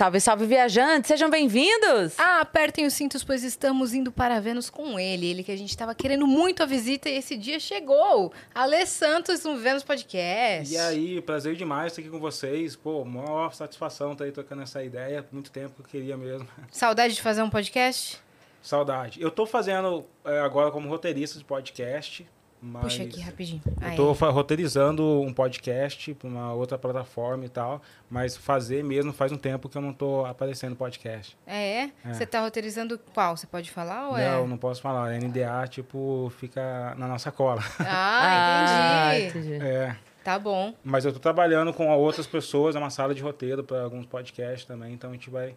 Salve, salve, viajantes! Sejam bem-vindos! Ah, apertem os cintos, pois estamos indo para Vênus com ele. Ele que a gente estava querendo muito a visita e esse dia chegou. Alê Santos no Vênus Podcast. E aí, prazer demais estar aqui com vocês. Pô, maior satisfação estar aí tocando essa ideia. Muito tempo que eu queria mesmo. Saudade de fazer um podcast? Saudade. Eu tô fazendo é, agora como roteirista de podcast. Mas Puxa aqui rapidinho. Eu tô roteirizando um podcast para uma outra plataforma e tal, mas fazer mesmo faz um tempo que eu não tô aparecendo no podcast. É, é? Você tá roteirizando qual? Você pode falar ou é? Não, não posso falar. NDA, tipo, fica na nossa cola. Ah, entendi. entendi. É. Tá bom. Mas eu tô trabalhando com outras pessoas, é uma sala de roteiro para alguns podcasts também, então a gente vai.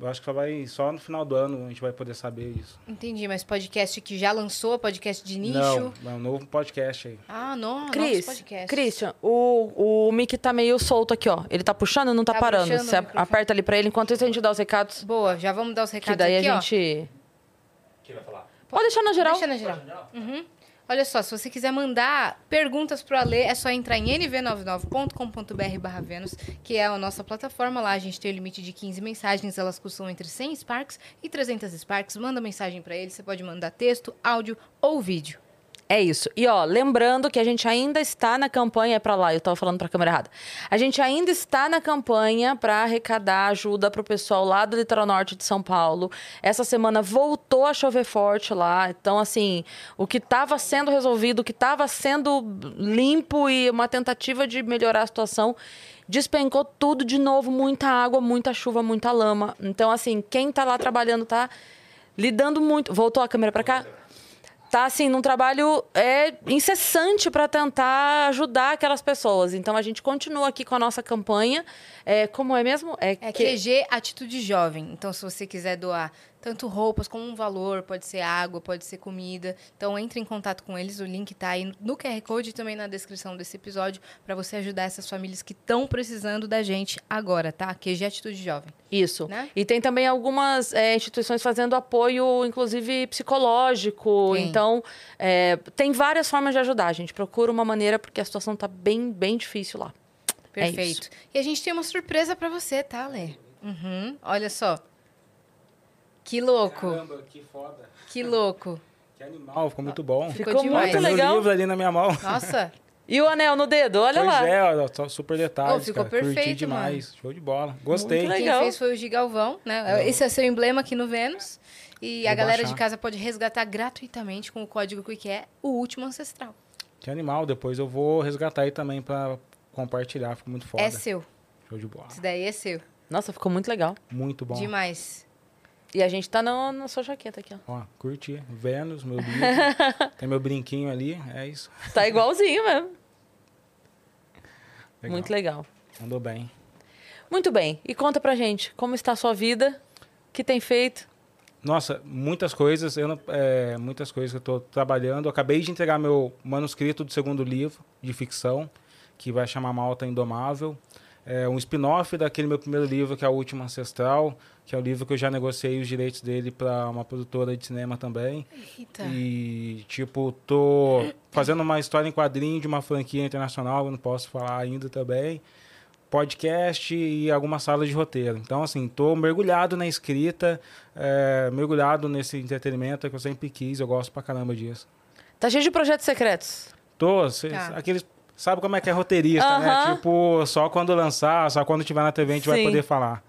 Eu acho que só vai. Só no final do ano a gente vai poder saber isso. Entendi, mas podcast que já lançou, podcast de nicho? Não, é um novo podcast aí. Ah, não, Cris, novos podcasts. Christian, o, o mic tá meio solto aqui, ó. Ele tá puxando não tá, Tá parando. Você aperta ali pra ele, enquanto isso a gente dá os recados. Boa, já vamos dar os Que recados daí aqui, a ó. gente. Quem vai falar? Pode deixar na geral. Deixa na geral. Uhum. Olha só, se você quiser mandar perguntas pro Alê, é só entrar em nv99.com.br barra Vênus, que é a nossa plataforma lá. A gente tem o limite de 15 mensagens, elas custam entre 100 Sparks e 300 Sparks. Manda mensagem pra ele, você pode mandar texto, áudio ou vídeo. É isso. E ó, lembrando que a gente ainda está na campanha, pra lá, eu tava falando pra câmera errada. A gente ainda está na campanha para arrecadar ajuda pro pessoal lá do litoral norte de São Paulo. Essa semana voltou a chover forte lá, então assim, o que estava sendo resolvido, o que estava sendo limpo e uma tentativa de melhorar a situação, despencou tudo de novo, muita água, muita chuva, muita lama. Então assim, quem tá lá trabalhando tá lidando muito. Voltou a câmera pra cá? Tá assim num trabalho é incessante para tentar ajudar aquelas pessoas. Então a gente continua aqui com a nossa campanha. É, como é mesmo? É QG Atitude Jovem. Então, se você quiser doar tanto roupas como um valor, pode ser água, pode ser comida. Então, entre em contato com eles. O link tá aí no QR Code e também na descrição desse episódio para você ajudar essas famílias que estão precisando da gente agora, tá? QG Atitude Jovem. Isso. Né? E tem também algumas é, instituições fazendo apoio, inclusive psicológico. Tem. Então, é, tem várias formas de ajudar. Gente procura uma maneira porque a situação tá bem, bem difícil lá. É. Perfeito. e a gente tem uma surpresa para você, tá, Lê? Uhum. Olha só. Que louco. Caramba, que foda. Que louco. Que animal, ficou muito bom. Ficou Ficou demais. muito Tem meu legal. livro ali na minha mão. Nossa. E o anel no dedo, olha pois lá. é, olha, só super detalhes, Oh, ficou cara. Curti perfeito, demais. Show de bola. Gostei. Muito Quem Legal. fez foi o Gigalvão, né? Esse é seu emblema aqui no Vênus. E a Vou galera baixar. de casa pode resgatar gratuitamente com o código que é o último ancestral. Que animal. Depois eu vou resgatar aí também pra compartilhar. Ficou muito foda. É seu. Show de bola. Esse daí é seu. Nossa, ficou muito legal. Muito bom. Demais. E a gente tá no, na sua jaqueta aqui, ó. Ó, curti. Vênus, meu livro. Tem meu brinquinho ali. É isso. Tá igualzinho mesmo. Legal. Muito legal. Mandou bem. Muito bem. E conta pra gente, como está a sua vida? O que tem feito? Nossa, muitas coisas. Eu não- é, muitas coisas que eu tô trabalhando. Eu acabei de entregar meu manuscrito do segundo livro de ficção, que vai chamar Malta Indomável. É um spin-off daquele meu primeiro livro, que é O Último Ancestral, que é o livro que eu já negociei os direitos dele para uma produtora de cinema também. Eita. E, tipo, tô fazendo uma história em quadrinho de uma franquia internacional, eu não posso falar ainda também. Podcast e algumas salas de roteiro. Então, assim, tô mergulhado na escrita, é, mergulhado nesse entretenimento que eu sempre quis, eu gosto pra caramba disso. Tá cheio de projetos secretos. Tô, cê- Tá. aqueles. Sabe como é que é roteirista, Aham. né? Tipo, só quando lançar, só quando tiver na TV a gente vai Sim. poder falar.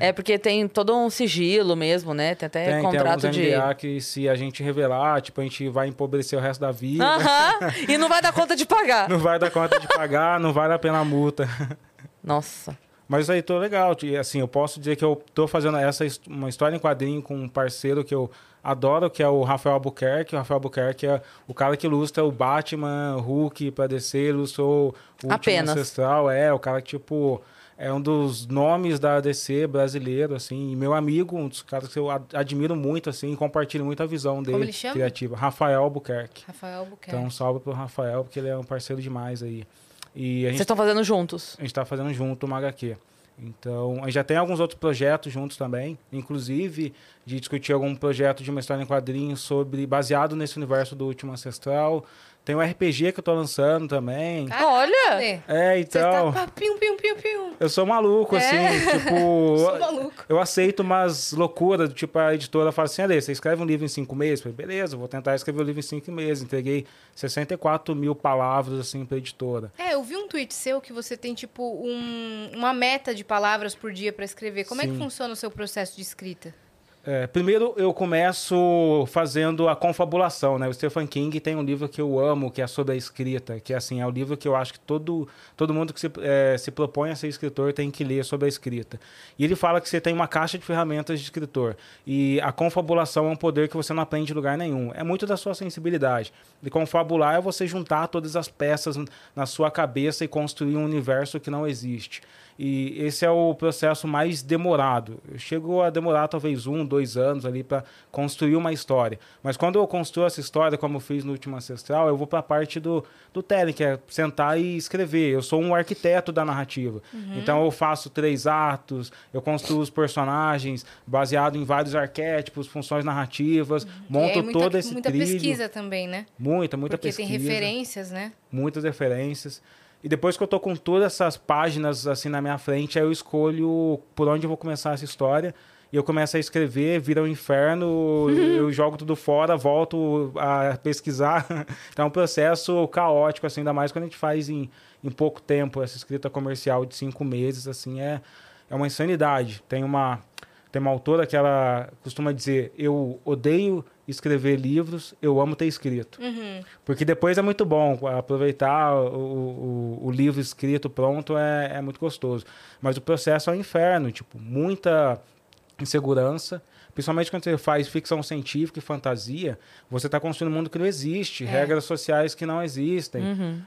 É. porque tem todo um sigilo mesmo, né? Tem até tem, tem contrato alguns de. NDA que se a gente revelar, tipo, a gente vai empobrecer o resto da vida. Aham. E não vai dar conta de pagar. Não vai dar conta de pagar, não vale a pena a multa. Nossa. Mas aí tô legal. E, assim, eu posso dizer que eu tô fazendo essa uma história em quadrinho com um parceiro que eu adoro, que é o Rafael Albuquerque. O Rafael Albuquerque é o cara que ilustra o Batman, Hulk pra DC, ilustrou o Apenas. Ancestral. É, o cara que, tipo, é um dos nomes da DC brasileiro, assim. E meu amigo, um dos caras que eu ad- admiro muito, assim, compartilho muito a visão dele. ele chama? Criativa. Rafael Albuquerque. Rafael Albuquerque. Então, salve pro Rafael, porque ele é um parceiro demais aí. E Vocês estão fazendo juntos. a gente está fazendo junto uma HQ. Então, a gente já tem alguns outros projetos juntos também, inclusive de discutir algum projeto de uma história em quadrinhos sobre baseado nesse universo do Último Ancestral. Tem um RPG que eu tô lançando também. Caraca, Olha! É, Você então. tá pium, pium, pium, pium. Eu sou maluco, É. assim, tipo. Sou maluco. Eu aceito umas loucuras, do tipo, a editora fala assim, Ale, você escreve um livro em cinco meses? Eu falei, beleza, eu vou tentar escrever o livro em cinco meses. Entreguei 64 mil palavras, assim, pra editora. É, eu vi um tweet seu que você tem, tipo, um- uma meta de palavras por dia pra escrever. Como é que Sim. funciona o seu processo de escrita? É, primeiro eu começo fazendo a confabulação, né? O Stephen King tem um livro que eu amo, que é sobre a escrita, que assim, é o livro que eu acho que todo, todo mundo que se, é, se propõe a ser escritor tem que ler sobre a escrita. E ele fala que você tem uma caixa de ferramentas de escritor. E a confabulação é um poder que você não aprende em lugar nenhum. É muito da sua sensibilidade. E confabular é você juntar todas as peças na sua cabeça e construir um universo que não existe. E esse é o processo mais demorado. Eu chego a demorar talvez um, dois anos ali para construir uma história. Mas quando eu construo essa história, como eu fiz no último Ancestral, eu vou para a parte do, do telling, que é sentar e escrever. Eu sou um arquiteto da narrativa. Então eu faço três atos, eu construo os personagens baseado em vários arquétipos, funções narrativas, monto e aí, muita, todo esse muita trilho. pesquisa também, né? Muita, muita Porque pesquisa tem referências, né? muitas referências. E depois que eu tô com todas essas páginas assim na minha frente, aí eu escolho por onde eu vou começar essa história. E eu começo a escrever, vira um inferno, eu jogo tudo fora, volto a pesquisar. Então é um processo caótico, assim, ainda mais quando a gente faz em, em pouco tempo essa escrita comercial de cinco meses, assim, é, é uma insanidade. Tem uma, tem uma autora que ela costuma dizer, eu odeio escrever livros, eu amo ter escrito. Uhum. Porque depois é muito bom aproveitar o, o, o livro escrito pronto é, é muito gostoso. Mas o processo é um inferno, tipo, muita insegurança. Principalmente quando você faz ficção científica e fantasia, você está construindo um mundo que não existe, É. regras sociais que não existem,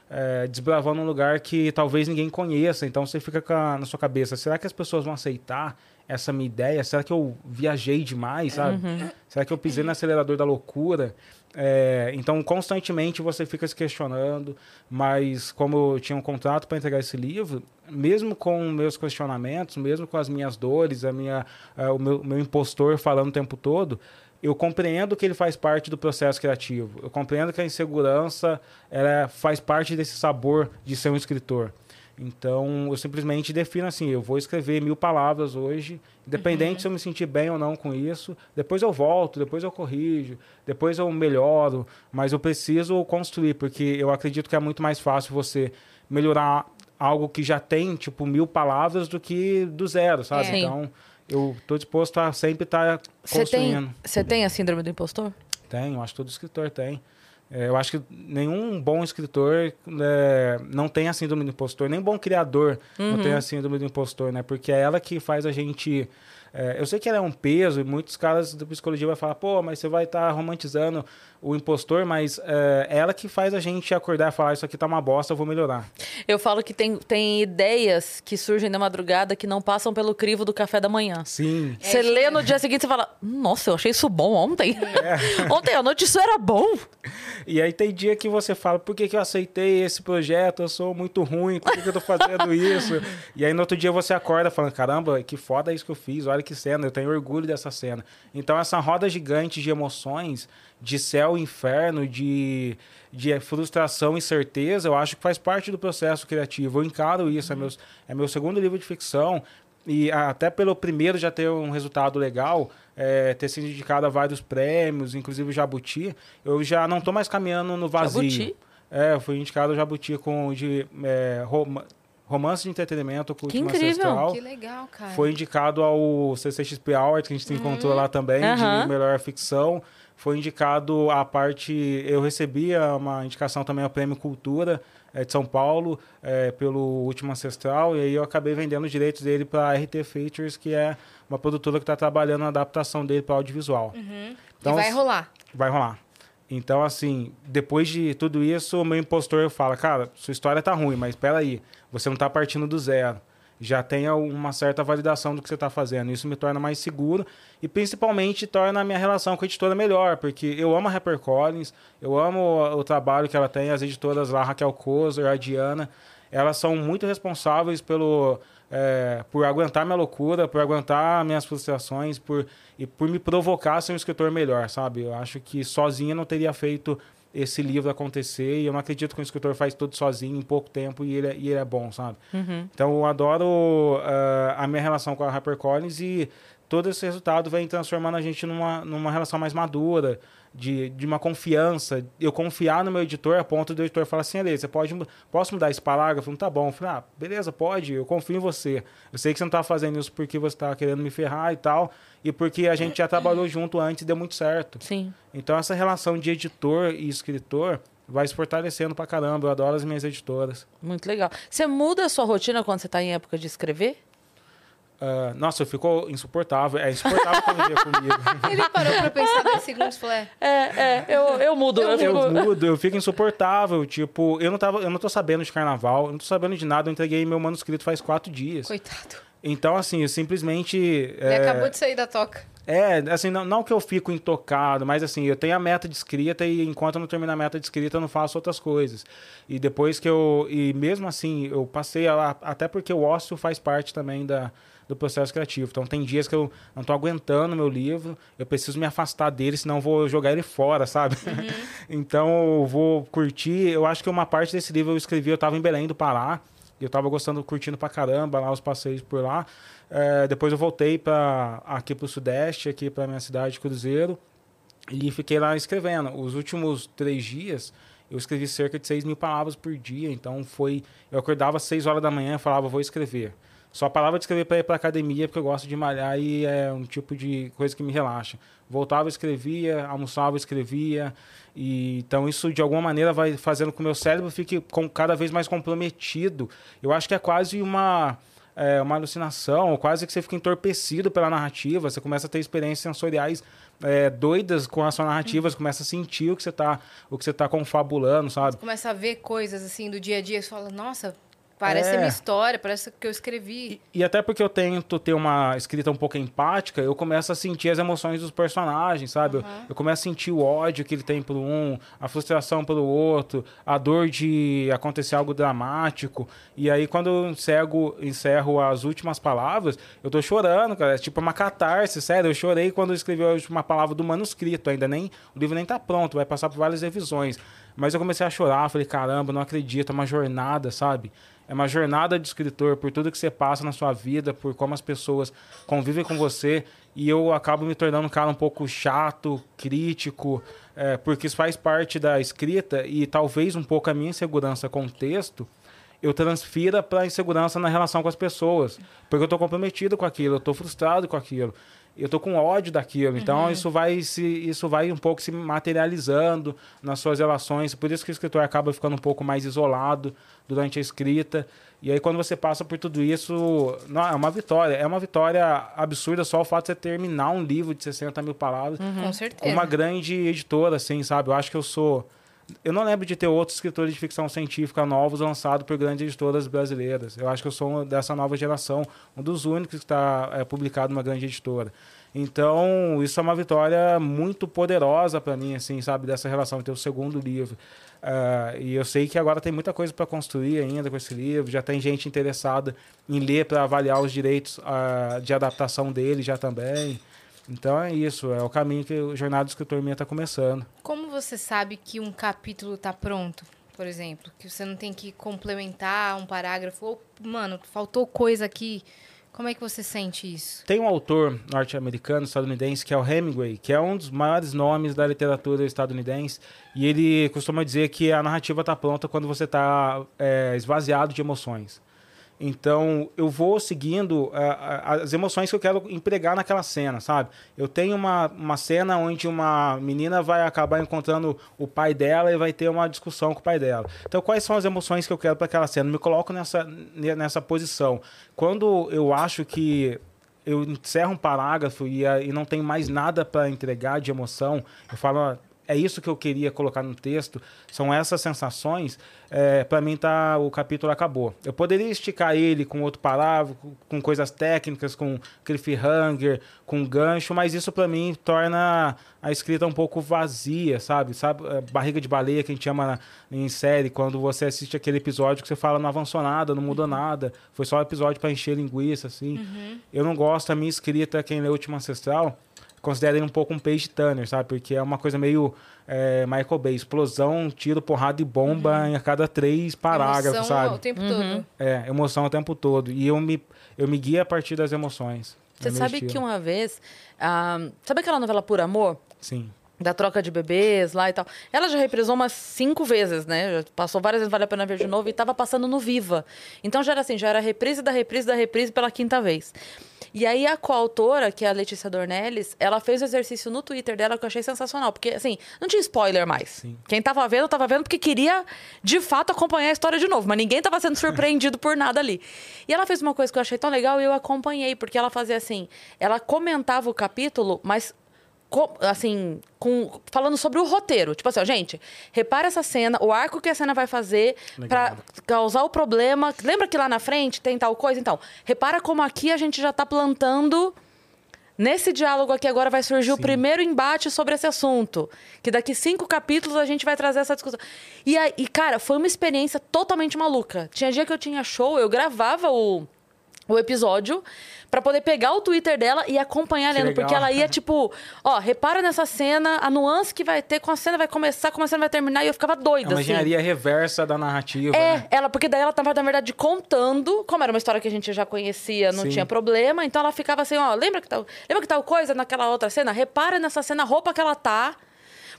é, desbravando um lugar que talvez ninguém conheça. Então você fica a- na sua cabeça: será que as pessoas vão aceitar essa minha ideia? Será que eu viajei demais, sabe? Será que eu pisei no acelerador da loucura? É, então, constantemente você fica se questionando, mas como eu tinha um contrato para entregar esse livro, mesmo com meus questionamentos, mesmo com as minhas dores, a minha, é, o meu, meu impostor falando o tempo todo, eu compreendo que ele faz parte do processo criativo. Eu compreendo que a insegurança ela faz parte desse sabor de ser um escritor. Então, eu simplesmente defino assim: eu vou escrever mil palavras hoje, independente se eu me sentir bem ou não com isso. Depois eu volto, depois eu corrijo, depois eu melhoro, mas eu preciso construir, porque eu acredito que é muito mais fácil você melhorar algo que já tem, tipo, mil palavras do que do zero, sabe? É. Então, eu estou disposto a sempre estar Você construindo. tem, você tem a síndrome do impostor? Eu acho que todo escritor tem. É, eu acho que nenhum bom escritor é, não tem a síndrome do impostor, nem bom criador não tem a síndrome do impostor, né? Porque é ela que faz a gente. É, eu sei que ela é um peso, e muitos caras da psicologia vão falar, pô, mas você vai estar romantizando o impostor, mas é, é ela que faz a gente acordar e falar, isso aqui tá uma bosta, eu vou melhorar. Eu falo que tem, tem ideias que surgem na madrugada que não passam pelo crivo do café da manhã. Sim. Você lê no dia seguinte e fala: Nossa, eu achei isso bom ontem. ontem à noite isso era bom. E aí tem dia que você fala, por que, que eu aceitei esse projeto? Eu sou muito ruim, por que, que eu tô fazendo isso? e aí no outro dia você acorda falando, caramba, que foda isso que eu fiz, olha que cena, eu tenho orgulho dessa cena. Então essa roda gigante de emoções, de céu e inferno, de, de frustração e certeza, eu acho que faz parte do processo criativo. Eu encaro isso, é, meu, é meu segundo livro de ficção, e até pelo primeiro já ter um resultado legal, é, ter sido indicado a vários prêmios, inclusive o Jabuti, eu já não tô mais caminhando no vazio. Jabuti? É, eu fui indicado ao Jabuti com de é, rom- romance de entretenimento com Que incrível. Ancestral. Que legal, cara. Foi indicado ao CCXP Award, que a gente se encontrou lá também, Aham. de melhor ficção. Foi indicado a parte. Eu recebi uma indicação também ao Prêmio Cultura eh, de São Paulo, eh, pelo Último Ancestral, e aí eu acabei vendendo os direitos dele para a RT Features, que é uma produtora que está trabalhando na adaptação dele para audiovisual. e vai rolar. Vai rolar. Então, assim, depois de tudo isso, o meu impostor fala, cara, sua história tá ruim, mas aí, você não tá partindo do zero. Já tem uma certa validação do que você está fazendo. Isso me torna mais seguro e principalmente torna a minha relação com a editora melhor, porque eu amo a HarperCollins, eu amo o, o trabalho que ela tem, as editoras lá, Raquel Kozer, a Diana, elas são muito responsáveis pelo é, por aguentar minha loucura, por aguentar minhas frustrações, por e por me provocar a ser um escritor melhor, sabe? Eu acho que sozinha não teria feito esse livro acontecer. E eu não acredito que um escritor faz tudo sozinho em pouco tempo e ele, é, e ele é bom, sabe? Uhum. Então eu adoro uh, a minha relação com a HarperCollins e todo esse resultado vem transformando a gente numa, numa relação mais madura, de, de uma confiança. Eu confiar no meu editor a ponto do editor falar assim, Ale, você pode, posso mudar esse parágrafo? Não tá bom. Eu falei, ah, beleza, pode, eu confio em você. Eu sei que você não tá fazendo isso porque você tá querendo me ferrar e tal, e porque a gente já trabalhou junto antes e deu muito certo. Sim. Então essa relação de editor e escritor vai se fortalecendo pra caramba. Eu adoro as minhas editoras. Muito legal. Você muda a sua rotina quando você tá em época de escrever? Uh, nossa, ficou insuportável. É insuportável conviver comigo. Ele parou pra pensar dois segundos e falou: é. É, é, eu, eu mudo. Eu, Eu fico- mudo, eu fico insuportável. Tipo, eu não, tava, eu não tô sabendo de carnaval, eu não tô sabendo de nada. Eu entreguei meu manuscrito faz quatro dias. Coitado. Então, assim, eu simplesmente. Ele É, acabou de sair da toca. é, assim, não, não que eu fico intocado, mas assim, eu tenho a meta de escrita e enquanto eu não termino a meta de escrita, eu não faço outras coisas. E depois que eu. E mesmo assim, eu passei a, até porque o ócio faz parte também da, do processo criativo. Então tem dias que eu não tô aguentando meu livro, eu preciso me afastar dele, senão vou jogar ele fora, sabe? então eu vou curtir. Eu acho que uma parte desse livro eu escrevi, eu tava em Belém do Pará. E eu tava gostando, curtindo pra caramba lá os passeios por lá. É, depois eu voltei para aqui pro Sudeste, aqui pra minha cidade, Cruzeiro. E fiquei lá escrevendo. Os últimos três dias, eu escrevi cerca de 6 mil palavras por dia. Então foi. Eu acordava às 6 horas da manhã e falava, vou escrever. Só parava de escrever para ir para academia, porque eu gosto de malhar e é um tipo de coisa que me relaxa. Voltava, escrevia, almoçava, escrevia. E, então isso de alguma maneira vai fazendo com que o meu cérebro fique com, cada vez mais comprometido. Eu acho que é quase uma é, uma alucinação, quase que você fica entorpecido pela narrativa, você começa a ter experiências sensoriais é, doidas com a sua narrativa, você começa a sentir o que você está o que você tá confabulando, sabe? Começa a ver coisas assim do dia a dia e fala: nossa, parece É. a minha história, parece que eu escrevi. E, e até porque eu tento ter uma escrita um pouco empática, eu começo a sentir as emoções dos personagens, sabe? Eu, eu começo a sentir o ódio que ele tem por um, a frustração pelo outro, a dor de acontecer algo dramático. E aí, quando eu encerro, encerro as últimas palavras, eu tô chorando, cara. É tipo uma catarse, sério. Eu chorei quando eu escrevi a última palavra do manuscrito. Ainda nem. O livro nem tá pronto, vai passar por várias revisões. Mas eu comecei a chorar, falei, caramba, não acredito, é uma jornada, sabe? É uma jornada de escritor por tudo que você passa na sua vida, por como as pessoas convivem com você. E eu acabo me tornando um cara um pouco chato, crítico, é, porque isso faz parte da escrita e talvez um pouco a minha insegurança com o texto eu transfira para a insegurança na relação com as pessoas. Porque eu estou comprometido com aquilo, eu estou frustrado com aquilo. Eu tô com ódio daquilo. Então, isso vai se isso vai um pouco se materializando nas suas relações. Por isso que o escritor acaba ficando um pouco mais isolado durante a escrita. E aí, quando você passa por tudo isso, não, é uma vitória. É uma vitória absurda só o fato de você terminar um livro de 60 mil palavras Com com certeza. uma grande editora, assim, sabe? Eu acho que eu sou. Eu não lembro de ter outros escritores de ficção científica novos lançados por grandes editoras brasileiras. Eu acho que eu sou dessa nova geração, um dos únicos que está é, publicado numa grande editora. Então, isso é uma vitória muito poderosa para mim, assim, sabe? Dessa relação ter o segundo livro. Ah, e eu sei que agora tem muita coisa para construir ainda com esse livro. Já tem gente interessada em ler para avaliar os direitos ah, de adaptação dele já também. Então é isso, é o caminho que o Jornada do Escritor Minha está começando. Como você sabe que um capítulo tá pronto, por exemplo? Que você não tem que complementar um parágrafo. Ou, mano, faltou coisa aqui. Como é que você sente isso? Tem um autor norte-americano, estadunidense, que é o Hemingway, que é um dos maiores nomes da literatura estadunidense, e ele costuma dizer que a narrativa está pronta quando você está esvaziado de emoções. Então, eu vou seguindo ah, as emoções que eu quero empregar naquela cena, sabe? Eu tenho uma, uma cena onde uma menina vai acabar encontrando o pai dela e vai ter uma discussão com o pai dela. Então, quais são as emoções que eu quero para aquela cena? Eu me coloco nessa, nessa posição. Quando eu acho que eu encerro um parágrafo e, e não tem mais nada para entregar de emoção, eu falo, é isso que eu queria colocar no texto, são essas sensações, é, para mim tá, o capítulo acabou. Eu poderia esticar ele com outro parágrafo, com, coisas técnicas, com cliffhanger, com gancho, mas isso para mim torna a escrita um pouco vazia, sabe? sabe? é, Barriga de baleia que a gente chama em série, quando você assiste aquele episódio que você fala não avançou nada, não mudou nada, foi só um episódio para encher linguiça, assim. Eu não gosto, a minha escrita, quem lê Última Ancestral, considero ele um pouco um page turner, sabe? Porque é uma coisa meio é, Michael Bay, explosão, tiro, porrada e bomba uhum. a cada três parágrafos, emoção sabe? o tempo uhum. todo. É, emoção o tempo todo. E eu me, eu me guio a partir das emoções. Você sabe estilo. que uma vez... Ah, sabe aquela novela Por Amor? Sim da troca de bebês lá e tal. Ela já reprisou umas cinco vezes, né? Já passou várias vezes, vale a pena ver de novo, e estava passando no Viva. Então já era assim, já era reprise da reprise da reprise pela quinta vez. E aí a coautora, que é a Letícia Dornelles, ela fez o exercício no Twitter dela que eu achei sensacional, porque assim, não tinha spoiler mais. Sim. Quem tava vendo, tava vendo porque queria de fato acompanhar a história de novo, mas ninguém tava sendo surpreendido por nada ali. E ela fez uma coisa que eu achei tão legal e eu acompanhei, porque ela fazia assim, ela comentava o capítulo, mas assim, com, falando sobre o roteiro. Tipo assim, ó, gente, repara essa cena, o arco que a cena vai fazer para causar o problema. Lembra que lá na frente tem tal coisa? Então, repara como aqui a gente já tá plantando. Nesse diálogo aqui agora vai surgir Sim. o primeiro embate sobre esse assunto. Que daqui cinco capítulos a gente vai trazer essa discussão. E, e, cara, foi uma experiência totalmente maluca. Tinha dia que eu tinha show, eu gravava o, o episódio para poder pegar o Twitter dela e acompanhar lendo. Porque ela ia, tipo, ó, repara nessa cena, a nuance que vai ter, com a cena vai começar, como a cena vai terminar, e eu ficava doida. É uma assim. engenharia reversa da narrativa. É, né? ela, porque daí ela tava, na verdade, contando, como era uma história que a gente já conhecia, não Sim. tinha problema, então ela ficava assim, ó, lembra que tal, lembra que tal coisa naquela outra cena? Repara nessa cena, a roupa que ela tá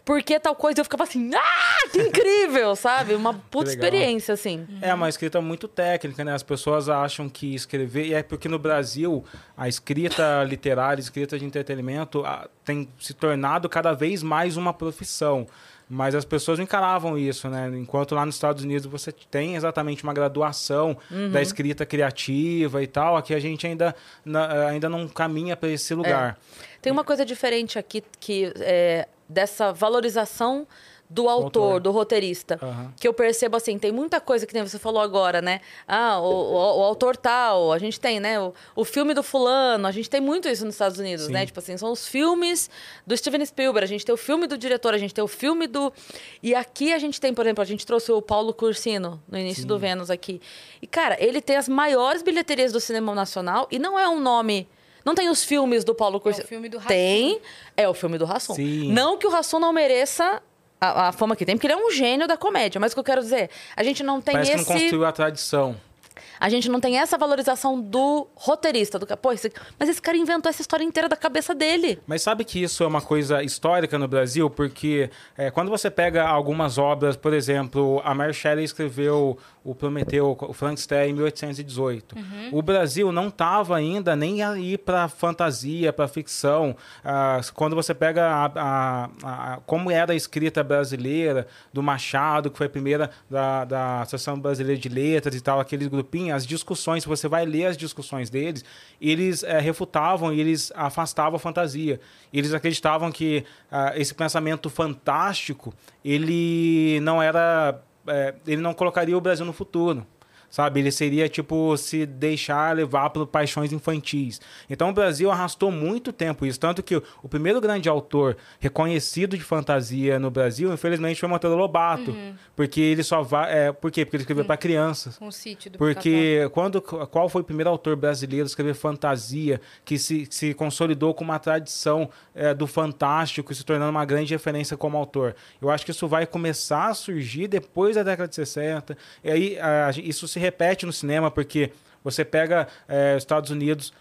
porque tal coisa. Eu ficava assim, ah, que incrível, sabe? Uma puta experiência, assim. É uma escrita muito técnica, né? As pessoas acham que escrever. E é porque no Brasil, a escrita literária, a escrita de entretenimento, tem se tornado cada vez mais uma profissão. Mas as pessoas não encaravam isso, né? Enquanto lá nos Estados Unidos você tem exatamente uma graduação uhum. da escrita criativa e tal, aqui a gente ainda, ainda não caminha para esse lugar. É. Tem uma coisa diferente aqui que é, dessa valorização do autor, autor, do roteirista. Uhum. Que eu percebo assim, tem muita coisa que nem você falou agora, né? Ah, o, o, o autor tal, a gente tem, né? O, o, filme do fulano, a gente tem muito isso nos Estados Unidos, Sim. né? Tipo assim, são os filmes do Steven Spielberg, a gente tem o filme do diretor, a gente tem o filme do. E aqui a gente tem, por exemplo, a gente trouxe o Paulo Cursino no início Sim. do Vênus aqui. E, cara, ele tem as maiores bilheterias do cinema nacional e não é um nome não tem os filmes do Paulo Cursino. É o filme do Rassum. Tem. É o filme do Rassum. Sim. Não que o Rassum não mereça a, a, fama que tem, porque ele é um gênio da comédia. Mas o que eu quero dizer, a gente não tem Parece esse... que não construiu a tradição. A gente não tem essa valorização do roteirista. Do... Pô, esse... Mas esse cara inventou essa história inteira da cabeça dele. Mas sabe que isso é uma coisa histórica no Brasil? Porque é, quando você pega algumas obras, por exemplo, a Mary Shelley escreveu o Prometeu, o Frankenstein em 1818. Uhum. O Brasil não estava ainda nem aí para fantasia, para ficção. Ah, quando você pega a, a, a, como era a escrita brasileira, do Machado, que foi a primeira da, da Associação Brasileira de Letras e tal, aquele grupinho, as discussões, se você vai ler as discussões deles, eles é, refutavam e eles afastavam a fantasia. Eles acreditavam que ah, esse pensamento fantástico, ele não era é, ele não colocaria o Brasil no futuro sabe? Ele seria tipo se deixar levar por paixões infantis. Então o Brasil arrastou muito tempo isso, tanto que o primeiro grande autor reconhecido de fantasia no Brasil, infelizmente, foi Monteiro Lobato, uhum. porque ele só vai, é, por quê? Porque ele escreveu para crianças. Um sítio do Porque quando qual foi o primeiro autor brasileiro a escrever fantasia que se, se consolidou com uma tradição é, do fantástico, se tornando uma grande referência como autor? Eu acho que isso vai começar a surgir depois da década de 60. E aí a, isso se se repete no cinema, porque você pega é, os Estados Unidos,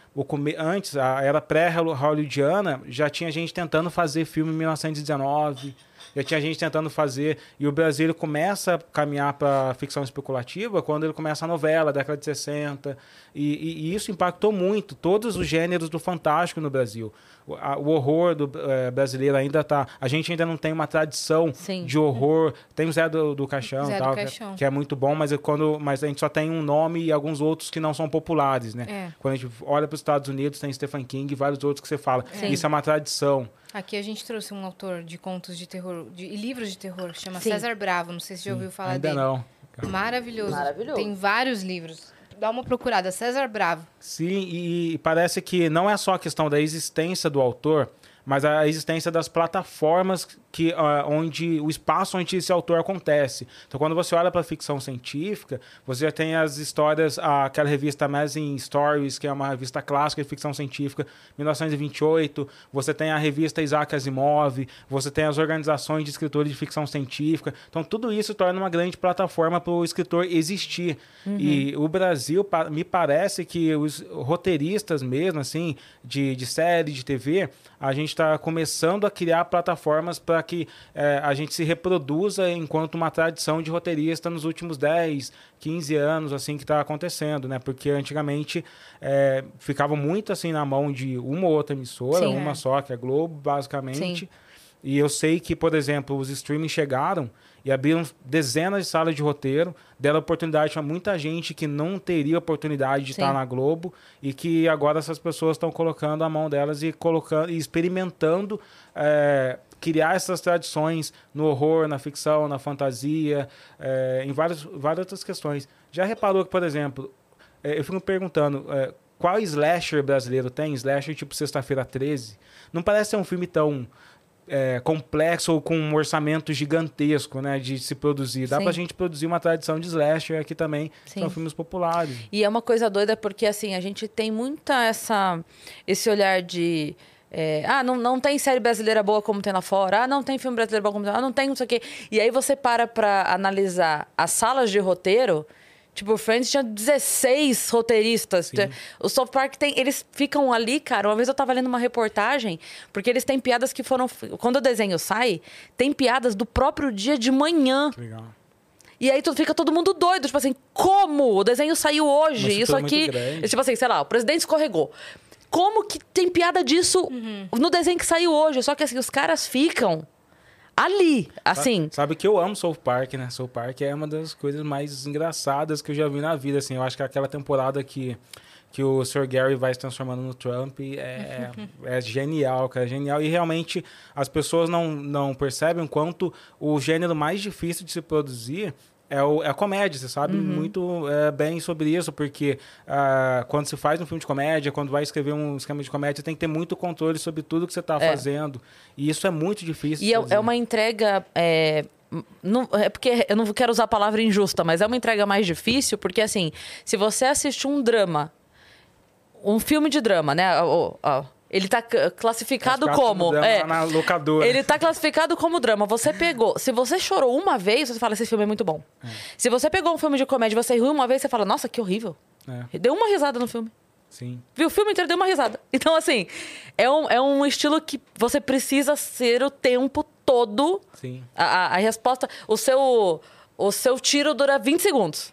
antes, a era pré-hollywoodiana, já tinha gente tentando fazer filme em 1919, já tinha gente tentando fazer. E o Brasil começa a caminhar para ficção especulativa quando ele começa a novela, década de 60. E, e, e isso impactou muito todos os gêneros do fantástico no Brasil o horror do, é, brasileiro ainda tá. A gente ainda não tem uma tradição Sim. de horror. Tem o Zé do, do Caixão, Zé tal, do Caixão. Que, é, que, é, muito bom, mas, é quando, mas a gente só tem um nome e alguns outros que não são populares, né? É. Quando a gente olha para os Estados Unidos, tem Stephen King e vários outros que você fala. Sim. Isso é uma tradição. Aqui a gente trouxe um autor de contos de terror de, e livros de terror, chama Sim. César Bravo. Não sei se você já ouviu falar ainda dele. Ainda não. Maravilhoso. Maravilhoso. Tem vários livros dá uma procurada, César Bravo. Sim, e parece que não é só a questão da existência do autor, mas a existência das plataformas que, uh, onde o espaço onde esse autor acontece. Então, quando você olha para a ficção científica, você já tem as histórias, aquela revista Amazing Stories, que é uma revista clássica de ficção científica, 1928. Você tem a revista Isaac Asimov. Você tem as organizações de escritores de ficção científica. Então, tudo isso torna uma grande plataforma para o escritor existir. Uhum. E o Brasil, me parece que os roteiristas mesmo, assim, de, de série, de TV, a gente está começando a criar plataformas para que é, a gente se reproduza enquanto uma tradição de roteirista nos últimos 10, 15 anos, assim, que está acontecendo, né? Porque antigamente é, ficava muito, assim, na mão de uma ou outra emissora, Sim, uma é. só, que é Globo, basicamente. Sim. E eu sei que, por exemplo, os streaming chegaram e abriram dezenas de salas de roteiro, deram oportunidade para muita gente que não teria oportunidade de Sim. estar na Globo e que agora essas pessoas estão colocando a mão delas e colocando e experimentando é, criar essas tradições no horror, na ficção, na fantasia, é, em várias, várias outras questões. Já reparou que, por exemplo, é, eu fico me perguntando é, qual slasher brasileiro tem? Slasher tipo Sexta-feira 13? Não parece ser um filme tão é, complexo ou com um orçamento gigantesco, né, de se produzir. Dá Sim. pra gente produzir uma tradição de slasher aqui também, Sim. são filmes populares. E é uma coisa doida porque, assim, a gente tem muita essa... Esse olhar de... É, ah, não, não tem série brasileira boa como tem lá fora. Ah, não tem filme brasileiro bom como tem lá. Ah, não tem não sei o quê. E aí você para pra analisar as salas de roteiro Tipo, o Friends tinha 16 roteiristas. Sim. O South Park tem. Eles ficam ali, cara. Uma vez eu tava lendo uma reportagem, porque eles têm piadas que foram. Quando o desenho sai, tem piadas do próprio dia de manhã. Legal. E aí fica todo mundo doido, tipo assim, como? O desenho saiu hoje, isso aqui. Tipo assim, sei lá, o presidente escorregou. Como que tem piada disso uhum. no desenho que saiu hoje? Só que assim, os caras ficam ali, assim. Sabe, sabe, que eu amo South Park, né? South Park é uma das coisas mais engraçadas que eu já vi na vida, assim. Eu acho que aquela temporada que que o Sr. Gary vai se transformando no Trump é, é genial, cara, é genial. E realmente as pessoas não, não percebem o quanto o gênero mais difícil de se produzir é, o, é a comédia, você sabe uhum. muito é, bem sobre isso, porque uh, quando se faz um filme de comédia, quando vai escrever um esquema de comédia, tem que ter muito controle sobre tudo que você está é. fazendo. E isso é muito difícil. E é, é, uma entrega. É, não, é porque eu não quero usar a palavra injusta, mas é uma entrega mais difícil, porque assim, se você assiste um drama, um filme de drama, né? O, o, ele tá classificado, como. como é, na locadora. Ele tá classificado como drama. Você pegou. Se você chorou uma vez, você fala: esse filme é muito bom. É. Se você pegou um filme de comédia e você riu uma vez, você fala: nossa, que horrível. É. Deu uma risada no filme. Sim. Viu o filme inteiro, deu uma risada. Então, assim, é um, é um estilo que você precisa ser o tempo todo. Sim. A, a, a resposta. O seu, o seu tiro dura 20 segundos.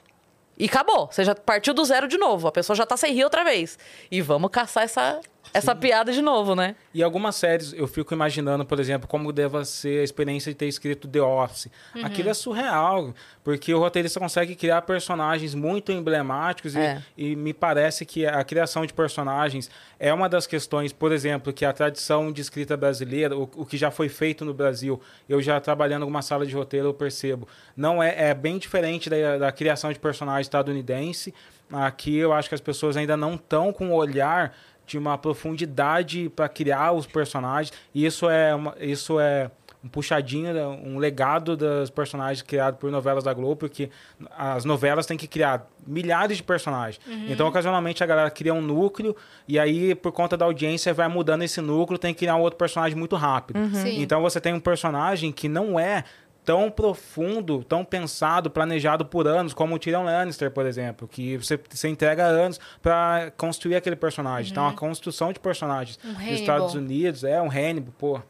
E acabou. Você já partiu do zero de novo. A pessoa já tá sem rir outra vez. E vamos caçar essa, essa piada de novo, né? E algumas séries eu fico imaginando, por exemplo, como deva ser a experiência de ter escrito The Office. Uhum. Aquilo é surreal, porque o roteirista consegue criar personagens muito emblemáticos é. e, e, me parece que a criação de personagens é uma das questões, por exemplo, que a tradição de escrita brasileira, o, o que já foi feito no Brasil, eu já trabalhando em uma sala de roteiro, eu percebo, não é, é bem diferente da, da criação de personagem estadunidense. Aqui eu acho que as pessoas ainda não estão com o olhar de uma profundidade para criar os personagens. E isso é, uma, isso é um puxadinho, né, um legado dos personagens criados por novelas da Globo, porque as novelas têm que criar milhares de personagens. Uhum. Então, ocasionalmente, a galera cria um núcleo e aí, por conta da audiência, vai mudando esse núcleo, tem que criar um outro personagem muito rápido. Uhum. Então, você tem um personagem que não é tão profundo, tão pensado, planejado por anos, como o Tyrion Lannister, por exemplo, que você, você entrega anos para construir aquele personagem. Uhum. Então, a construção de personagens um nos Estados Unidos é um Hannibal, pô.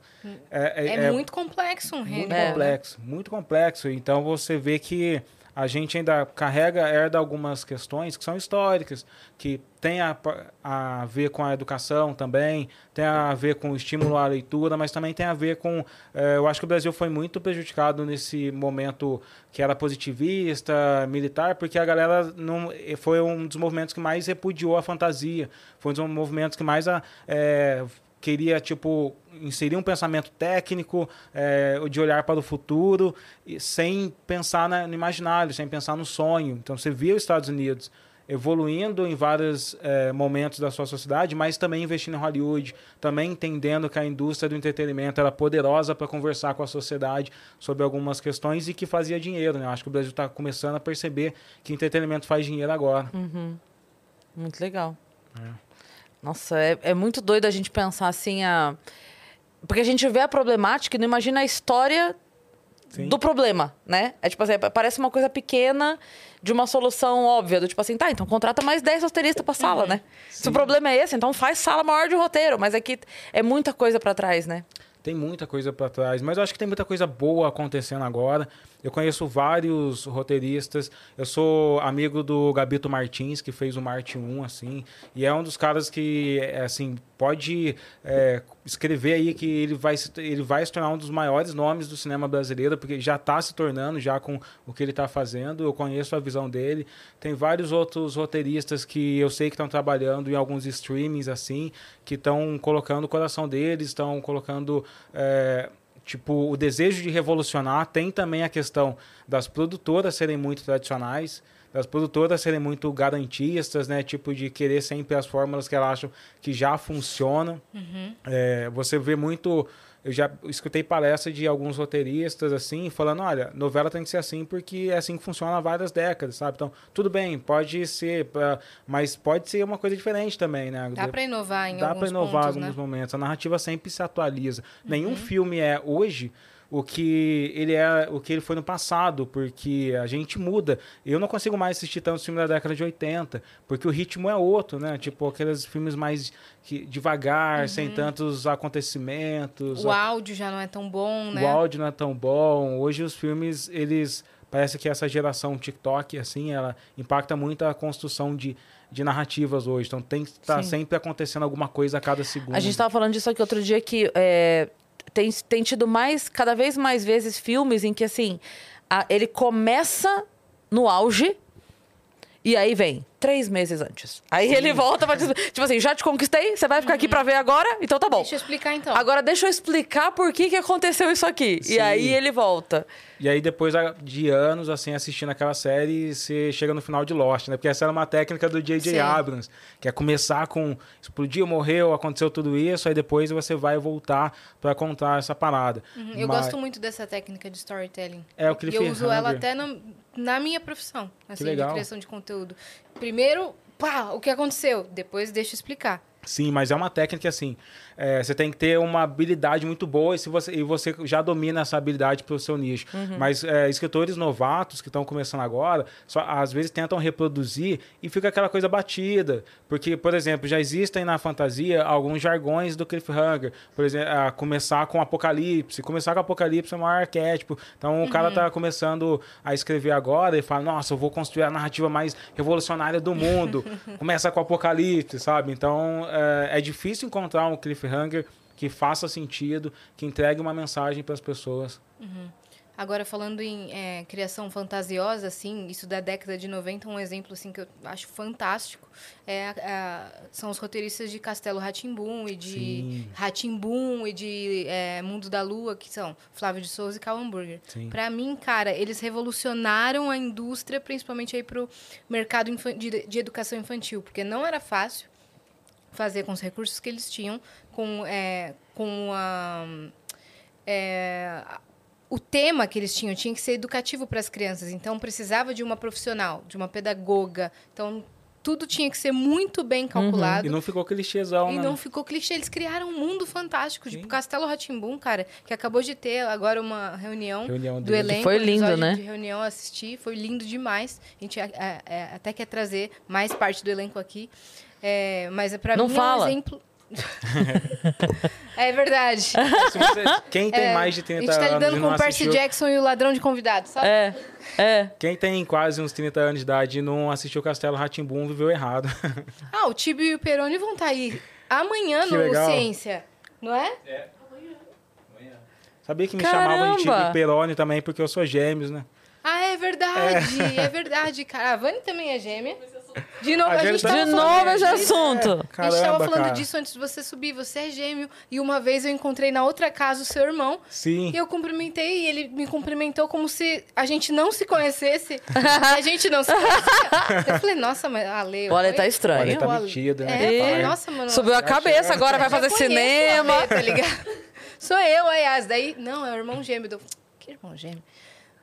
É, é, é, é muito complexo um Hannibal. Muito né? complexo, muito complexo. Então, você vê que a gente ainda carrega, herda algumas questões que são históricas, que tem a, a ver com a educação também, tem a ver com o estímulo à leitura, mas também tem a ver com. Eh, eu acho que o Brasil foi muito prejudicado nesse momento que era positivista, militar, porque a galera não, foi um dos movimentos que mais repudiou a fantasia, foi um dos movimentos que mais a, é, queria, tipo, inserir um pensamento técnico, é, de olhar para o futuro, sem pensar na, no imaginário, sem pensar no sonho. Então, você via os Estados Unidos evoluindo em vários é, momentos da sua sociedade, mas também investindo em Hollywood, também entendendo que a indústria do entretenimento era poderosa para conversar com a sociedade sobre algumas questões e que fazia dinheiro. Né? Acho que o Brasil está começando a perceber que entretenimento faz dinheiro agora. Uhum. Muito legal. É. Nossa, é, é muito doido a gente pensar assim, a... porque a gente vê a problemática e não imagina a história Sim. do problema, né? É tipo assim, parece uma coisa pequena de uma solução óbvia, do tipo assim, tá, então contrata mais 10 roteiristas pra sala, uhum. né? Sim. Se o problema é esse, então faz sala maior de roteiro, mas é que é muita coisa para trás, né? Tem muita coisa para trás, mas eu acho que tem muita coisa boa acontecendo agora. Eu conheço vários roteiristas. Eu sou amigo do Gabito Martins, que fez o Marte 1, assim. E é um dos caras que, assim, pode é, escrever aí que ele vai, ele vai se tornar um dos maiores nomes do cinema brasileiro, porque já está se tornando, já com o que ele está fazendo. Eu conheço a visão dele. Tem vários outros roteiristas que eu sei que estão trabalhando em alguns streamings, assim, que estão colocando o coração deles, estão colocando... É, tipo, o desejo de revolucionar, tem também a questão das produtoras serem muito tradicionais, das produtoras serem muito garantistas, né? Tipo, de querer sempre as fórmulas que elas acham que já funcionam. Uhum. É, você vê muito eu já escutei palestra de alguns roteiristas assim, falando, olha, novela tem que ser assim porque é assim que funciona há várias décadas, sabe? Então, tudo bem, pode ser, mas pode ser uma coisa diferente também, né? Dá para inovar em Dá alguns Dá para inovar em alguns né? momentos. A narrativa sempre se atualiza. Uhum. Nenhum filme é hoje o que ele é, o que ele foi no passado, porque a gente muda. Eu não consigo mais assistir tantos filmes da década de 80, porque o ritmo é outro, né? Tipo aqueles filmes mais que, devagar, uhum. sem tantos acontecimentos. O áudio já não é tão bom, né? O áudio não é tão bom. Hoje os filmes, eles parece que essa geração TikTok assim, ela impacta muito a construção de de narrativas hoje. Então tem que estar tá sempre acontecendo alguma coisa a cada segundo. A gente estava falando disso aqui outro dia que é, tem, tem tido mais, cada vez mais vezes, filmes em que, assim, a, ele começa no auge e aí vem três meses antes. Aí Sim. ele volta pra dizer, tipo assim, já te conquistei, você vai ficar uhum. aqui pra ver agora? Então tá bom. Deixa eu explicar então. Agora deixa eu explicar por que, que aconteceu isso aqui. Sim. E aí ele volta. E aí, depois de anos, assim, assistindo aquela série, você chega no final de Lost, né? Porque essa era uma técnica do J.J. Abrams, que é começar com explodiu, morreu, aconteceu tudo isso, aí depois você vai voltar para contar essa parada. Uhum. Eu Mas... gosto muito dessa técnica de storytelling. É o que ele Eu uso ela até no, na minha profissão, assim, de criação de conteúdo. Primeiro, pá, o que aconteceu? Depois deixa eu explicar. Sim, mas é uma técnica assim. É, você tem que ter uma habilidade muito boa e, se você, e você já domina essa habilidade para o seu nicho. Uhum. Mas é, escritores novatos que estão começando agora, só, às vezes tentam reproduzir e fica aquela coisa batida. Porque, por exemplo, já existem na fantasia alguns jargões do cliffhanger. Por exemplo, a começar com apocalipse. Começar com apocalipse é o maior arquétipo. Então uhum. o cara está começando a escrever agora e fala: Nossa, eu vou construir a narrativa mais revolucionária do mundo. Começa com apocalipse, sabe? Então é, é difícil encontrar um cliffhanger cliffhanger que faça sentido, que entregue uma mensagem para as pessoas. Uhum. Agora, falando em é, criação fantasiosa, assim, isso da década de 90, um exemplo assim, que eu acho fantástico é, são os roteiristas de Castelo Ratimbum e de Ratimbum e de é, Mundo da Lua, que são Flávio de Souza e Cal Hamburger. Para mim, cara, eles revolucionaram a indústria, principalmente aí pro mercado de, de educação infantil, porque não era fácil fazer com os recursos que eles tinham, com, é, com a, é, o tema que eles tinham tinha que ser educativo para as crianças. Então, precisava de uma profissional, de uma pedagoga. Então, tudo tinha que ser muito bem calculado. Uhum. E não ficou clichêzão, E né? não ficou clichê. Eles criaram um mundo fantástico. Sim. Tipo, Castelo Ratimbum, cara, que acabou de ter agora uma reunião, reunião do elenco. Foi lindo, né? De reunião, assisti. Foi lindo demais. A gente é, é, é, até quer trazer mais parte do elenco aqui. É, mas para mim fala. é um exemplo. é verdade. Você, quem tem é, mais de 30 anos. A gente tá lidando com o Percy Jackson e o ladrão de convidados, sabe? É. É. Quem tem quase uns 30 anos de idade e não assistiu Castelo Ratimbum viveu errado. ah, o Tibio e o Peroni vão estar tá aí amanhã que no legal. Ciência, não é? É. Amanhã. Sabia que me Caramba. chamavam de Tibio e Peroni também porque eu sou gêmeos, né? Ah, é verdade. É, é verdade, cara. A Vani também é gêmea. De novo, A a gente gente tá- De falando novo esse disso. assunto. a gente tava Caramba, falando cara. disso antes de você subir. Você é gêmeo. E uma vez eu encontrei na outra casa o seu irmão. Sim. E eu cumprimentei e ele me cumprimentou como se a gente não se conhecesse. a gente não se conhecia. Eu falei, nossa, mas Ale... O Ale tá estranho. Olha, tá O Ale- metido, né? É, E- nossa, mano... Subiu a cabeça, agora vai fazer cinema. Ale, tá ligado? Sou eu, aliás. Daí, não, é o irmão gêmeo do... Que irmão gêmeo?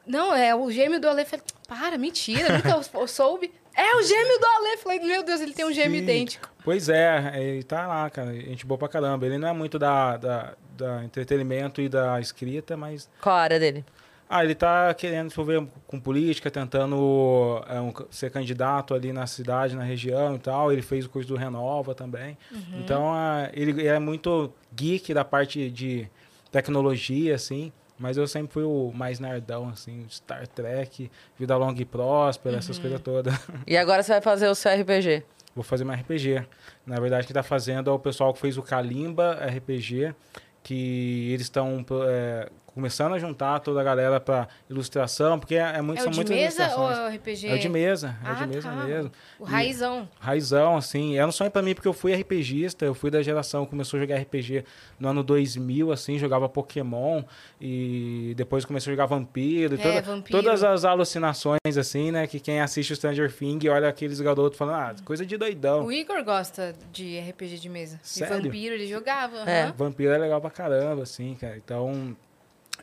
Não, é o gêmeo do Ale. Eu Falei, para, mentira, nunca eu soube. É o gêmeo do Ale. Falei, meu Deus, ele tem um gêmeo Sim. idêntico. Pois é, ele tá lá, cara. Gente boa pra caramba. Ele não é muito da, da, da entretenimento e da escrita, mas. Qual a área dele? Ah, ele tá querendo se envolver com política, tentando é, um- ser candidato ali na cidade, na região e tal. Ele fez o curso do Renova também. Então, ah, ele é muito geek da parte de tecnologia, assim. Mas eu sempre fui o mais nerdão, assim, Star Trek, Vida Longa e Próspera, essas coisas todas. E agora você vai fazer o seu RPG. Vou fazer uma RPG. Na verdade, quem está fazendo é o pessoal que fez o Kalimba RPG, que eles estão é, começando a juntar toda a galera para ilustração, porque é, é muito, É o são de muitas mesa ou ilustrações. é o RPG? É o de mesa, é o Ah, de mesa tá. mesmo. O E- raizão. Raizão, assim, era um sonho pra mim porque eu fui RPGista, eu fui da geração que começou a jogar RPG no ano 2000, assim, jogava Pokémon e depois começou a jogar Vampiro, e É, toda- Vampiro. todas as alucinações, assim, né, que quem assiste o Stranger Things olha aqueles garotos falando, ah, coisa de doidão. O Igor gosta de RPG de mesa. Sério? E vampiro, ele jogava. É. aham. Vampiro é legal pra caramba, assim, cara. Então.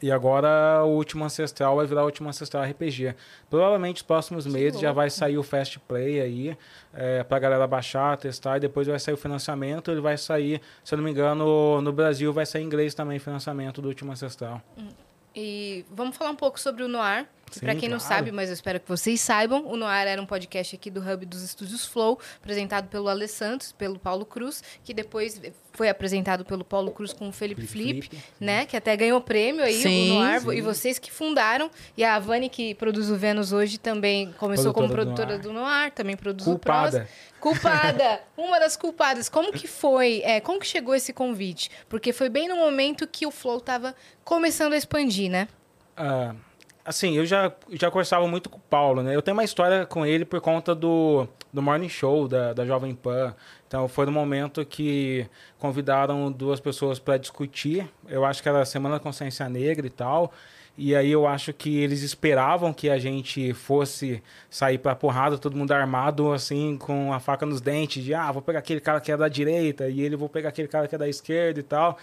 E agora o Último Ancestral vai virar o Último Ancestral RPG. Provavelmente nos próximos meses já louco. vai sair o Fast Play aí, é, pra galera baixar, testar, e depois vai sair o financiamento. Ele vai sair, se eu não me engano, no Brasil vai sair em inglês também o financiamento do Último Ancestral. E vamos falar um pouco sobre o Noir. Que Sim, Pra quem não claro. sabe, mas eu espero que vocês saibam, o Noir era um podcast aqui do Hub dos Estúdios Flow, apresentado pelo Ale Santos, pelo Paulo Cruz, que depois foi apresentado pelo Paulo Cruz com o Felipe Felipe Flip, né? Que até ganhou prêmio aí, Sim, o Noir. sim. E vocês que fundaram. E a Vani, que produz o Vênus hoje, também começou como Produtora produtora do do Noir, também produz o Prosa. Culpada. Culpada, uma das culpadas. Como que foi? É, como que chegou esse convite? Porque foi bem no momento que o Flow tava começando a expandir, né? Ah, assim, eu já, já conversava muito com o Paulo, né? Eu tenho uma história com ele por conta do, do Morning Show da, da Jovem Pan. Então, foi no momento que convidaram duas pessoas para discutir. Eu acho que era a Semana da Consciência Negra e tal. E aí eu acho que eles esperavam que a gente fosse sair pra porrada, todo mundo armado, assim, com a faca nos dentes, de ah, vou pegar aquele cara que é da direita, e ele vou pegar aquele cara que é da esquerda e tal.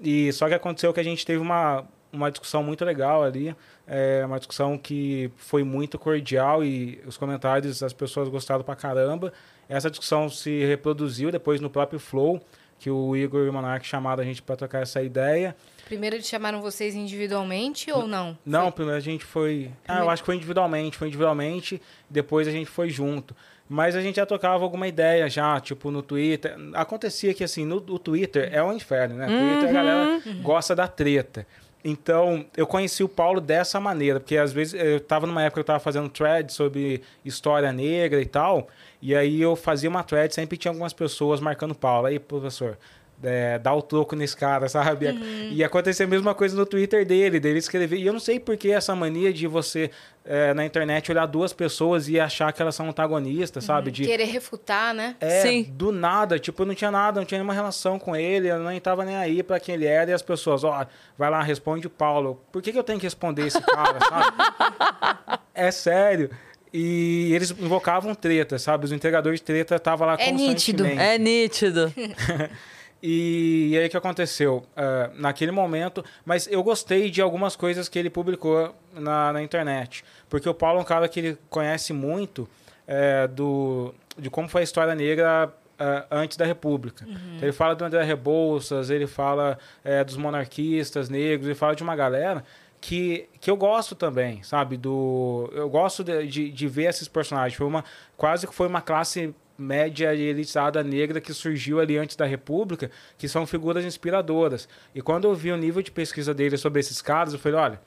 E só que aconteceu que a gente teve uma, uma discussão muito legal ali, é, uma discussão que foi muito cordial e os comentários as pessoas gostaram pra caramba. Essa discussão se reproduziu depois no próprio Flow, que o Igor e o Monark chamaram a gente para trocar essa ideia. Primeiro eles chamaram vocês individualmente ou não? Não, Foi- primeiro a gente foi. Ah, eu acho que foi individualmente, foi individualmente, depois a gente foi junto. Mas a gente já tocava alguma ideia já, tipo no Twitter. Acontecia que assim, no, o Twitter é um inferno, né? Twitter a galera gosta da treta. Então, eu conheci o Paulo dessa maneira, porque às vezes eu tava numa época que eu tava fazendo thread sobre história negra e tal, e aí eu fazia uma thread, sempre tinha algumas pessoas marcando Paulo. Aí, professor, é, dá o troco nesse cara, sabe? E acontecia a mesma coisa no Twitter dele, dele escrever. E eu não sei por que essa mania de você, é, na internet, olhar duas pessoas e achar que elas são antagonistas, sabe? De, Querer refutar, né? é, Sim. do nada, tipo, eu não tinha nada, não tinha nenhuma relação com ele, eu nem tava nem aí pra quem ele era, e as pessoas, ó, vai lá, responde o Paulo. Por que, que eu tenho que responder esse cara, sabe? é sério. E eles invocavam treta, sabe? Os entregadores de treta estavam lá É nítido. constantemente. É nítido. E, e aí o que aconteceu? Ah, naquele momento, mas eu gostei de algumas coisas que ele publicou na, na internet. Porque o Paulo é um cara que ele conhece muito é, do, de como foi a história negra ah, antes da República. Então, ele fala do André Rebouças, ele fala é, dos monarquistas negros, ele fala de uma galera que, que eu gosto também, sabe? Do, eu gosto de, de, de ver esses personagens. Foi uma, quase que foi uma classe média e elitizada negra que surgiu ali antes da República, que são figuras inspiradoras. E quando eu vi o nível de pesquisa dele sobre esses caras, eu falei, olha,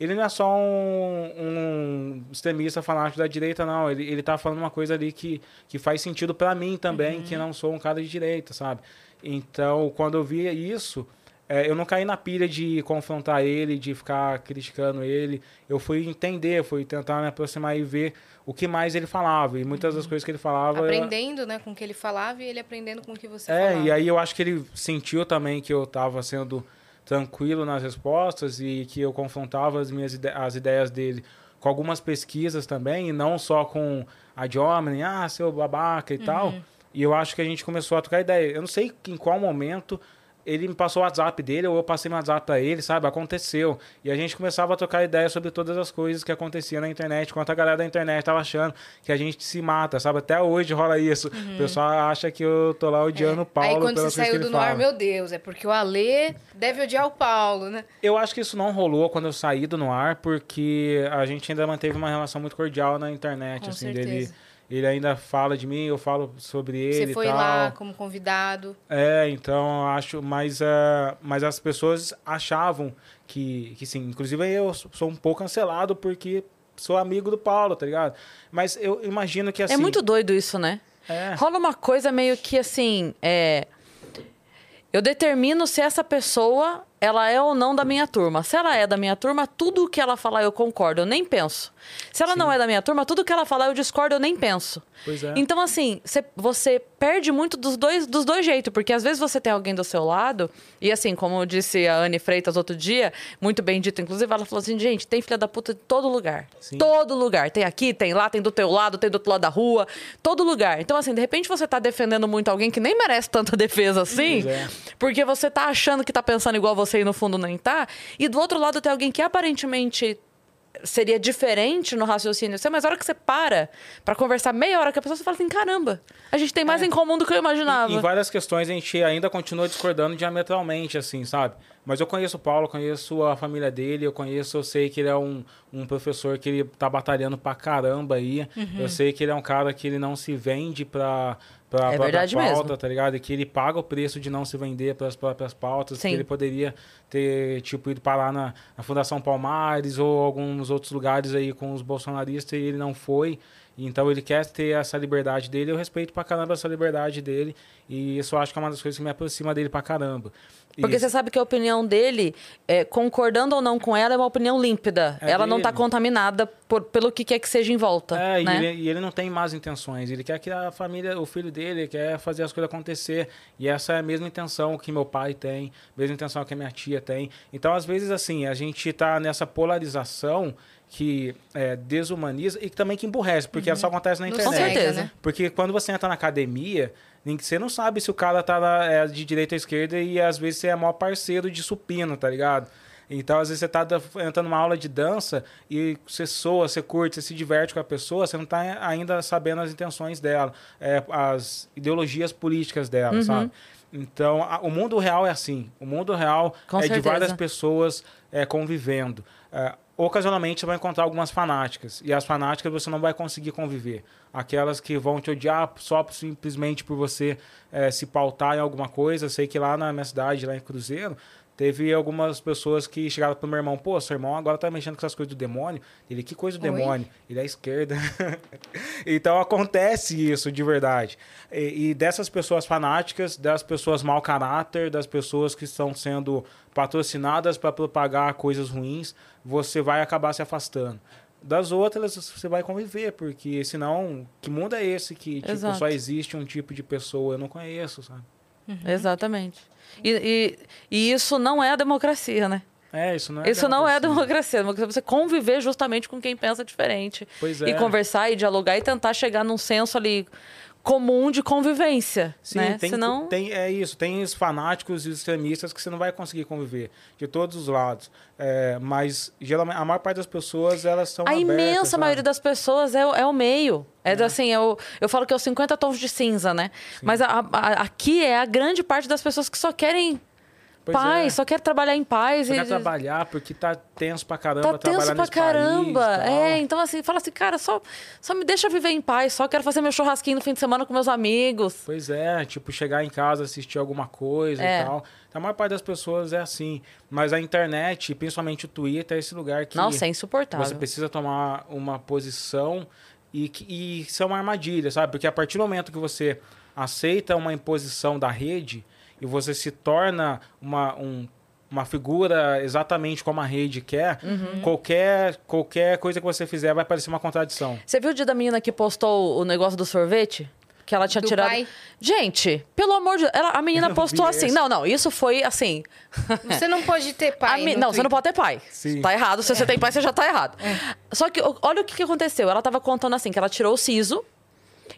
ele não é só um, um extremista fanático da direita, não. Ele, ele tá falando uma coisa ali que, que faz sentido para mim também, que não sou um cara de direita, sabe? Então, quando eu vi isso, é, eu não caí na pilha de confrontar ele, de ficar criticando ele. Eu fui entender, fui tentar me aproximar e ver o que mais ele falava. E muitas das coisas que ele falava. Aprendendo, né, com o que ele falava e ele aprendendo com o que você É, falava. e aí eu acho que ele sentiu também que eu estava sendo tranquilo nas respostas e que eu confrontava as minhas ide as ideias dele com algumas pesquisas também, e não só com a de homem, ah, seu babaca e tal. E eu acho que a gente começou a trocar ideia. Eu não sei em qual momento ele me passou o WhatsApp dele ou eu passei meu WhatsApp para ele, sabe? Aconteceu. E a gente começava a trocar ideia sobre todas as coisas que aconteciam na internet, enquanto a galera da internet tava achando que a gente se mata, sabe? Até hoje rola isso. O pessoal acha que eu tô lá odiando o Paulo Uhum. É. Aí quando você saiu do. Noir, meu Deus, é porque o Alê deve odiar o Paulo, né? Eu acho que isso não rolou quando eu saí do Noir, porque a gente ainda manteve uma relação muito cordial na internet, Com assim, certeza. dele. Ele ainda fala de mim, eu falo sobre ele Você foi e tal. lá como convidado. É, então eu acho, mas, eh, mas as pessoas achavam que, que sim, inclusive eu sou um pouco cancelado porque sou amigo do Paulo, tá ligado? Mas eu imagino que assim. É muito doido isso, né? É. Rola uma coisa meio que assim, é... Eu determino se essa pessoa, ela é ou não da minha turma. Se ela é da minha turma, tudo que ela falar eu concordo, eu nem penso. Se ela não é da minha turma, tudo que ela falar eu discordo, eu nem penso. Pois é. Então, assim, cê- você perde muito dos dois, dos dois jeitos, porque às vezes você tem alguém do seu lado, e assim, como disse a Anne Freitas outro dia, muito bem dito, inclusive, ela falou assim: gente, tem filha da puta de todo lugar. Sim. Todo lugar. Tem aqui, tem lá, tem do teu lado, tem do outro lado da rua, todo lugar. Então, assim, de repente você tá defendendo muito alguém que nem merece tanta defesa assim, é. porque você tá achando que tá pensando igual você e no fundo nem tá, e do outro lado tem alguém que aparentemente seria diferente no raciocínio seu, mas a hora que você para pra conversar meia hora com a pessoa, você fala assim, caramba, a gente tem mais em comum do que eu imaginava. Em várias questões a gente ainda continua discordando diametralmente, assim, sabe? Mas eu conheço o Paulo, conheço a família dele, eu conheço, eu sei que ele é um, um professor que ele tá batalhando pra caramba aí. Uhum. Eu sei que ele é um cara que ele não se vende pra, pra É própria verdade pauta, mesmo. tá ligado? E que ele paga o preço de não se vender pelas próprias pautas, Sim. que ele poderia ter, tipo, ido parar na, na Fundação Palmares ou alguns outros lugares aí com os bolsonaristas e ele não foi. Então ele quer ter essa liberdade dele, eu respeito pra caramba essa liberdade dele. E isso eu acho que é uma das coisas que me aproxima dele pra caramba. Porque você sabe que a opinião dele, é, concordando ou não com ela, é uma opinião límpida. É ela não tá dele. contaminada por- pelo que quer que seja em volta. É, né? e, ele, e ele não tem más intenções. Ele quer que a família, o filho dele, quer fazer as coisas acontecer. E essa é a mesma intenção que meu pai tem, mesma intenção que a minha tia tem. Então, às vezes, assim, a gente tá nessa polarização que é, desumaniza e que também que emburrece, porque ela só acontece na internet. Com certeza. né? Porque quando você entra na academia, você não sabe se o cara tá na- é, de direita ou esquerda e às vezes você é maior parceiro de supino, tá ligado? Então, às vezes você tá entrando numa aula de dança e você soa, você curte, você se diverte com a pessoa, você não tá ainda sabendo as intenções dela, é, as ideologias políticas dela, Uhum. sabe? Então, a- o mundo real é assim. O mundo real Com é de certeza. várias pessoas é, convivendo. É, ocasionalmente você vai encontrar algumas fanáticas. E as fanáticas você não vai conseguir conviver. Aquelas que vão te odiar só simplesmente por você é, se pautar em alguma coisa. Sei que lá na minha cidade, lá em Cruzeiro, teve algumas pessoas que chegaram pro meu irmão, pô, seu irmão agora tá mexendo com essas coisas do demônio. Ele, que coisa do Oi? demônio? Ele é esquerda. então acontece isso de verdade. E, e dessas pessoas fanáticas, das pessoas mau caráter, das pessoas que estão sendo patrocinadas para propagar coisas ruins, você vai acabar se afastando. Das outras, você vai conviver, porque senão, que mundo é esse que tipo, só existe um tipo de pessoa? Eu não conheço, sabe? Exatamente. E, e- e isso não é a democracia, né? É, isso não é isso não é a democracia. democracia. A democracia é você conviver justamente com quem pensa diferente. Pois E é. conversar e dialogar e tentar chegar num senso ali comum de convivência. Sim, né? tem, Senão. tem, é isso. Tem os fanáticos e os extremistas que você não vai conseguir conviver de todos os lados. É, mas geralmente a maior parte das pessoas elas são A abertas, imensa sabe? maioria das pessoas é, o- é o meio. É, do- assim, eu, eu falo que é os 50 tons de cinza, né? Mas a- a- aqui é a grande parte das pessoas que só querem Pois paz, é. só quer trabalhar em paz. Você e- quer trabalhar porque tá tenso pra caramba Tá trabalhar tenso pra caramba. país, é, então assim, fala assim, cara, só, só me deixa viver em paz, só quero fazer meu churrasquinho no fim de semana com meus amigos. Pois é, tipo, chegar em casa, assistir alguma coisa É. e tal. A maior parte das pessoas é assim. Mas a internet, principalmente o Twitter, é esse lugar que Nossa, é insuportável. você precisa tomar uma posição e, e isso é uma armadilha, sabe? Porque a partir do momento que você aceita uma imposição da rede e você se torna uma, um uma figura exatamente como a rede quer, Uhum. qualquer, qualquer coisa que você fizer vai parecer uma contradição. Você viu o dia da menina que postou o negócio do sorvete? Que ela tinha Do tirado. pai? Gente, pelo amor de Deus. ela- a menina postou assim. esse. Não, não, isso foi assim. Você não pode ter pai. no Não, você não pode ter pai. Sim. Tá errado. Se você tem pai, você já tá errado. Só que o- olha o que, que aconteceu. Ela tava contando assim, que ela tirou o siso.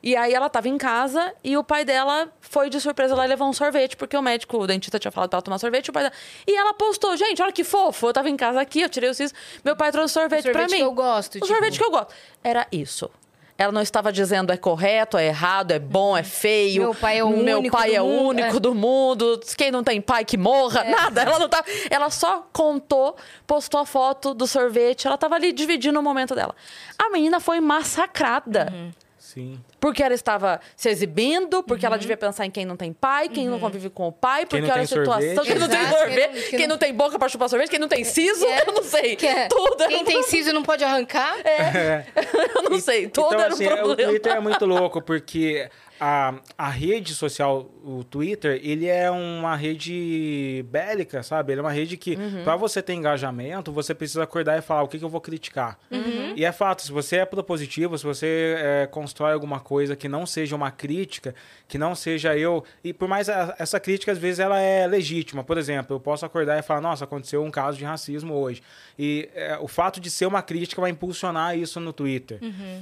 E aí ela tava em casa e o pai dela foi de surpresa lá e levou um sorvete, porque o médico, o dentista tinha falado pra ela tomar sorvete, o pai dela... E ela postou, gente, olha que fofo, eu tava em casa aqui, eu tirei o siso, meu pai trouxe sorvete, O pra sorvete mim. que eu gosto, O tipo. sorvete que eu gosto. Era isso. Ela não estava dizendo é correto, é errado, é bom, é feio. Meu pai é o Meu único pai do é o mundo, único é. do mundo. Quem não tem pai que morra. Nada. Ela não tá. Ela só contou, postou a foto do sorvete. Ela tava ali dividindo o momento dela. A menina foi massacrada. Uhum. Sim. Porque ela estava se exibindo, porque ela devia pensar em quem não tem pai, quem não convive com o pai, porque olha a situação, sorvete. quem não tem Exato, quem sorvete, não- quem quem não, tem boca pra chupar sorvete, quem não tem siso, É. eu não sei. Que é, Tudo Quem um tem siso não pode arrancar? É. Eu não sei, todo então, era um assim, é, o problema. Twitter é muito louco, porque a, a rede social, o Twitter, ele é uma rede bélica, sabe? Ele é uma rede que, Uhum. pra você ter engajamento, você precisa acordar e falar o que, que eu vou criticar. Uhum. E é fato, se você é propositivo, se você é, constrói alguma coisa que não seja uma crítica, que não seja eu... E por mais a- essa crítica, às vezes, ela é legítima. Por exemplo, eu posso acordar e falar, nossa, aconteceu um caso de racismo hoje. E é, o fato de ser uma crítica vai impulsionar isso no Twitter.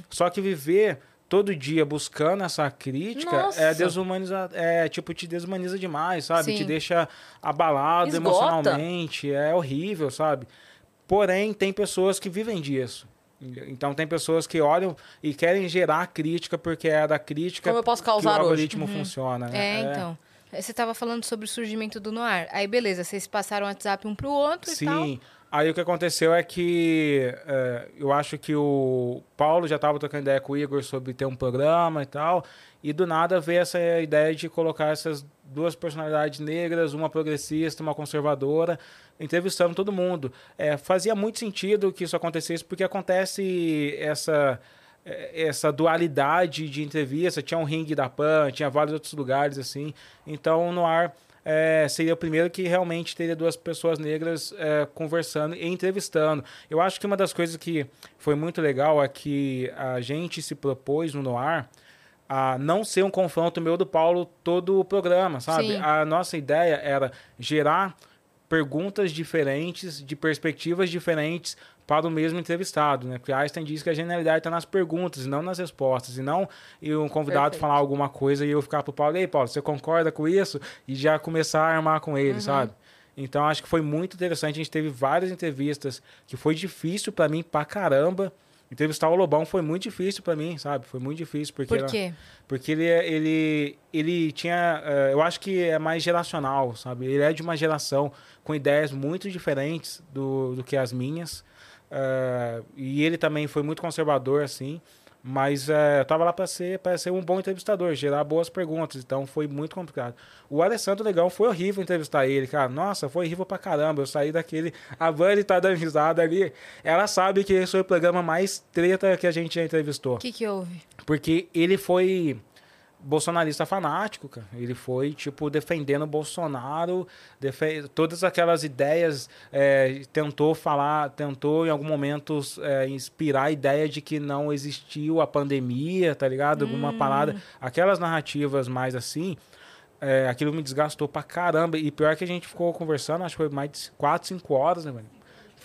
Só que viver todo dia buscando essa crítica Nossa. é desumaniza, é tipo te desumaniza demais, sabe? Sim. Te deixa abalado Esgota. emocionalmente, é horrível, sabe? Porém, tem pessoas que vivem disso. Então tem pessoas que olham e querem gerar crítica porque é da crítica Como eu posso que o causar hoje? algoritmo funciona. né? É, então. Você estava falando sobre o surgimento do Noir. Aí, beleza, vocês passaram o WhatsApp um pro outro e tal. Sim. Aí o que aconteceu é que é, eu acho que o Paulo já estava trocando ideia com o Igor sobre ter um programa e tal. E do nada veio essa ideia de colocar essas duas personalidades negras, uma progressista, uma conservadora, entrevistando todo mundo. É, fazia muito sentido que isso acontecesse, porque acontece essa é, essa dualidade de entrevista. Tinha um ringue da PAN, tinha vários outros lugares assim. Então, no ar é, seria o primeiro que realmente teria duas pessoas negras é, conversando e entrevistando. Eu acho que uma das coisas que foi muito legal é que a gente se propôs no Noir a não ser um confronto meu do Paulo todo o programa, sabe? Sim. A nossa ideia era gerar perguntas diferentes, de perspectivas diferentes para o mesmo entrevistado, né? Porque Einstein diz que a genialidade está nas perguntas e não nas respostas, e não e um convidado Perfeito. falar alguma coisa e eu ficar pro Paulo, ei Paulo, você concorda com isso? E já começar a armar com ele, sabe? Então acho que foi muito interessante, a gente teve várias entrevistas que foi difícil para mim pra caramba. Entrevistar o Lobão foi muito difícil para mim, sabe? Foi muito difícil porque Por era- quê? porque ele, é- ele, ele tinha. eh, eu acho que é mais geracional, sabe? Ele é de uma geração com ideias muito diferentes do, do que as minhas. Eh, e ele também foi muito conservador, assim. Mas eh, eu tava lá para ser, pra ser um bom entrevistador, gerar boas perguntas. Então foi muito complicado. O Alessandro Legal foi horrível entrevistar ele, cara. Nossa, foi horrível pra caramba. Eu saí daquele. A Vani tá dando risada ali. Ela sabe que esse foi o programa mais treta que a gente já entrevistou. O que que houve? Porque ele foi bolsonarista fanático, cara. Ele foi, tipo, defendendo o Bolsonaro, defe- todas aquelas ideias, é, tentou falar, tentou em algum momento é, inspirar a ideia de que não existiu a pandemia, tá ligado? Alguma parada. Aquelas narrativas mais assim, é, aquilo me desgastou pra caramba. E pior que a gente ficou conversando, acho que foi mais de 4, 5 horas, né, velho?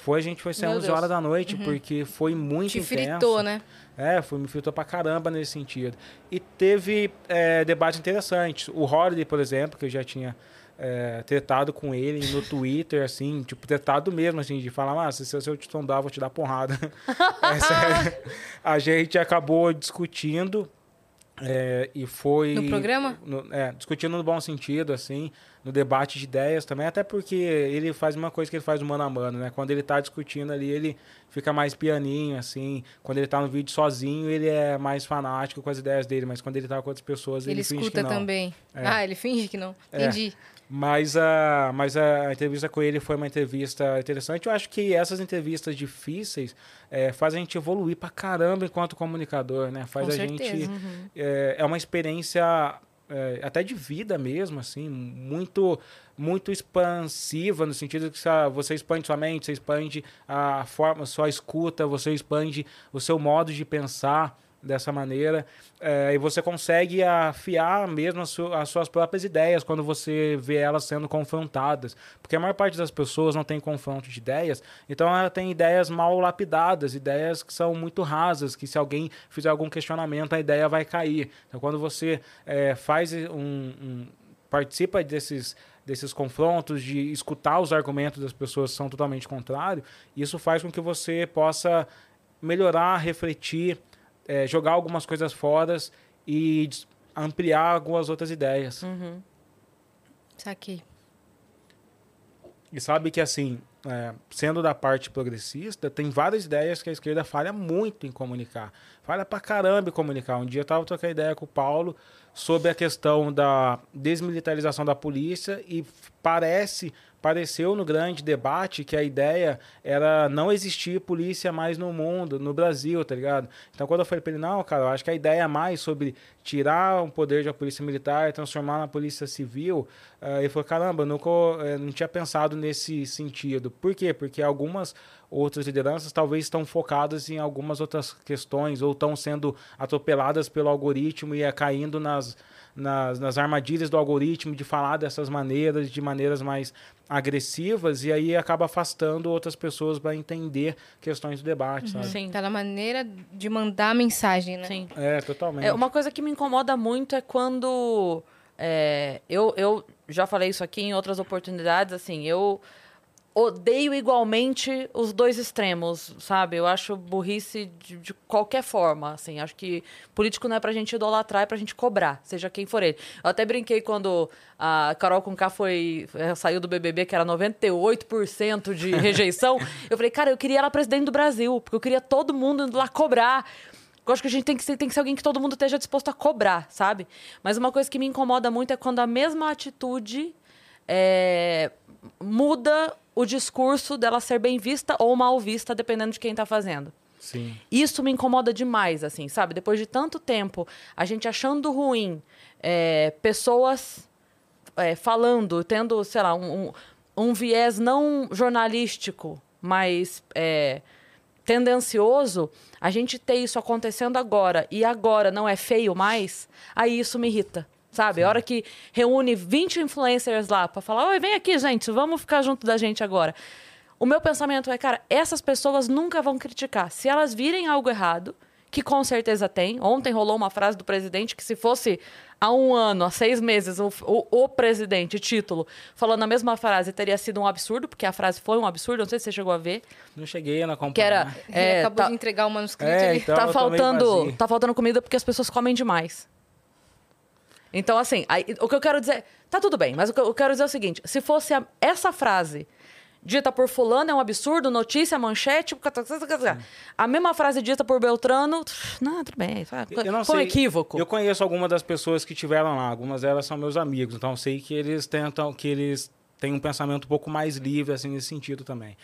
Foi, a gente foi sair Meu 11 Deus. horas da noite, porque foi muito Te intenso. fritou, né? É, foi, me filtrou pra caramba nesse sentido. E teve é, debates interessantes. O Holiday, por exemplo, que eu já tinha é, tretado com ele no Twitter, assim, tipo, tretado mesmo, assim, de falar, ah, se, se eu te eu vou te dar porrada. É sério. a gente acabou discutindo é, e foi... No programa? no- é, discutindo no bom sentido, assim, no debate de ideias também, até porque ele faz uma coisa que ele faz no mano a mano, né? Quando ele tá discutindo ali, ele fica mais pianinho, assim. Quando ele tá no vídeo sozinho, ele é mais fanático com as ideias dele, mas quando ele tá com outras pessoas, ele, Ele finge escuta que não. também. É. Ah, ele finge que não. É. Entendi. Mas a, mas a entrevista com ele foi uma entrevista interessante. Eu acho que essas entrevistas difíceis é, fazem a gente evoluir pra caramba enquanto comunicador, né? Faz Com a certeza. gente... É, é uma experiência é, até de vida mesmo, assim, muito muito expansiva no sentido que você expande sua mente, você expande a forma, sua escuta, você expande o seu modo de pensar dessa maneira. É, e você consegue afiar mesmo as, su as, suas próprias ideias quando você vê elas sendo confrontadas. Porque a maior parte das pessoas não tem confronto de ideias então ela tem ideias mal lapidadas ideias que são muito rasas que se alguém fizer algum questionamento a ideia vai cair. Então quando você é, faz um, um participa desses desses confrontos, de escutar os argumentos das pessoas que são totalmente contrários, isso faz com que você possa melhorar, refletir, é, jogar algumas coisas fora e ampliar algumas outras ideias. Uhum. Saquei. E sabe que, assim, é, sendo da parte progressista, tem várias ideias que a esquerda falha muito em comunicar. Falha pra caramba em comunicar. Um dia eu tava trocando ideia com o Paulo sobre a questão da desmilitarização da polícia e parece pareceu no grande debate que a ideia era não existir polícia mais no mundo, no Brasil, tá ligado? Então quando eu falei pra ele, não, cara, eu acho que a ideia é mais sobre tirar o poder da polícia militar e transformar na polícia civil, uh, ele falou, caramba, eu nunca, eu não tinha pensado nesse sentido. Por quê? Porque algumas outras lideranças talvez estão focadas em algumas outras questões ou estão sendo atropeladas pelo algoritmo e é caindo nas nas, nas armadilhas do algoritmo de falar dessas maneiras, de maneiras mais agressivas, e aí acaba afastando outras pessoas para entender questões do debate, uhum. sabe? Sim. Tá na maneira de mandar mensagem, né? Sim. É, totalmente. É, uma coisa que me incomoda muito é quando... É, eu, eu já falei isso aqui em outras oportunidades, assim, eu odeio igualmente os dois extremos, sabe? Eu acho burrice de, de, qualquer forma, assim. Acho que político não é pra gente idolatrar, é pra gente cobrar, seja quem for ele. Eu até brinquei quando a Carol Conká foi, eh, saiu do BBB, que era 98% de rejeição. eu falei, cara, eu queria ela presidente do Brasil, porque eu queria todo mundo indo lá cobrar. Eu acho que a gente tem que, ser, tem que ser alguém que todo mundo esteja disposto a cobrar, sabe? Mas uma coisa que me incomoda muito é quando a mesma atitude é, muda o discurso dela ser bem vista ou mal vista, dependendo de quem está fazendo. Sim. Isso me incomoda demais, assim, sabe? Depois de tanto tempo, a gente achando ruim, é, pessoas é, falando, tendo, sei lá, um, um, um, viés não jornalístico, mas é, tendencioso, a gente ter isso acontecendo agora e agora não é feio mais, aí isso me irrita sabe? Sim. A hora que reúne 20 influencers lá para falar, oi, vem aqui, gente, vamos ficar junto da gente agora. O meu pensamento é, cara, essas pessoas nunca vão criticar. Se elas virem algo errado, que com certeza tem. Ontem rolou uma frase do presidente que se fosse há um ano, há seis meses, o, o, o, presidente, título, falando a mesma frase, teria sido um absurdo, porque a frase foi um absurdo, não sei se você chegou a ver. Não cheguei a acompanhar. Que era, é, acabou tá, de entregar o manuscrito. É, então tá, faltando, tá faltando comida porque as pessoas comem demais. Então, assim, aí, o que eu quero dizer. Tá tudo bem, mas o que eu quero dizer é o seguinte: se fosse a, essa frase dita por fulano é um absurdo, notícia, manchete, a mesma frase dita por Beltrano, não, tudo bem, eu não foi um equívoco. Eu conheço algumas das pessoas que tiveram lá, algumas delas são meus amigos, então sei que eles tentam, que eles têm um pensamento um pouco mais livre, assim, nesse sentido também.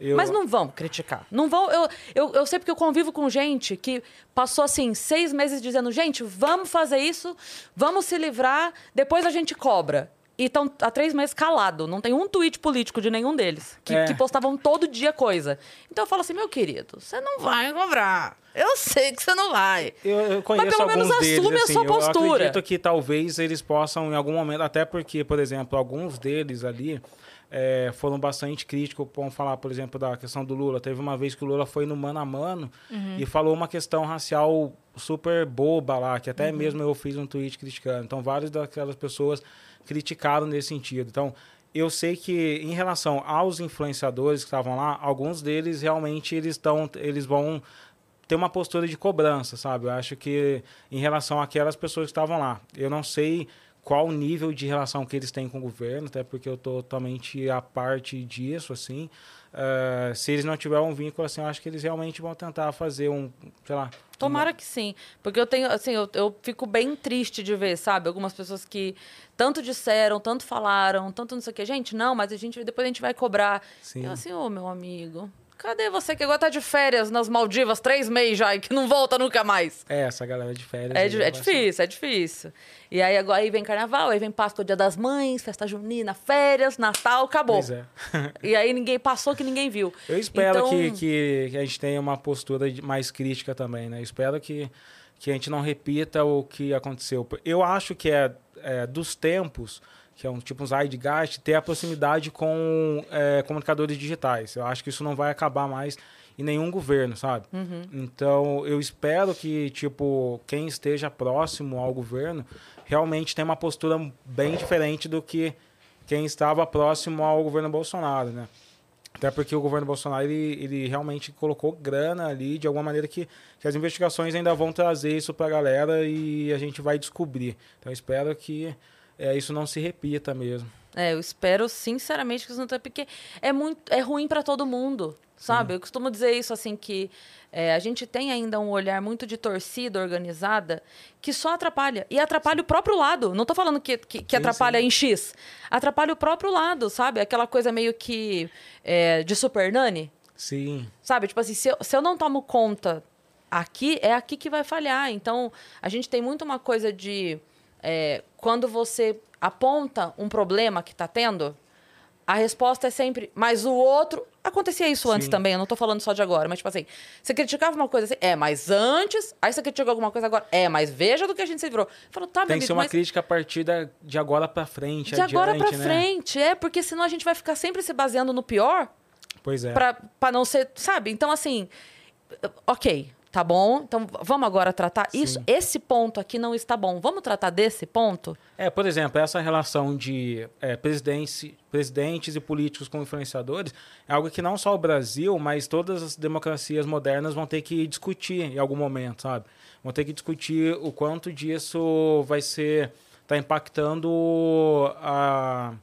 Eu... Mas não vão criticar. Não vão. Eu, eu, eu sei porque eu convivo com gente que passou assim seis meses dizendo: gente, vamos fazer isso, vamos se livrar, depois a gente cobra. E estão há três meses calado. Não tem um tweet político de nenhum deles. Que, é. que postavam todo dia coisa. Então eu falo assim, meu querido, você não vai cobrar. Eu sei que você não vai. Eu, eu conheço Mas pelo menos deles, assume assim, a sua postura. Eu acredito que talvez eles possam, em algum momento, até porque, por exemplo, alguns deles ali é, foram bastante críticos. Vamos falar, por exemplo, da questão do Lula. Teve uma vez que o Lula foi no mano a mano uhum. e falou uma questão racial super boba lá, que até uhum. mesmo eu fiz um tweet criticando. Então, várias daquelas pessoas criticaram nesse sentido. Então, eu sei que em relação aos influenciadores que estavam lá, alguns deles realmente eles estão, eles vão ter uma postura de cobrança, sabe? Eu acho que em relação àquelas pessoas que estavam lá, eu não sei qual o nível de relação que eles têm com o governo, até porque eu estou totalmente à parte disso, assim. Uh, se eles não tiverem um vínculo, assim, eu acho que eles realmente vão tentar fazer um, sei lá... Tomara uma... que sim, porque eu tenho, assim, eu, eu fico bem triste de ver, sabe? Algumas pessoas que tanto disseram, tanto falaram, tanto não sei o que. Gente, não, mas a gente, depois a gente vai cobrar. Sim. Eu assim, ô, oh, meu amigo... Cadê você que agora tá de férias nas Maldivas três meses já e que não volta nunca mais? É, essa galera de férias. É, é ser- difícil, é difícil. E aí agora aí vem carnaval, aí vem Páscoa, Dia das Mães, festa junina, férias, Natal, acabou. Pois é. E aí ninguém passou que ninguém viu. Eu espero Então- que, que, que a gente tenha uma postura mais crítica também, né? Eu espero que, que a gente não repita o que aconteceu. Eu acho que é, é dos tempos, que é um tipo um Zeitgeist, ter a proximidade com é, comunicadores digitais. Eu acho que isso não vai acabar mais em nenhum governo, sabe? Então, eu espero que, tipo, quem esteja próximo ao governo realmente tenha uma postura bem diferente do que quem estava próximo ao governo Bolsonaro, né? Até porque o governo Bolsonaro, ele, ele realmente colocou grana ali, de alguma maneira que, que as investigações ainda vão trazer isso pra galera e a gente vai descobrir. Então, eu espero que é, isso não se repita mesmo. É, eu espero sinceramente que isso não tenha, porque é muito, é ruim para todo mundo, sabe? Eu costumo dizer isso assim que é, a gente tem ainda um olhar muito de torcida organizada que só atrapalha e atrapalha o próprio lado. Não tô falando que, que, que Sim, atrapalha sim. em X, atrapalha o próprio lado, sabe? Aquela coisa meio que é, de super nani, Sim, sabe? Tipo assim, se eu, se eu não tomo conta aqui, é aqui que vai falhar. Então, a gente tem muito uma coisa de. É, quando você aponta um problema que está tendo, a resposta é sempre, mas o outro. Acontecia isso antes Sim. também, eu não tô falando só de agora, mas tipo assim, você criticava uma coisa assim, é, mas antes, aí você criticou alguma coisa agora, é, mas veja do que a gente se virou. Falou, tá, meu tem que amigo, ser uma mas crítica a partir da, de agora pra frente, de agora pra adiante, né? frente, é, porque senão a gente vai ficar sempre se baseando no pior Pois é. Pra, pra não ser, sabe? Então, assim, ok, tá bom. Então, vamos agora tratar isso. Sim. Esse ponto aqui não está bom. Vamos tratar desse ponto? É, por exemplo, essa relação de é, presidente, presidentes e políticos com influenciadores é algo que não só o Brasil, mas todas as democracias modernas vão ter que discutir em algum momento, sabe? Vão ter que discutir o quanto disso vai ser tá impactando a,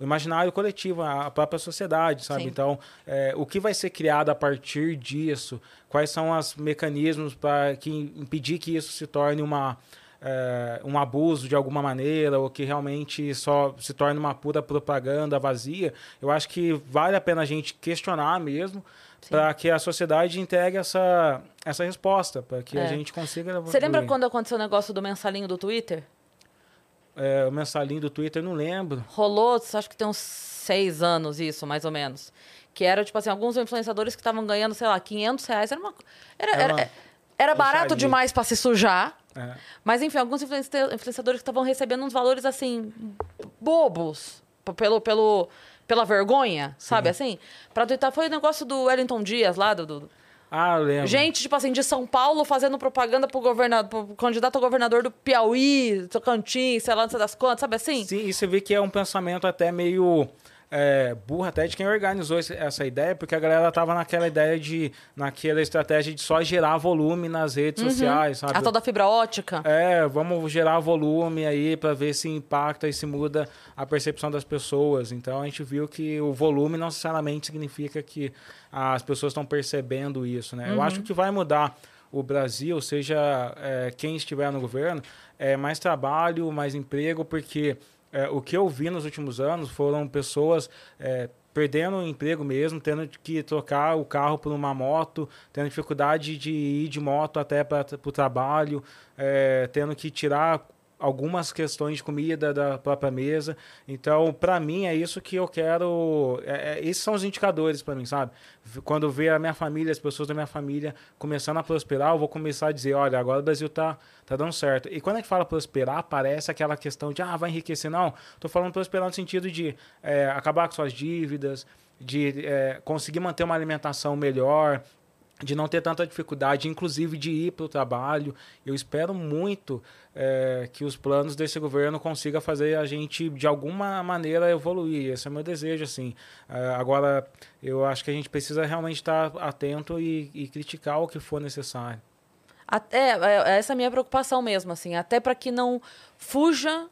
o imaginário coletivo, a própria sociedade, sabe? Sim. Então, é, o que vai ser criado a partir disso? Quais são os mecanismos para que impedir que isso se torne uma é, um abuso de alguma maneira ou que realmente só se torne uma pura propaganda vazia? Eu acho que vale a pena a gente questionar mesmo para que a sociedade entregue essa essa resposta, para que a É. gente consiga. Você lembra quando aconteceu o negócio do mensalinho do Twitter? É, o mensalinho do Twitter, não lembro. Rolou, acho que tem uns seis anos isso, mais ou menos. Que era, tipo assim, alguns influenciadores que estavam ganhando, sei lá, 500 reais. Era, uma, era, Era era, uma era barato demais para se sujar. É. Mas, enfim, alguns influenci- influenciadores que estavam recebendo uns valores, assim, bobos. Pelo, pelo, pela vergonha, sabe assim? Pra twittar. Foi o negócio do Wellington Dias lá, do... do- Ah, lembro. Gente, tipo assim, de São Paulo fazendo propaganda pro, governador, pro candidato a governador do Piauí, Tocantins, sei lá, não sei das quantas, sabe assim? Sim, e você vê que é um pensamento até meio é, burro até de quem organizou esse- essa ideia, porque a galera tava naquela ideia de, naquela estratégia de só gerar volume nas redes sociais, sabe? A tal da fibra ótica. É, vamos gerar volume aí para ver se impacta e se muda a percepção das pessoas. Então a gente viu que o volume não necessariamente significa que as pessoas estão percebendo isso, né? Eu acho que vai mudar o Brasil, seja é, quem estiver no governo, é mais trabalho, mais emprego, porque é, o que eu vi nos últimos anos foram pessoas é, perdendo o emprego mesmo, tendo que trocar o carro por uma moto, tendo dificuldade de ir de moto até para o trabalho, é, tendo que tirar algumas questões de comida da própria mesa. Então, para mim, é isso que eu quero. é- é- esses são os indicadores para mim, sabe? Quando ver a minha família, as pessoas da minha família começando a prosperar, eu vou começar a dizer: olha, agora o Brasil tá, tá dando certo. E quando a gente fala prosperar, parece aquela questão de, ah, vai enriquecer. Não, tô falando prosperar no sentido de é, acabar com suas dívidas, de é, conseguir manter uma alimentação melhor, de não ter tanta dificuldade, inclusive de ir para o trabalho. Eu espero muito é, que os planos desse governo consigam fazer a gente, de alguma maneira, evoluir. Esse é o meu desejo, assim. É, agora, eu acho que a gente precisa realmente estar atento e, e criticar o que for necessário. Até, é, essa é a minha preocupação mesmo, assim. Até para que não fuja,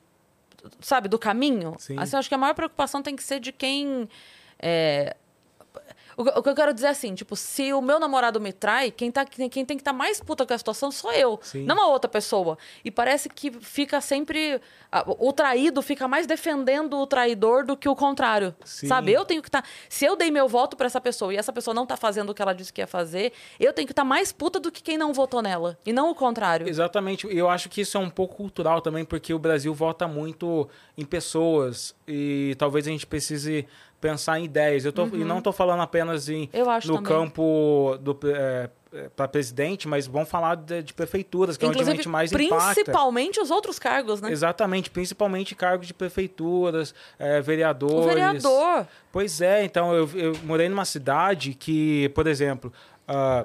sabe, do caminho. Sim. Assim, acho que a maior preocupação tem que ser de quem... é, O, que- o que eu quero dizer é assim, tipo, se o meu namorado me trai, quem, tá, quem quem tem que estar mais puta com a situação sou eu, Sim. não a outra pessoa. E parece que fica sempre. O traído fica mais defendendo o traidor do que o contrário. Sim. Sabe? Eu tenho que estar. se eu dei meu voto pra essa pessoa e essa pessoa não tá fazendo o que ela disse que ia fazer, eu tenho que estar mais puta do que quem não votou nela. E não o contrário. Exatamente. Eu acho que isso é um pouco cultural também, porque o Brasil vota muito em pessoas e talvez a gente precise pensar em ideias. Eu tô, E não estou falando apenas em, Uhum. Eu acho no também. campo do é, para presidente, mas vamos falar de, de prefeituras, que é onde a Inclusive, gente mais impacta. principalmente os outros cargos, né? Exatamente, principalmente cargos de prefeituras, é, vereadores. O vereador. Pois é, então eu, eu morei numa cidade que, por exemplo, ah,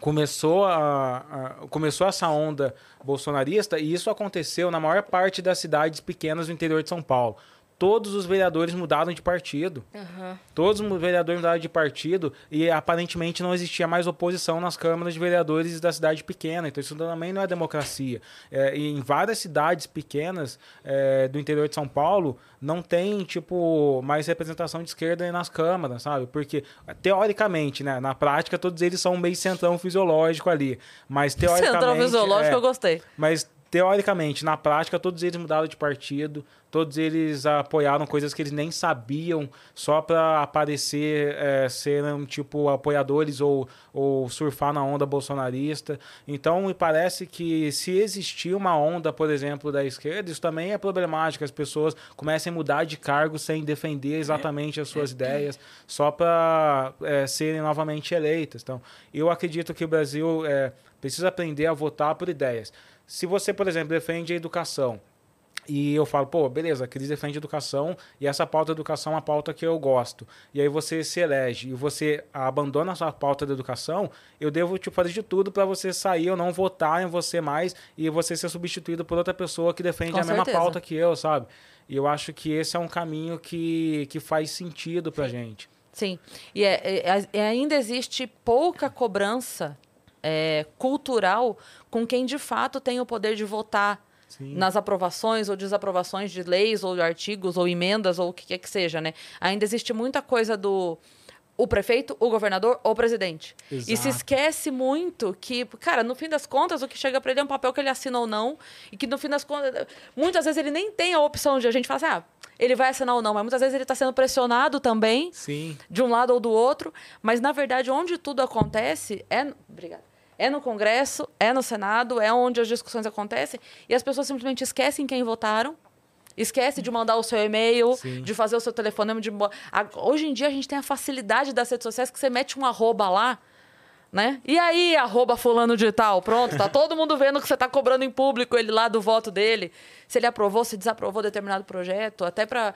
começou, a, a- começou essa onda bolsonarista e isso aconteceu na maior parte das cidades pequenas do interior de São Paulo. Todos os vereadores mudaram de partido. Aham. Todos os vereadores mudaram de partido e aparentemente não existia mais oposição nas câmaras de vereadores da cidade pequena. Então isso também não é democracia. É, e em várias cidades pequenas é, do interior de São Paulo não tem tipo mais representação de esquerda nas câmaras, sabe? Porque teoricamente, né, na prática todos eles são meio centrão fisiológico ali, mas teoricamente Central fisiológico, é, eu gostei. mas teoricamente, na prática, todos eles mudaram de partido, todos eles apoiaram coisas que eles nem sabiam só para aparecer, é, serem tipo apoiadores ou, ou surfar na onda bolsonarista. Então, me parece que se existir uma onda, por exemplo, da esquerda, isso também é problemático. As pessoas comecem a mudar de cargo sem defender exatamente as suas ideias, só para serem novamente eleitas. Então, eu acredito que o Brasil é, precisa aprender a votar por ideias. Se você, por exemplo, defende a educação, e eu falo, pô, beleza, a Cris defende educação e essa pauta da educação é uma pauta que eu gosto. E aí você se elege e você abandona a sua pauta da educação, eu devo te fazer de tudo para você sair ou não votar em você mais e você ser substituído por outra pessoa que defende Com a mesma certeza. pauta que eu, sabe? E eu acho que esse é um caminho que, que faz sentido pra gente. Sim. E é- é- é- ainda existe pouca cobrança é, cultural com quem de fato tem o poder de votar Sim. nas aprovações ou desaprovações de leis ou de artigos ou emendas ou o que quer que seja, né? Ainda existe muita coisa do o prefeito, o governador ou o presidente. E se Exato. esquece muito que, cara, no fim das contas, o que chega para ele é um papel que ele assina ou não, e que no fim das contas, muitas vezes ele nem tem a opção de a gente falar assim, ah, ele vai assinar ou não, mas muitas vezes ele está sendo pressionado também Sim. de um lado ou do outro, mas na verdade onde tudo acontece é, no- obrigada, é no Congresso, é no Senado, é onde as discussões acontecem e as pessoas simplesmente esquecem quem votaram. Esquece de mandar o seu e-mail, Sim. de fazer o seu telefonema. De... Hoje em dia a gente tem a facilidade das redes sociais que você mete um arroba lá, né? E aí, arroba fulano de tal, pronto, tá todo mundo vendo que você tá cobrando em público ele lá do voto dele. Se ele aprovou, se desaprovou determinado projeto, até para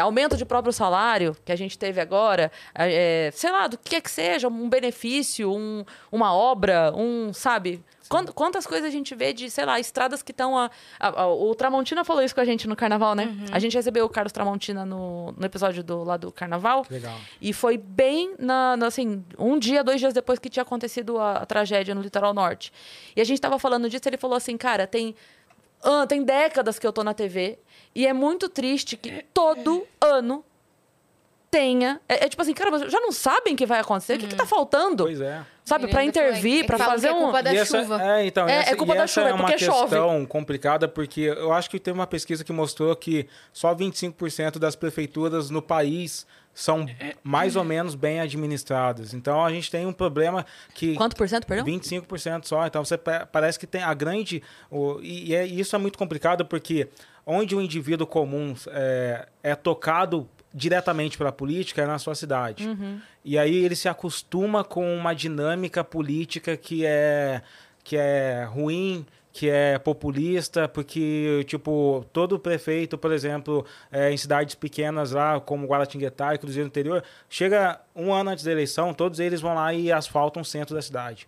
aumento de próprio salário que a gente teve agora, é, sei lá, do que é que seja, um benefício, um, uma obra, um, sabe? Quant- Quantas coisas a gente vê de, sei lá, estradas que estão. A, a- a- o Tramontina falou isso com a gente no carnaval, né? A gente recebeu o Carlos Tramontina no, no episódio do, lá do carnaval. Que legal. E foi bem na, na, assim, um dia, dois dias depois que tinha acontecido a, tragédia no litoral norte. E a gente tava falando disso, ele falou assim, cara, tem, ah, tem décadas que eu tô na TV e é muito triste que todo ano tenha. É, é tipo assim, cara, mas já não sabem o que vai acontecer? O que, que tá faltando? Pois é. Sabe, ainda fala- intervir, fala fazer é um. culpa da E essa- chuva. É, então, É, é essa, culpa e da essa chuva, é é uma chove. questão complicada, porque eu acho que teve uma pesquisa que mostrou que só 25% das prefeituras no país são mais ou menos bem administradas. Então a gente tem um problema que Quanto por cento, perdão? 25% só. Então você pa- parece que tem a grande. o- e, e é- isso é muito complicado porque onde o indivíduo comum é, é tocado diretamente pela política é na sua cidade. E aí ele se acostuma com uma dinâmica política que é, que é ruim. Que é populista, porque, tipo, todo prefeito, por exemplo, é, em cidades pequenas lá, como Guaratinguetá e Cruzeiro do Interior, chega um ano antes da eleição, todos eles vão lá e asfaltam o centro da cidade.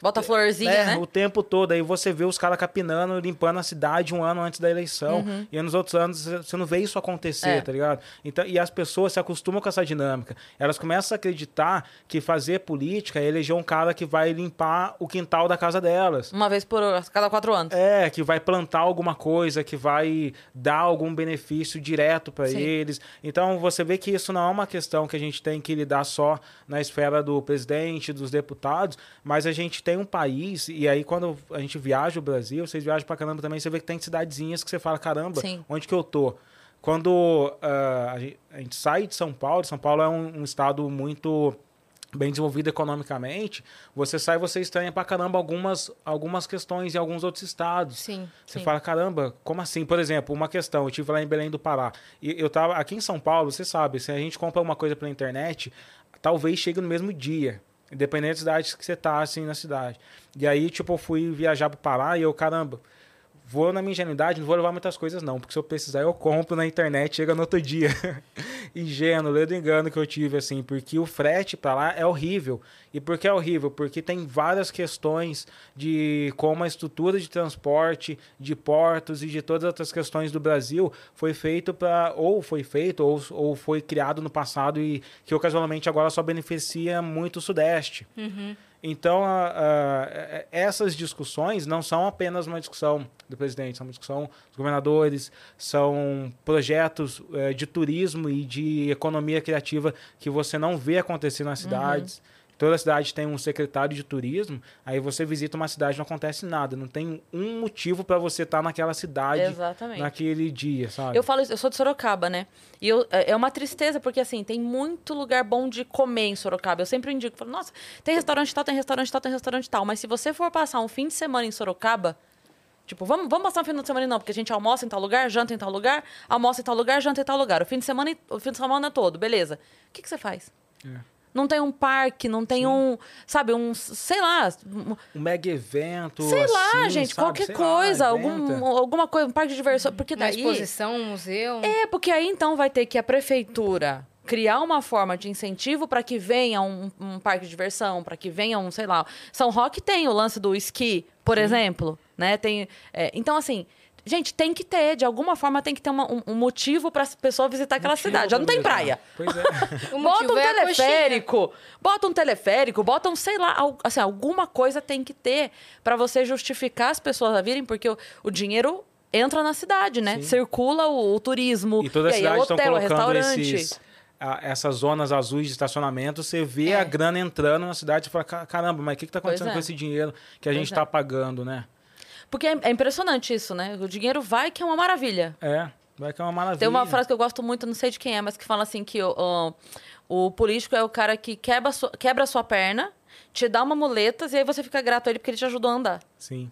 Bota florzinha, É, né? o tempo todo. Aí você vê os caras capinando, limpando a cidade um ano antes da eleição. Uhum. E nos outros anos você não vê isso acontecer, É. tá ligado? Então, e as pessoas se acostumam com essa dinâmica. Elas começam a acreditar que fazer política é eleger um cara que vai limpar o quintal da casa delas. Uma vez por cada quatro anos. É, que vai plantar alguma coisa, que vai dar algum benefício direto para eles. Então você vê que isso não é uma questão que a gente tem que lidar só na esfera do presidente, dos deputados, mas a gente tem um país, e aí quando a gente viaja o Brasil, vocês viajam pra caramba também, você vê que tem cidadezinhas que você fala, caramba, Sim. onde que eu tô? Quando ah, a, gente, sai de São Paulo, São Paulo é um, um estado muito bem desenvolvido economicamente, você sai e você estranha pra caramba algumas, algumas questões em alguns outros estados. Sim. Você Sim. fala, caramba, como assim? Por exemplo, uma questão, eu tive lá em Belém do Pará. E eu tava aqui em São Paulo, você sabe, se a gente compra uma coisa pela internet, talvez chegue no mesmo dia. Independente da cidade que você tá, assim, na cidade. E aí, tipo, eu fui viajar pro Pará e eu, caramba, vou na minha ingenuidade, não vou levar muitas coisas, não. Porque se eu precisar, eu compro na internet, chega no outro dia. Ingênuo, ledo engano que eu tive, assim. Porque o frete pra lá é horrível. E por que é horrível? Porque tem várias questões de como a estrutura de transporte, de portos e de todas as outras questões do Brasil foi feito para ou foi feito ou, ou foi criado no passado e que ocasionalmente agora só beneficia muito o Sudeste. Então, a- a- essas discussões não são apenas uma discussão do presidente, são uma discussão dos governadores, são projetos eh, de turismo e de economia criativa que você não vê acontecer nas cidades. Toda cidade tem um secretário de turismo, aí você visita uma cidade e não acontece nada, não tem um motivo para você estar naquela cidade Exatamente. naquele dia, sabe? Eu falo eu sou de Sorocaba, né? E eu, é é uma tristeza, porque assim, tem muito lugar bom de comer em Sorocaba. Eu sempre indico, falo, nossa, tem restaurante tal, tem restaurante tal, tem restaurante tal. Mas se você for passar um fim de semana em Sorocaba, tipo, vamos, vamos passar um fim de semana não, porque a gente almoça em tal lugar, janta em tal lugar, almoça em tal lugar, janta em tal lugar. O fim de semana, o fim de semana todo, beleza. O que, que você faz? É. Não tem um parque, não tem um, sabe, um, sei lá, um- mega evento, sei lá, assim, gente, sabe? qualquer Sei lá, coisa, evento. algum, alguma coisa, um parque de diversão, porque Uma daí... exposição, um museu. É, porque aí então vai ter que a prefeitura criar uma forma de incentivo para que venha um, um parque de diversão, para que venha um, sei lá. São Roque tem o lance do esqui, por exemplo, né? Tem, é, então assim, gente, tem que ter, de alguma forma tem que ter uma- um, um motivo para as pessoas visitar aquela Motivo cidade. Já não tem praia. Pois é. Bota um é teleférico, bota um teleférico, bota um, sei lá, assim, alguma coisa tem que ter para você justificar as pessoas a virem, porque o, o dinheiro entra na cidade, né? Sim. Circula o, o turismo, E toda a aí é cidade estão hotel, é colocando restaurante. esses, a- essas zonas azuis de estacionamento, você vê É. a grana entrando na cidade e fala, "Ca- caramba, mas o que está acontecendo é. com esse dinheiro que a Pois gente é. está pagando, né? Porque é, é impressionante isso, né? O dinheiro vai que é uma maravilha. É, vai que é uma maravilha. Tem uma frase que eu gosto muito, não sei de quem é, mas que fala assim que o, o, o político é o cara que quebra, a sua- quebra a sua perna, te dá uma muletas e aí você fica grato a ele porque ele te ajudou a andar. Sim.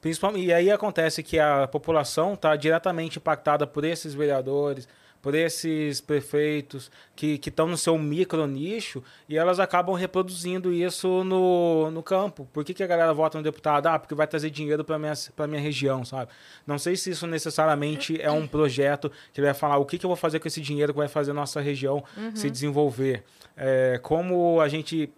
Principalmente, e aí acontece que a população está diretamente impactada por esses vereadores, por esses prefeitos que estão no seu micro nicho e elas acabam reproduzindo isso no, no campo. Por que, que a galera vota no deputado? Ah, porque vai trazer dinheiro para minha, pra minha região, sabe? Não sei se isso necessariamente é um projeto que vai falar o que, que eu vou fazer com esse dinheiro que vai fazer a nossa região se desenvolver. É, como a gente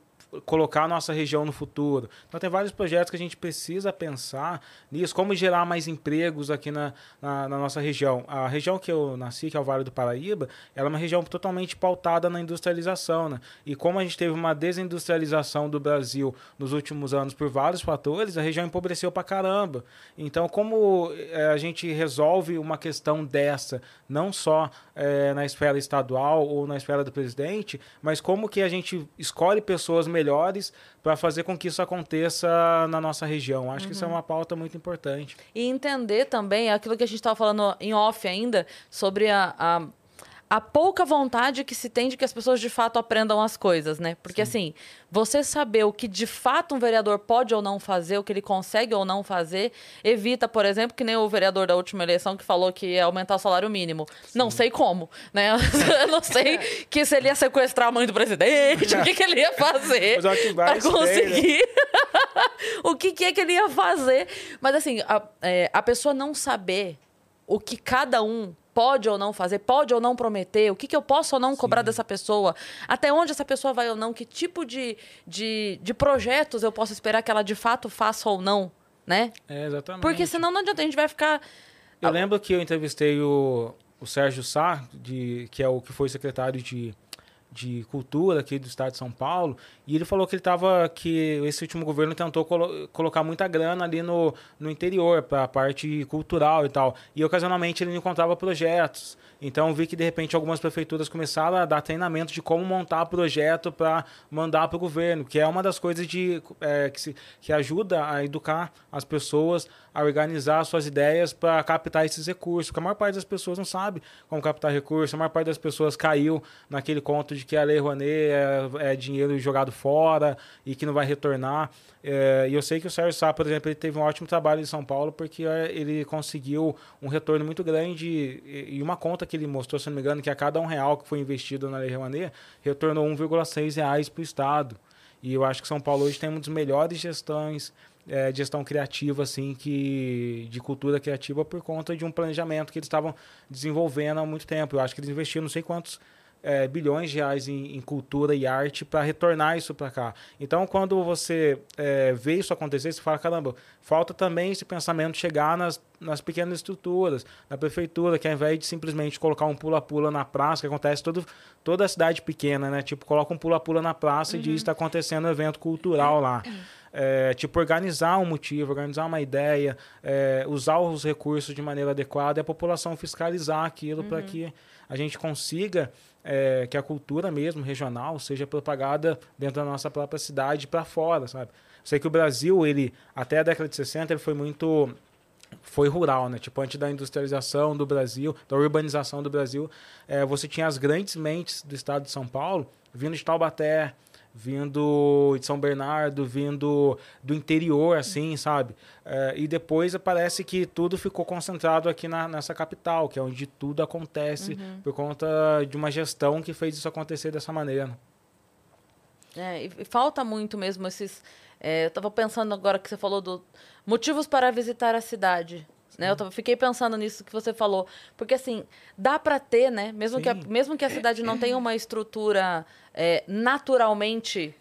colocar a nossa região no futuro. Então tem vários projetos que a gente precisa pensar nisso, como gerar mais empregos aqui na, na, na nossa região. A região que eu nasci, que é o Vale do Paraíba, ela é uma região totalmente pautada na industrialização, né? E como a gente teve uma desindustrialização do Brasil nos últimos anos por vários fatores, a região empobreceu pra caramba. Então, como eh, a gente resolve uma questão dessa, não só eh, na esfera estadual ou na esfera do presidente, mas como que a gente escolhe pessoas melhores para fazer com que isso aconteça na nossa região. Acho que isso é uma pauta muito importante. E entender também aquilo que a gente estava falando em off ainda, sobre a, a, a pouca vontade que se tem de que as pessoas de fato aprendam as coisas, né? Porque assim, você saber o que de fato um vereador pode ou não fazer, o que ele consegue ou não fazer, evita, por exemplo, que nem o vereador da última eleição que falou que ia aumentar o salário mínimo. Não sei como, né? Eu não sei que se ele ia sequestrar a mãe do presidente, o que, que ele ia fazer para né? conseguir o que, que é que ele ia fazer. Mas assim, a, é, a pessoa não saber o que cada um pode ou não fazer, pode ou não prometer, o que, que eu posso ou não cobrar dessa pessoa, até onde essa pessoa vai ou não, que tipo de, de, de projetos eu posso esperar que ela de fato faça ou não, né? É, exatamente. Porque senão não adianta, a gente vai ficar. Eu lembro que eu entrevistei o, o Sérgio Sá, de, que é o que foi secretário de, de Cultura aqui do estado de São Paulo, e ele falou que ele tava que esse último governo tentou colo colocar muita grana ali no, no interior para a parte cultural e tal. E ocasionalmente ele encontrava projetos. Então vi que de repente algumas prefeituras começaram a dar treinamento de como montar projeto para mandar para o governo, que é uma das coisas de, é, que, se, que ajuda a educar as pessoas a organizar suas ideias para captar esses recursos. Porque a maior parte das pessoas não sabe como captar recursos, a maior parte das pessoas caiu naquele conto de que a Lei Rouanet é, é dinheiro jogado fora e que não vai retornar. É, e eu sei que o Sérgio Sá, por exemplo, ele teve um ótimo trabalho em São Paulo porque é, ele conseguiu um retorno muito grande e uma conta que ele mostrou, se não me engano, que a cada um real que foi investido na Lei Rouanet, retornou 1,6 reais para o Estado. E eu acho que São Paulo hoje tem uma das melhores gestões é, gestão criativa, assim, que, de cultura criativa por conta de um planejamento que eles estavam desenvolvendo há muito tempo. Eu acho que eles investiram não sei quantos é, bilhões de reais em, em cultura e arte para retornar isso para cá. Então, quando você é, vê isso acontecer, você fala: caramba, falta também esse pensamento chegar nas, nas pequenas estruturas, na prefeitura, que ao invés de simplesmente colocar um pula-pula na praça, que acontece todo, toda a cidade pequena, né? Tipo, coloca um pula-pula na praça uhum. e diz que está acontecendo um evento cultural lá. É, tipo, organizar um motivo, organizar uma ideia, é, usar os recursos de maneira adequada e a população fiscalizar aquilo uhum. para que a gente consiga é, que a cultura mesmo regional seja propagada dentro da nossa própria cidade para fora, sabe? Sei que o Brasil, ele até a década de 60, ele foi muito foi rural, né? Tipo, antes da industrialização do Brasil, da urbanização do Brasil, é, você tinha as grandes mentes do estado de São Paulo vindo de Taubaté, vindo de São Bernardo, vindo do interior, assim, sabe? É, e depois parece que tudo ficou concentrado aqui na, nessa capital, que é onde tudo acontece uhum. por conta de uma gestão que fez isso acontecer dessa maneira. É, e falta muito mesmo esses. É, eu estava pensando agora que você falou do motivos para visitar a cidade. Né? Eu fiquei pensando nisso que você falou. Porque, assim, dá para ter, né? Mesmo que, a, mesmo que a cidade não tenha uma estrutura é, naturalmente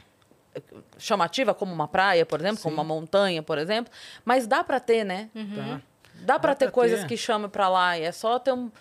chamativa, como uma praia, por exemplo, Sim. como uma montanha, por exemplo, mas dá para ter, né? Uhum. Tá. Dá para ter pra coisas ter. que chamem para lá. E é só ter um.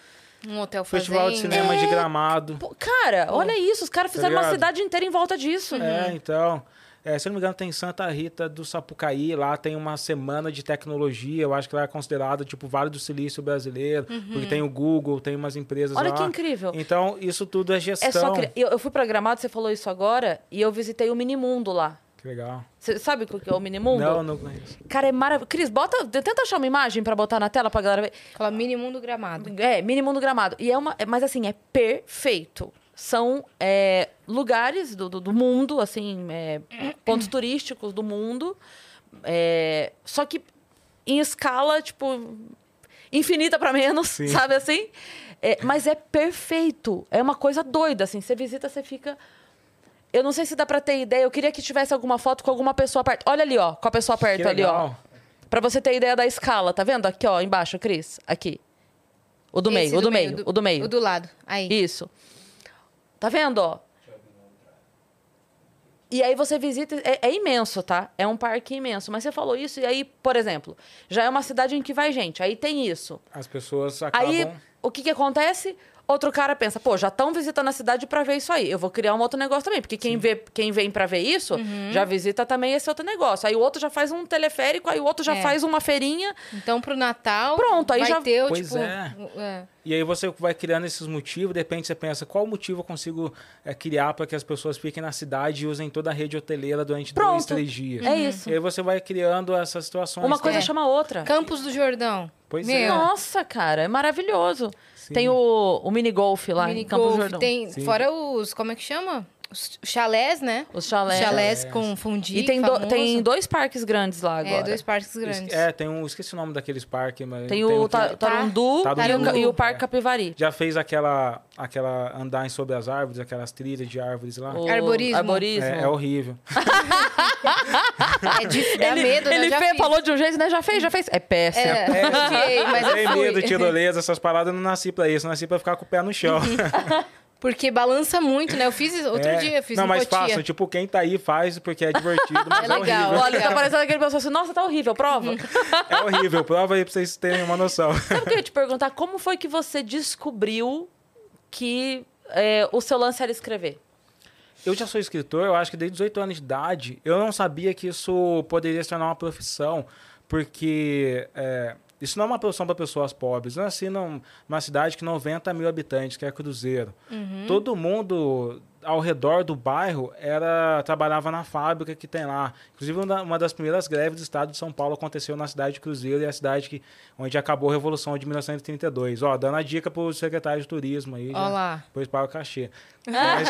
Um hotel Festival fazenda. de cinema é... de gramado. Pô, cara, Pô. olha isso. Os caras tá fizeram tá uma cidade inteira em volta disso. É, então. É, se eu não me engano, tem Santa Rita do Sapucaí, lá tem uma semana de tecnologia, eu acho que lá é considerado tipo Vale do Silício brasileiro, uhum. porque tem o Google, tem umas empresas Olha lá. que incrível. Então, isso tudo é gestão. É só cri... eu, eu fui programado, você falou isso agora, e eu visitei o Minimundo lá. Que legal. Você sabe o que é o Minimundo? Não, não conheço. Cara, é maravilhoso. Cris, bota, tenta achar uma imagem para botar na tela pra galera ver. Fala Minimundo Gramado. É, Minimundo Gramado. E é uma, é, mas assim, é perfeito são é, lugares do, do, do, mundo, assim, é, pontos turísticos do mundo, é, só que em escala, tipo, infinita para menos, Sim. sabe assim? É, mas é perfeito, é uma coisa doida, assim, você visita, você fica... Eu não sei se dá pra ter ideia, eu queria que tivesse alguma foto com alguma pessoa perto. Olha ali, ó, com a pessoa perto ali, ó. Pra você ter ideia da escala, tá vendo? Aqui, ó, embaixo, Cris, aqui. O do Esse meio, o do, meio, meio do, o do meio. O do lado, aí. Isso. Tá vendo, ó? E aí você visita, é, é, imenso, tá? É um parque imenso. Mas você falou isso, e aí, por exemplo, já é uma cidade em que vai gente, aí tem isso. As pessoas acabam... Aí, o que que acontece? Outro cara pensa, pô, já estão visitando a cidade para ver isso aí. Eu vou criar um outro negócio também. Porque quem, vê, quem vem para ver isso, uhum. já visita também esse outro negócio. Aí o outro já faz um teleférico, aí o outro já é. faz uma feirinha. Então, pro Natal, Pronto, aí vai já... ter, pois tipo... É. é. E aí você vai criando esses motivos, de repente você pensa, qual motivo eu consigo é, criar para que as pessoas fiquem na cidade e usem toda a rede hoteleira durante Pronto. dois, três dias. É isso. E aí você vai criando essas situações. Uma coisa é. chama outra. Campos do Jordão. Pois Meu. é. Nossa, cara, é maravilhoso. Sim. Tem o, o mini golf lá mini em Campos golf, Jordão. Tem, fora os, como é que chama? Os chalés, né? Os chalés. Chalés com fundi. E tem, do- tem dois parques grandes lá agora. É, dois parques grandes. É, tem um. Esqueci o nome daqueles parques, mas. Tem o um que Ta- Tarundu Tá- e o, Tarundu. e o Parque É. Capivari. Já fez aquela, aquela andar em sobre as árvores, aquelas trilhas de árvores lá. O Arborismo. Arborismo. É, é horrível. É de, dá medo, né? Ele fez- falou de um jeito, né? Já fez, já fez. É péssimo. É, eu mas eu Tem fui. medo, tirolesa, essas paradas, eu não nasci pra isso. Eu nasci pra ficar com o pé no chão. Porque balança muito, né? Eu fiz outro É. dia, fiz Não, mas façam. Tipo, quem tá aí faz porque é divertido, mas É é, legal. horrível. Olha, tá parecendo aquele pessoal assim, nossa, tá horrível, prova. É horrível. Prova aí pra vocês terem uma noção. Sabe o que eu ia te perguntar? Como foi que você descobriu que é, o seu lance era escrever? Eu já sou escritor, eu acho que desde 18 anos de idade. Eu não sabia que isso poderia se tornar uma profissão, porque é, isso não é uma profissão para pessoas pobres. Eu nasci num- numa cidade que 90 mil habitantes, que é Cruzeiro. Todo mundo ao redor do bairro era trabalhava na fábrica que tem lá. Inclusive, uma das primeiras greves do estado de São Paulo aconteceu na cidade de Cruzeiro, e é a cidade que, onde acabou a Revolução de 1932. Ó, dando a dica para o secretário de turismo aí. Ó já, lá. Depois paga o cachê. Mas,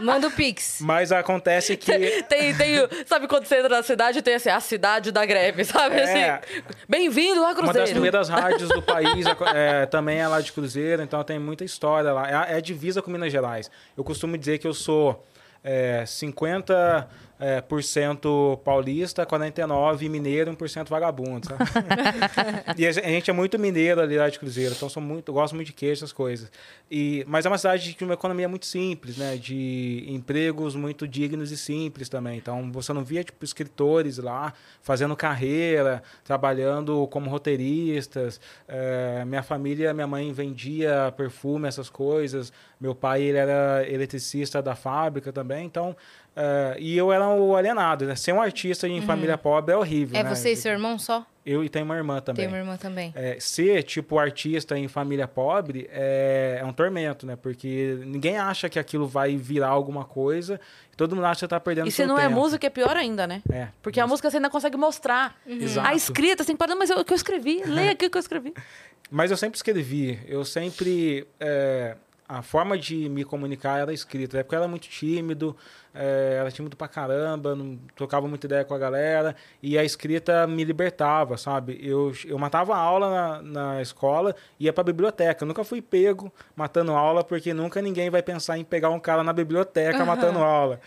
Manda o Pix. mas acontece que Tem, tem, sabe quando você entra na cidade tem assim, a cidade da greve, sabe? É. Assim, bem-vindo a uma das Cruzeiro. primeiras rádios do país é, também é lá de Cruzeiro, então tem muita história lá. É, é divisa com Minas Gerais. Eu costumo dizer que eu sou é, 50% é, por cento paulista, 49% mineiro e 1% vagabundo. e a gente é muito mineiro ali lá de Cruzeiro, então sou muito, gosto muito de queijo, essas coisas. E, mas é uma cidade de uma economia muito simples, né? De empregos muito dignos e simples também. Então você não via tipo escritores lá fazendo carreira, trabalhando como roteiristas. É, minha família, minha mãe vendia perfume, essas coisas. Meu pai ele era eletricista da fábrica também. Então é, e eu era o alienado, né? Ser um artista em família pobre é horrível. É né? você e seu irmão só? Eu e tenho uma irmã também. Tem uma irmã também. É, ser, tipo, artista em família pobre é, é um tormento, né? Porque ninguém acha que aquilo vai virar alguma coisa. Todo mundo acha que você tá perdendo E se não é tempo. música, é pior ainda, né? É. Porque a música você ainda consegue mostrar. Exato. A escrita, você tem que parar, mas eu, o que eu escrevi, leia aqui o que eu escrevi. Mas eu sempre escrevi. Eu sempre... é, a forma de me comunicar era escrita. Na época eu era muito tímido, é, era tímido pra caramba, não trocava muita ideia com a galera. E a escrita me libertava, sabe? Eu, eu matava a aula na, na escola e ia pra biblioteca. Eu nunca fui pego matando aula, porque nunca ninguém vai pensar em pegar um cara na biblioteca matando aula.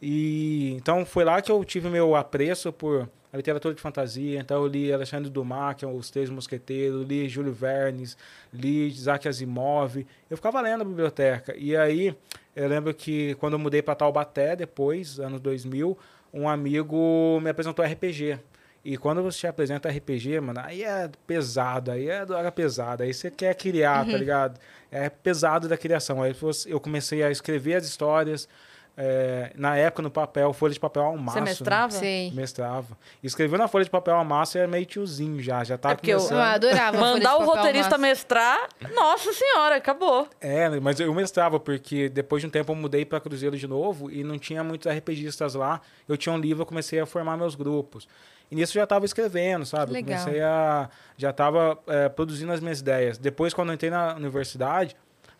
E então foi lá que eu tive meu apreço por a literatura de fantasia. Então eu li Alexandre Dumas, que é Os Três Mosqueteiros, li Júlio Vernes, li Isaac Asimov. Eu ficava lendo na biblioteca. E aí eu lembro que quando eu mudei para Taubaté, depois, anos 2000, um amigo me apresentou RPG. E quando você te apresenta RPG, mano, aí é pesado, aí é droga pesada, aí você quer criar, tá ligado? É pesado da criação. Aí eu comecei a escrever as histórias, é, na época no papel, folha de papel ao maço. Você né? mestrava? Sei. Mestrava. Escreveu na folha de papel ao maço era meio tiozinho já, já tava É porque eu- começando. Eu adorava. folha Mandar de o papel roteirista mestrar, nossa senhora, acabou. É, mas eu mestrava, porque depois de um tempo eu mudei para Cruzeiro de novo e não tinha muitos RPGistas lá. Eu tinha um livro, eu comecei a formar meus grupos. E nisso eu já estava escrevendo, sabe? Eu Legal. Comecei a. Já estava produzindo as minhas ideias. Depois, quando eu entrei na universidade,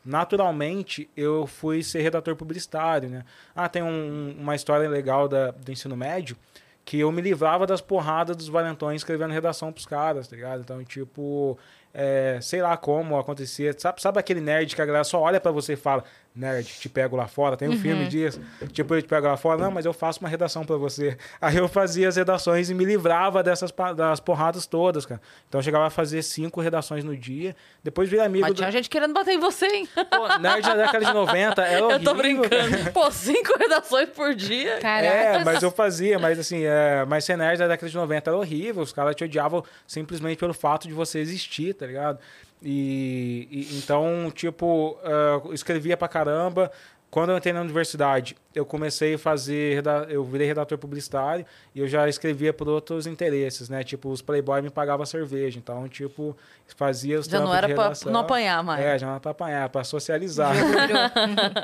naturalmente eu fui ser redator publicitário, né? Ah, tem um- uma história legal da, do ensino médio que eu me livrava das porradas dos valentões escrevendo redação pros caras, tá ligado? Então, tipo, é, sei lá como acontecia. Sabe, sabe aquele nerd que a galera só olha pra você e fala, nerd, te pego lá fora, tem um filme disso. Tipo, eu te pego lá fora, não, mas eu faço uma redação pra você. Aí eu fazia as redações e me livrava dessas das porradas todas, cara. Então eu chegava a fazer cinco redações no dia, depois virei amigo Mas do... tinha gente querendo bater em você, hein? Pô, nerd da década de 90 era horrível. Eu tô brincando. Pô, cinco redações por dia. Caraca. É, mas eu fazia, mas assim, é, mas ser nerd da década de 90 era horrível, os caras te odiavam simplesmente pelo fato de você existir, tá ligado? E, e- então, tipo, eu escrevia pra caramba. Quando eu entrei na universidade, eu comecei a fazer, eu virei redator publicitário e eu já escrevia por outros interesses, né? Tipo, os Playboy me pagavam cerveja, então, tipo, fazia os Já não era pra não apanhar mais. É, já não era pra apanhar, pra socializar.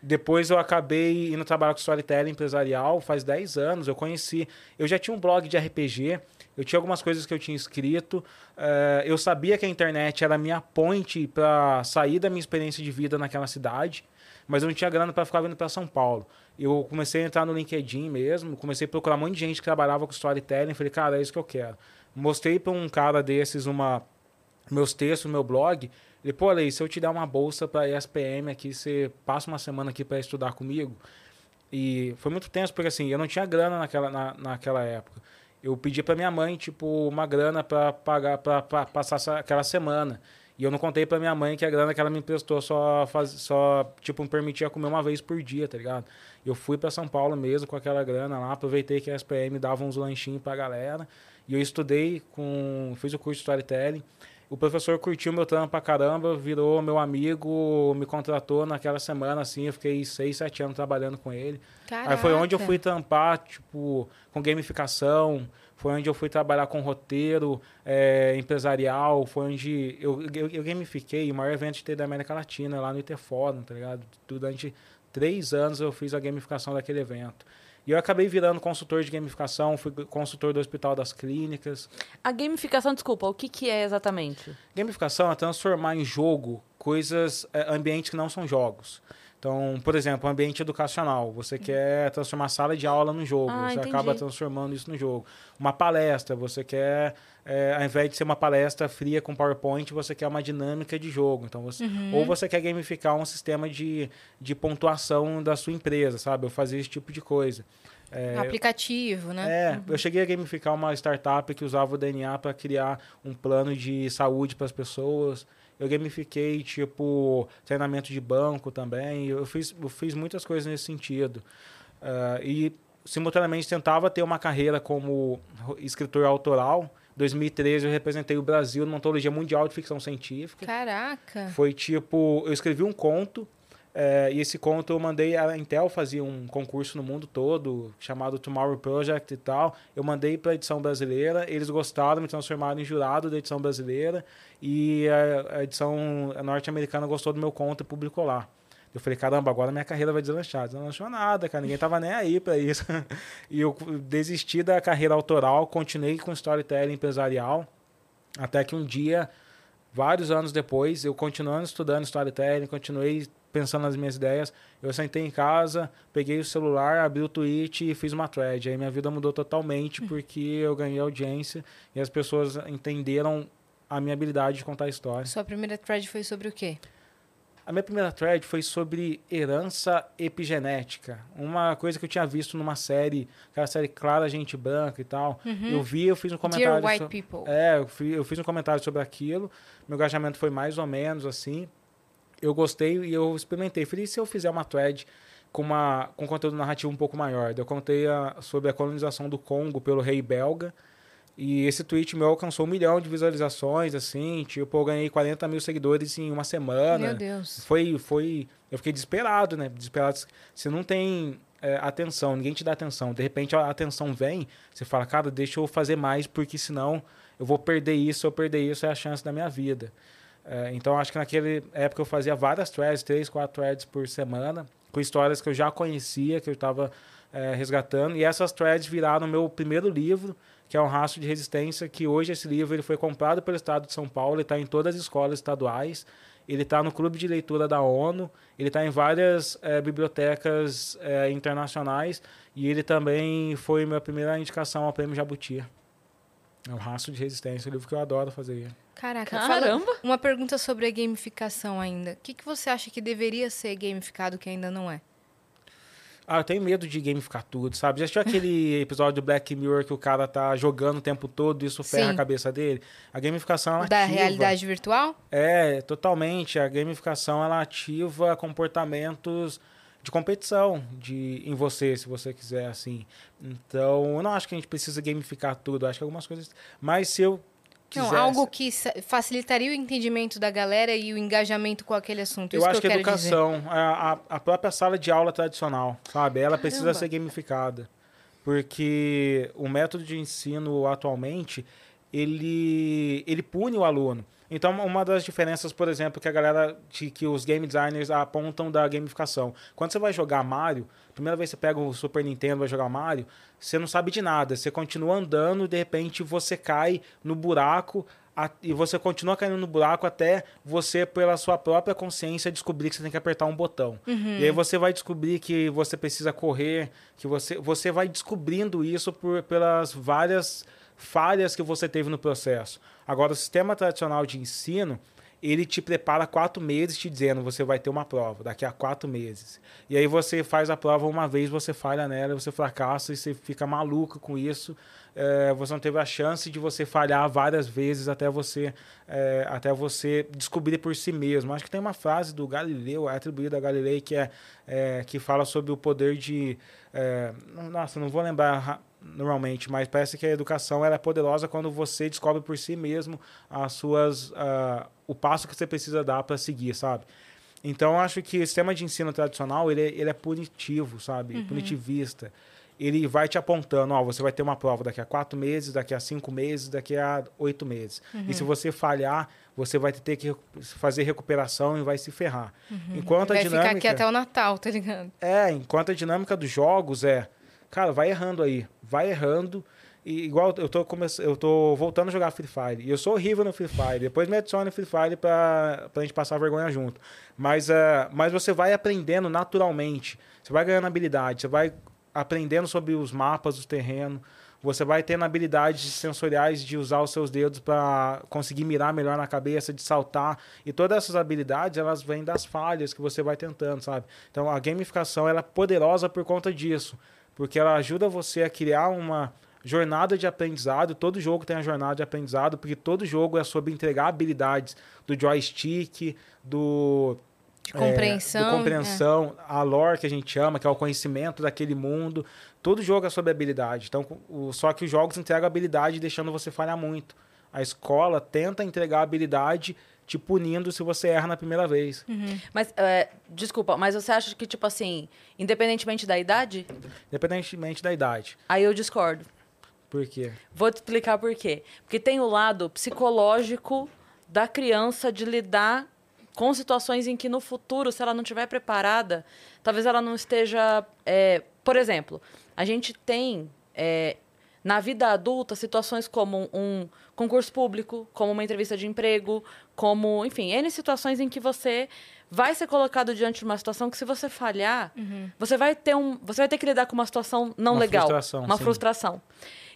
Depois eu acabei indo trabalhar com storytelling empresarial faz 10 anos. Eu conheci. Eu já tinha um blog de RPG, eu tinha algumas coisas que eu tinha escrito. eh, eu sabia que a internet era a minha ponte para sair da minha experiência de vida naquela cidade. mas eu não tinha grana para ficar vindo para São Paulo. Eu comecei a entrar no LinkedIn mesmo, comecei a procurar um monte de gente que trabalhava com storytelling, falei, cara, é isso que eu quero. Mostrei para um cara desses uma meus textos, meu blog, ele, pô, Lei, se eu te der uma bolsa para ESPM aqui, você passa uma semana aqui para estudar comigo? E foi muito tenso, porque assim, eu não tinha grana naquela, na, naquela época. Eu pedi para minha mãe, tipo, uma grana para pagar, para passar aquela semana. E eu não contei para minha mãe que a grana que ela me emprestou só, faz, só tipo, me permitia comer uma vez por dia, tá ligado? Eu fui para São Paulo mesmo com aquela grana lá, aproveitei que a SPM dava uns lanchinhos pra galera. E eu estudei com. fiz o curso de storytelling. O professor curtiu meu trampo pra caramba, virou meu amigo, me contratou naquela semana, assim, eu fiquei seis, sete anos trabalhando com ele. Caraca. Aí foi onde eu fui trampar, tipo, com gamificação, foi onde eu fui trabalhar com roteiro é, empresarial, foi onde eu, eu, eu gamifiquei o maior evento de TI da América Latina, lá no IT Fórum, tá ligado? Durante três anos eu fiz a gamificação daquele evento. E eu acabei virando consultor de gamificação, fui consultor do Hospital das Clínicas. A gamificação, desculpa, o que, que é exatamente? Gamificação é transformar em jogo coisas, é, ambientes que não são jogos. Então, por exemplo, ambiente educacional. Você hum. quer transformar a sala de aula no jogo. Ah, você entendi. acaba transformando isso no jogo. Uma palestra, você quer, é, ao invés de ser uma palestra fria com PowerPoint, você quer uma dinâmica de jogo. Então, você, Uhum. Ou você quer gamificar um sistema de, de pontuação da sua empresa, sabe? Eu fazia esse tipo de coisa. Um aplicativo, né? É, eu cheguei a gamificar uma startup que usava o DNA para criar um plano de saúde para as pessoas. Eu gamifiquei, tipo, treinamento de banco também. Eu fiz, eu fiz muitas coisas nesse sentido. Ah, e, simultaneamente, tentava ter uma carreira como escritor autoral. Em 2013, eu representei o Brasil numa antologia mundial de ficção científica. Caraca. Foi tipo, eu escrevi um conto é, e esse conto eu mandei, a Intel fazia um concurso no mundo todo, chamado Tomorrow Project e tal. Eu mandei para a edição brasileira, eles gostaram, me transformaram em jurado da edição brasileira e a, a edição norte-americana gostou do meu conto e publicou lá. Eu falei, caramba, agora minha carreira vai deslanchar. Deslanchou nada, cara, ninguém tava nem aí para isso. e eu desisti da carreira autoral, continuei com storytelling empresarial, até que um dia, vários anos depois, eu continuando estudando storytelling, continuei pensando nas minhas ideias. Eu sentei em casa, peguei o celular, abri o tweet e fiz uma thread. Aí minha vida mudou totalmente porque eu ganhei audiência e as pessoas entenderam a minha habilidade de contar história. Sua primeira thread foi sobre o quê? A minha primeira thread foi sobre herança epigenética. Uma coisa que eu tinha visto numa série, aquela série Clara Gente Branca e tal. Eu vi, eu fiz um comentário. Uhum. Dear White so- People. É, eu fi- eu fiz um comentário sobre aquilo. Meu engajamento foi mais ou menos assim. Eu gostei e eu experimentei. Falei, se eu fizer uma thread com, uma, com conteúdo narrativo um pouco maior? Eu contei a- sobre a colonização do Congo pelo rei belga. E esse tweet meu alcançou um milhão de visualizações, assim. Tipo, eu ganhei 40 mil seguidores em uma semana. Meu Deus. Foi, foi. Eu fiquei desesperado, né? Desesperado. Você não tem é, atenção, ninguém te dá atenção. De repente a atenção vem, você fala, cara, deixa eu fazer mais, porque senão eu vou perder isso, eu perder isso é a chance da minha vida. É, então acho que naquela época eu fazia várias threads, três, quatro threads por semana, com histórias que eu já conhecia, que eu estava resgatando. E essas threads viraram meu primeiro livro, que é um rastro de resistência, que hoje esse livro ele foi comprado pelo Estado de São Paulo, está em todas as escolas estaduais, ele está no clube de leitura da ONU, ele está em várias eh, bibliotecas eh, internacionais e ele também foi minha primeira indicação ao Prêmio Jabuti. É um rastro de resistência, um livro que eu adoro fazer. Caraca, Caramba! fala uma pergunta sobre a gamificação ainda. O que, que você acha que deveria ser gamificado que ainda não é? Ah, eu tenho medo de gamificar tudo, sabe? Já assistiu aquele episódio do Black Mirror que o cara tá jogando o tempo todo e isso ferra Sim. a cabeça dele? A gamificação ela da ativa. realidade virtual? É, totalmente. A gamificação ela ativa comportamentos de competição de, em você, se você quiser, assim. Então, eu não acho que a gente precisa gamificar tudo. Acho que algumas coisas. Mas se eu quiser. Não, algo que facilitaria o entendimento da galera e o engajamento com aquele assunto. Eu Isso acho que, que a eu quero dizer. educação, a, a- a própria sala de aula tradicional, sabe? Ela precisa Caramba. ser gamificada. Porque o método de ensino atualmente, ele, ele pune o aluno. Então, uma das diferenças, por exemplo, que a galera, que, que os game designers apontam da gamificação. Quando você vai jogar Mario, primeira vez que você pega o Super Nintendo e vai jogar Mario, você não sabe de nada. Você continua andando, de repente você cai no buraco, e você continua caindo no buraco até você, pela sua própria consciência, descobrir que você tem que apertar um botão. E aí você vai descobrir que você precisa correr, que você, você vai descobrindo isso por, pelas várias falhas que você teve no processo. Agora, o sistema tradicional de ensino, ele te prepara quatro meses te dizendo você vai ter uma prova daqui a quatro meses. E aí você faz a prova uma vez, você falha nela, você fracassa e você fica maluco com isso. É, você não teve a chance de você falhar várias vezes até você, é, até você descobrir por si mesmo. Acho que tem uma frase do Galileu, é atribuída a Galileu, que, é, é, que fala sobre o poder de... é, nossa, não vou lembrar ra- normalmente, mas parece que a educação ela é poderosa quando você descobre por si mesmo as suas, ah, o passo que você precisa dar para seguir, sabe? Então, eu acho que o sistema de ensino tradicional ele, é- ele é punitivo, sabe? Punitivista. Ele vai te apontando, ó, você vai ter uma prova daqui a quatro meses, daqui a cinco meses, daqui a oito meses. E se você falhar, você vai ter que fazer recuperação e vai se ferrar. Enquanto a Vai dinâmica... ficar aqui até o Natal, tá ligado? É, enquanto a dinâmica dos jogos é, cara, vai errando aí, vai errando. E igual eu tô eu tô voltando a jogar Free Fire. E eu sou horrível no Free Fire. Depois me adiciona no Free Fire pra, pra gente passar vergonha junto. Mas, é, mas você vai aprendendo naturalmente. Você vai ganhando habilidade, você vai aprendendo sobre os mapas, os terrenos. Você vai tendo habilidades sensoriais de usar os seus dedos para conseguir mirar melhor na cabeça, de saltar. E todas essas habilidades, elas vêm das falhas que você vai tentando, sabe? Então, a gamificação ela é poderosa por conta disso. Porque ela ajuda você a criar uma jornada de aprendizado. Todo jogo tem a jornada de aprendizado, porque todo jogo é sobre entregar habilidades do joystick, do... De é, compreensão. compreensão, a lore que a gente chama, que é o conhecimento daquele mundo. Todo jogo é sobre habilidade. Então, o, só que os jogos entregam habilidade deixando você falhar muito. A escola tenta entregar habilidade te punindo se você erra na primeira vez. Mas, é, desculpa, mas você acha que, tipo assim, independentemente da idade? Independentemente da idade. Aí eu discordo. Por quê? Vou te explicar por quê. Porque tem o lado psicológico da criança de lidar com situações em que no futuro, se ela não estiver preparada, talvez ela não esteja. é, por exemplo, a gente tem é, na vida adulta situações como um concurso público, como uma entrevista de emprego, como, enfim, N situações em que você vai ser colocado diante de uma situação que se você falhar, você vai ter um, você vai ter que lidar com uma situação não Uma legal, frustração, uma sim. frustração.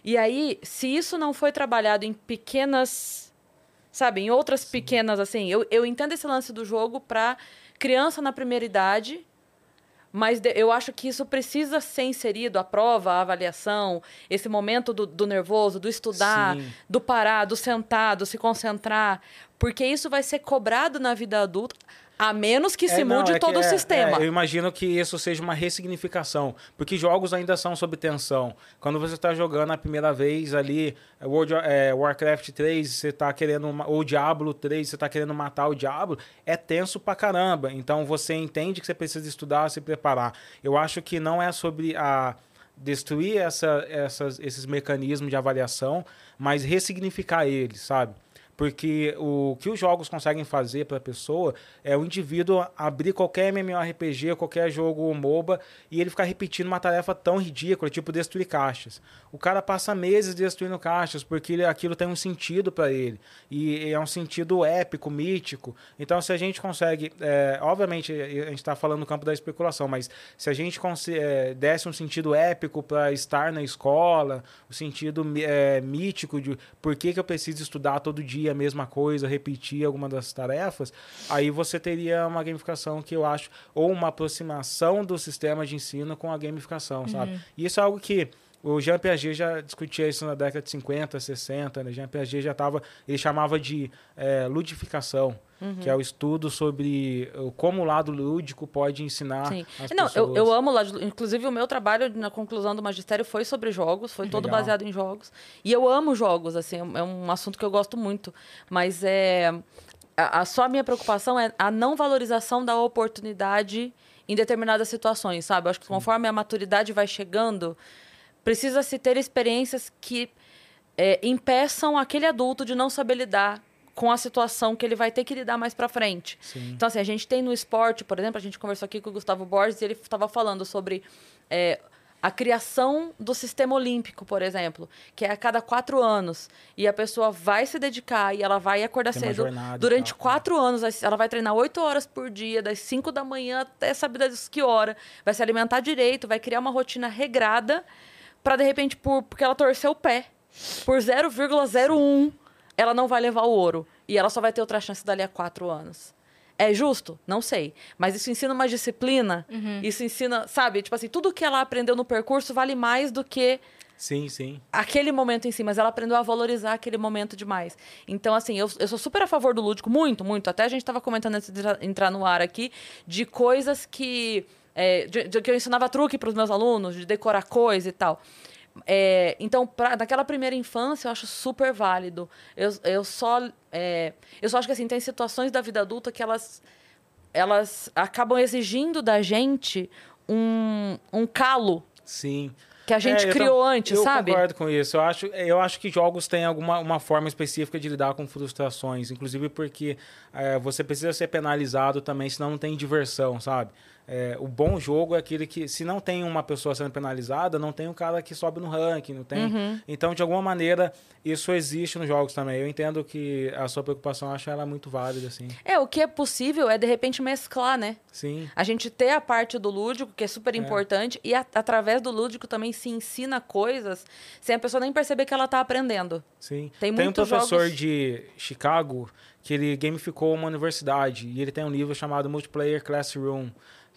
E aí, se isso não foi trabalhado em pequenas, sabe, em outras pequenas assim, eu, eu entendo esse lance do jogo para criança na primeira idade, mas eu acho que isso precisa ser inserido, a prova, a avaliação, esse momento do, do nervoso, do estudar, Sim. do parar, do sentar, do se concentrar, porque isso vai ser cobrado na vida adulta, a menos que É, se não, mude é todo o é- sistema. é, eu imagino que isso seja uma ressignificação, porque jogos ainda são sob tensão. Quando você está jogando a primeira vez ali, é, World, Warcraft 3, você está querendo, ou Diablo 3, você está querendo matar o Diablo, é tenso pra caramba. Então você entende que você precisa estudar, se preparar. Eu acho que não é sobre a destruir essa, essas, esses mecanismos de avaliação, mas ressignificar eles, sabe? Porque o que os jogos conseguem fazer para a pessoa é o indivíduo abrir qualquer MMORPG, qualquer jogo MOBA e ele ficar repetindo uma tarefa tão ridícula, tipo destruir caixas. O cara passa meses destruindo caixas porque ele- aquilo tem um sentido para ele. E é um sentido épico, mítico. Então, se a gente consegue. é, obviamente, a gente está falando no campo da especulação, mas se a gente é, desse um sentido épico para estar na escola, o sentido mi- é, mítico de por que, que eu preciso estudar todo dia a mesma coisa, repetir alguma das tarefas, aí você teria uma gamificação que eu acho, ou uma aproximação do sistema de ensino com a gamificação, sabe? E isso é algo que o Jean Piaget já discutia isso na década de 50, 60, né? Jean Piaget já estava, ele chamava de é, ludificação, que é o estudo sobre o- como o lado lúdico pode ensinar Sim. as Não, eu, pessoas. eu amo lá. Inclusive, o meu trabalho na conclusão do magistério foi sobre jogos, foi todo Legal. baseado em jogos. E eu amo jogos, assim, é um assunto que eu gosto muito. Mas é. A, a- só a minha preocupação é a não valorização da oportunidade em determinadas situações, sabe? Eu acho que conforme a maturidade vai chegando, precisa se ter experiências que é, impeçam aquele adulto de não saber lidar com a situação que ele vai ter que lidar mais pra frente. Sim. Então, assim, a gente tem no esporte, por exemplo, a gente conversou aqui com o Gustavo Borges e ele estava falando sobre é, a criação do sistema olímpico, por exemplo, que é a cada quatro anos. E a pessoa vai se dedicar e ela vai acordar Tem cedo. jornada Durante tal, quatro anos, ela vai treinar oito horas por dia, das cinco da manhã até saber das que hora. Vai se alimentar direito, vai criar uma rotina regrada para de repente, por, porque ela torceu o pé, por 0,01, ela não vai levar o ouro. E ela só vai ter outra chance dali a quatro anos. É justo? Não sei. Mas isso ensina uma disciplina. Isso ensina, sabe? Tipo assim, tudo que ela aprendeu no percurso vale mais do que Sim, sim. aquele momento em si, mas ela aprendeu a valorizar aquele momento demais. Então, assim, eu, eu sou super a favor do lúdico, muito, muito. Até a gente estava comentando antes de entrar no ar aqui, de coisas que. É, de, de que eu ensinava truque para os meus alunos, de decorar coisa e tal. É, então, pra, naquela primeira infância, eu acho super válido. Eu, eu só. é, eu só acho que assim, tem situações da vida adulta que elas elas acabam exigindo da gente um, um calo Sim. que a gente É, eu criou tam- antes, eu sabe? concordo com isso. Eu acho, eu acho que jogos têm alguma uma forma específica de lidar com frustrações, inclusive porque é, você precisa ser penalizado também, senão não tem diversão, sabe? É, o bom jogo é aquele que, se não tem uma pessoa sendo penalizada, não tem um cara que sobe no ranking, não tem. Uhum. Então, de alguma maneira, isso existe nos jogos também. Eu entendo que a sua preocupação, acho ela muito válida, assim. É, o que é possível é, de repente, mesclar, né? Sim. A gente ter a parte do lúdico, que é super importante, e a- através do lúdico também se ensina coisas sem a pessoa nem perceber que ela tá aprendendo. Sim. Tem um muitos professor jogos- de Chicago que ele gamificou uma universidade e ele tem um livro chamado Multiplayer Classroom,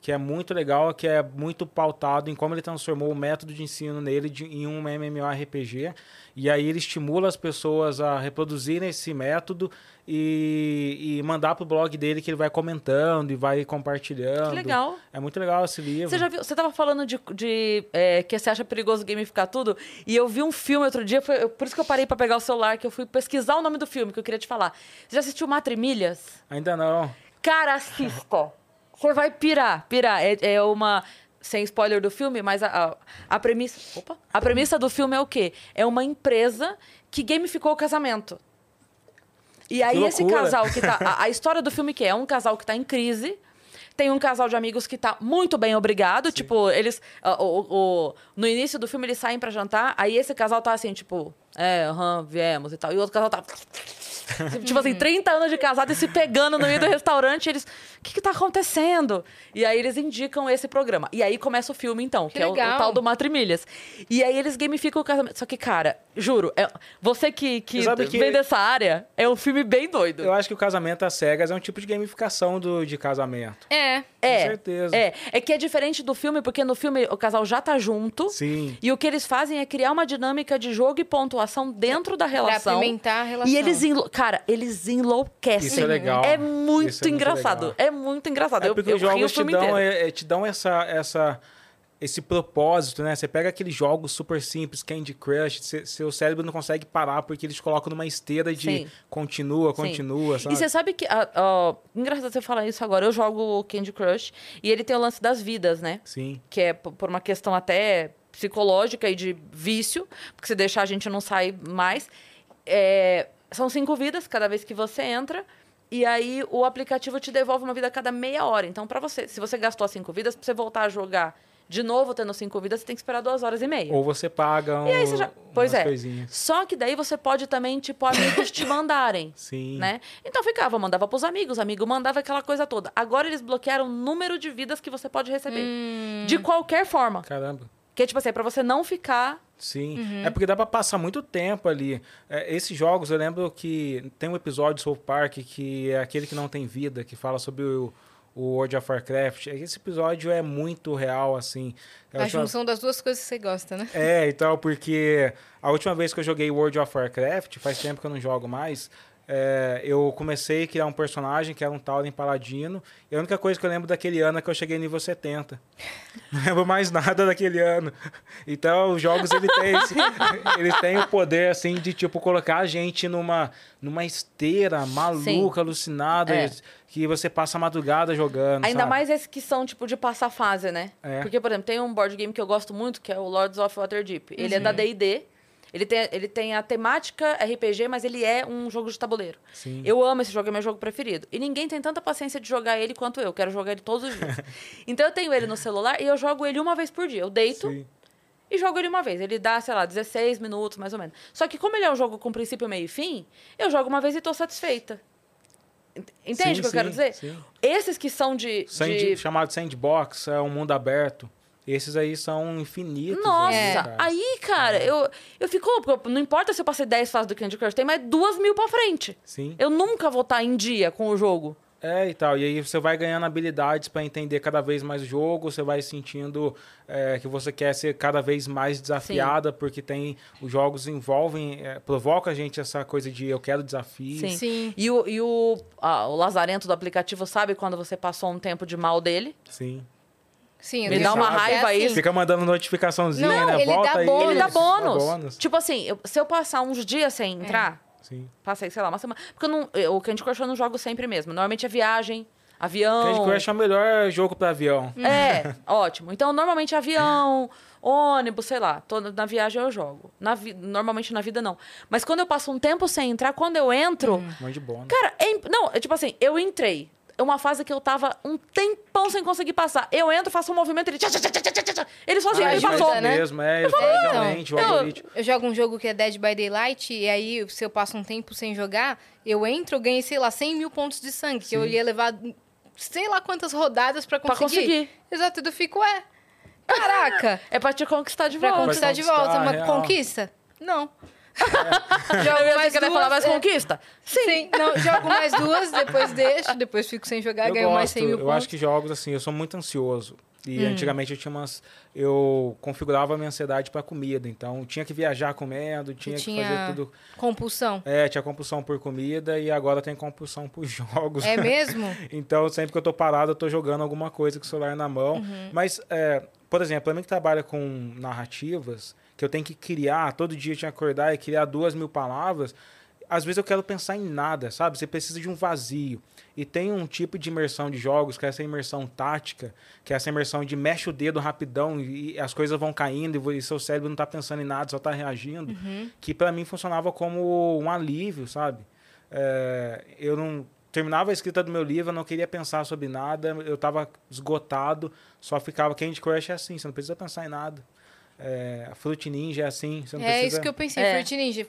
que é muito legal, que é muito pautado em como ele transformou o método de ensino nele de- em um MMORPG. E aí ele estimula as pessoas a reproduzirem esse método e, e mandar pro blog dele que ele vai comentando e vai compartilhando. Que legal. É muito legal esse livro. Você já viu? Você tava falando de, de, é, que você acha perigoso gamificar tudo, e eu vi um filme outro dia, foi, eu- por isso que eu parei pra pegar o celular, que eu fui pesquisar o nome do filme que eu queria te falar. Você já assistiu Matrimilhas? Ainda não. Cara, assista. Você vai pirar, pirar. É, é uma. Sem spoiler do filme, mas a, a, a premissa. Opa! A premissa do filme é o quê? É uma empresa que gamificou o casamento. E aí, esse casal que tá. A, a história do filme que é? É um casal que tá em crise. Tem um casal de amigos que tá muito bem obrigado. Tipo, eles. o, o- no início do filme, eles saem pra jantar. Aí esse casal tá assim, tipo, é, aham, viemos e tal. E o outro casal tá. Tipo assim, 30 anos de casado e se pegando no meio do restaurante. Eles. O que, que tá acontecendo? E aí eles indicam esse programa. E aí começa o filme, então, que, Que é o, o tal do Matrimilhas. E aí eles gamificam o casamento. Só que, cara, juro, é- você que, que que- vem dessa área, é um filme bem doido. Eu acho que o casamento às cegas é um tipo de gamificação do, de casamento. É. É, Com certeza. É, é que é diferente do filme, porque no filme o casal já tá junto. Sim. E o que eles fazem é criar uma dinâmica de jogo e pontuação dentro da Pra relação. apimentar a relação. E eles. Cara, eles enlouquecem. Isso é legal. É Isso é muito muito engraçado. legal. É muito engraçado. É eu, porque eu os jogos te dão, é, é, te dão essa, essa, esse propósito, né? Você pega aqueles jogos super simples, Candy Crush, cê- seu cérebro não consegue parar porque eles colocam numa esteira de Sim. continua, Sim. continua, sabe? E você sabe que. ah, ó, engraçado você falar isso agora. Eu jogo Candy Crush e ele tem o lance das vidas, né? Sim. que é por uma questão até psicológica e de vício, porque se deixar a gente não sai mais. É, são cinco vidas cada vez que você entra. E aí o aplicativo te devolve uma vida a cada meia hora. Então, para você, se você gastou as cinco vidas, pra você voltar a jogar de novo tendo cinco vidas, você tem que esperar duas horas e meia. Ou você paga um, E aí você já. Pois é. coisinhas. Só que daí você pode também, tipo, amigos te mandarem. Sim. Né? Então ficava, mandava pros amigos, amigo mandava aquela coisa toda. Agora eles bloquearam o número de vidas que você pode receber. De qualquer forma. Caramba. Que tipo assim, é pra você não ficar. Sim, Uhum. é porque dá pra passar muito tempo ali. É, esses jogos, eu lembro que tem um episódio de South Park que é aquele que não tem vida, que fala sobre o, o World of Warcraft. Esse episódio é muito real, assim. Eu A acho uma- junção das duas coisas que você gosta, né? É, então, porque a última vez que eu joguei World of Warcraft, faz tempo que eu não jogo mais, é, eu comecei a criar um personagem que era um Tauren Paladino, e a única coisa que eu lembro daquele ano é que eu cheguei nível 70. Não lembro mais nada daquele ano. Então, os jogos, ele tem eles têm o poder, assim, de, tipo, colocar a gente numa, numa esteira maluca, alucinada, É. que você passa a madrugada jogando, Ainda sabe? mais esses que são, tipo, de passar fase, né? É. Porque, por exemplo, tem um board game que eu gosto muito, que é o Lords of Waterdeep. Ele é da D&D. Ele tem, ele tem a temática RPG, mas ele é um jogo de tabuleiro. Sim. Eu amo esse jogo, é meu jogo preferido. E ninguém tem tanta paciência de jogar ele quanto eu. Quero jogar ele todos os dias. então eu tenho ele no celular e eu jogo ele uma vez por dia. Eu deito, Sim. e jogo ele uma vez. Ele dá, sei lá, 16 minutos, mais ou menos. Só que como ele é um jogo com princípio, meio e fim, eu jogo uma vez e tô satisfeita. Ent- Entende Sim, o que eu quero dizer? sim. Esses que são de... Sand- de- Chamado sandbox, é um mundo aberto. Esses aí são infinitos. Nossa, né, É. cara? aí, cara, eu, eu fico... porque Não importa se eu passei 10 fases do Candy Crush, tem mais duas mil pra frente. Sim. Eu nunca vou estar em dia com o jogo. É, e tal. E aí você vai ganhando habilidades para entender cada vez mais o jogo, você vai sentindo é, que você quer ser cada vez mais desafiada, porque tem. Os jogos envolvem. é, provoca a gente essa coisa de eu quero desafio. Sim. Sim. E o, e o, ah, o lazarento do aplicativo sabe quando você passou um tempo de mal dele? Sim. Sim, Me tenho dá uma é raiva assim. isso. Fica mandando notificaçãozinha, Não, né? ele Volta dá aí. bônus. Ele dá bônus. Dá bônus. Tipo assim, eu- se eu passar uns dias sem entrar, Sim. passei, sei lá, uma semana. Porque eu não, eu- o Candy Crush eu não jogo sempre mesmo. Normalmente é viagem, avião. Candy Crush é o melhor jogo para avião. É, ótimo. Então, normalmente avião, ônibus, sei lá. Tô na viagem eu jogo. Na vi- Normalmente na vida não. Mas quando eu passo um tempo sem entrar, quando eu entro. Um monte de bônus. Cara, é não, é tipo assim, eu entrei. É uma fase que eu tava um tempão sem conseguir passar. Eu entro, faço um movimento, ele. tchá, tchá, tchá, tchá, tchá, tchá. Ele sozinho, Ah, ele passou. né? mesmo, é, então, realmente, o eu- algoritmo. Eu jogo um jogo que é Dead by Daylight, e aí, se eu passo um tempo sem jogar, eu entro, eu ganhei, sei lá, 100 mil pontos de sangue, que eu ia levar sei lá quantas rodadas pra Pra conseguir. conseguir. Exato, eu fico, é. Caraca! É pra te conquistar de pra volta. conquistar de volta. Uma real. conquista? Não. Eu jogo mais duas, falar mais é. conquista? Sim. não, jogo mais duas, depois deixo, depois fico sem jogar, Eu ganho mais gosto, 100 mil eu pontos. acho que jogos assim, eu sou muito ansioso. E Hum. antigamente eu tinha umas. Eu configurava a minha ansiedade para comida. Então tinha que viajar comendo, tinha, tinha- que fazer tudo. Compulsão. É, tinha compulsão por comida e agora tem compulsão por jogos. É mesmo? Então, sempre que eu tô parado, eu tô jogando alguma coisa com o celular na mão. Uhum. Mas, é, por exemplo, pra mim que trabalha com narrativas, que eu tenho que criar, todo dia eu tinha que acordar e criar duas mil palavras, às vezes eu quero pensar em nada, sabe? Você precisa de um vazio. E tem um tipo de imersão de jogos, que é essa imersão tática, que é essa imersão de mexe o dedo rapidão e as coisas vão caindo e seu cérebro não tá pensando em nada, só tá reagindo, Uhum. que pra mim funcionava como um alívio, sabe? É, eu não terminava a escrita do meu livro, eu não queria pensar sobre nada, eu tava esgotado, só ficava Candy Crush é assim, você não precisa pensar em nada. É, a Fruit Ninja é assim, você não É precisa isso que eu pensei, É. Fruit Ninja.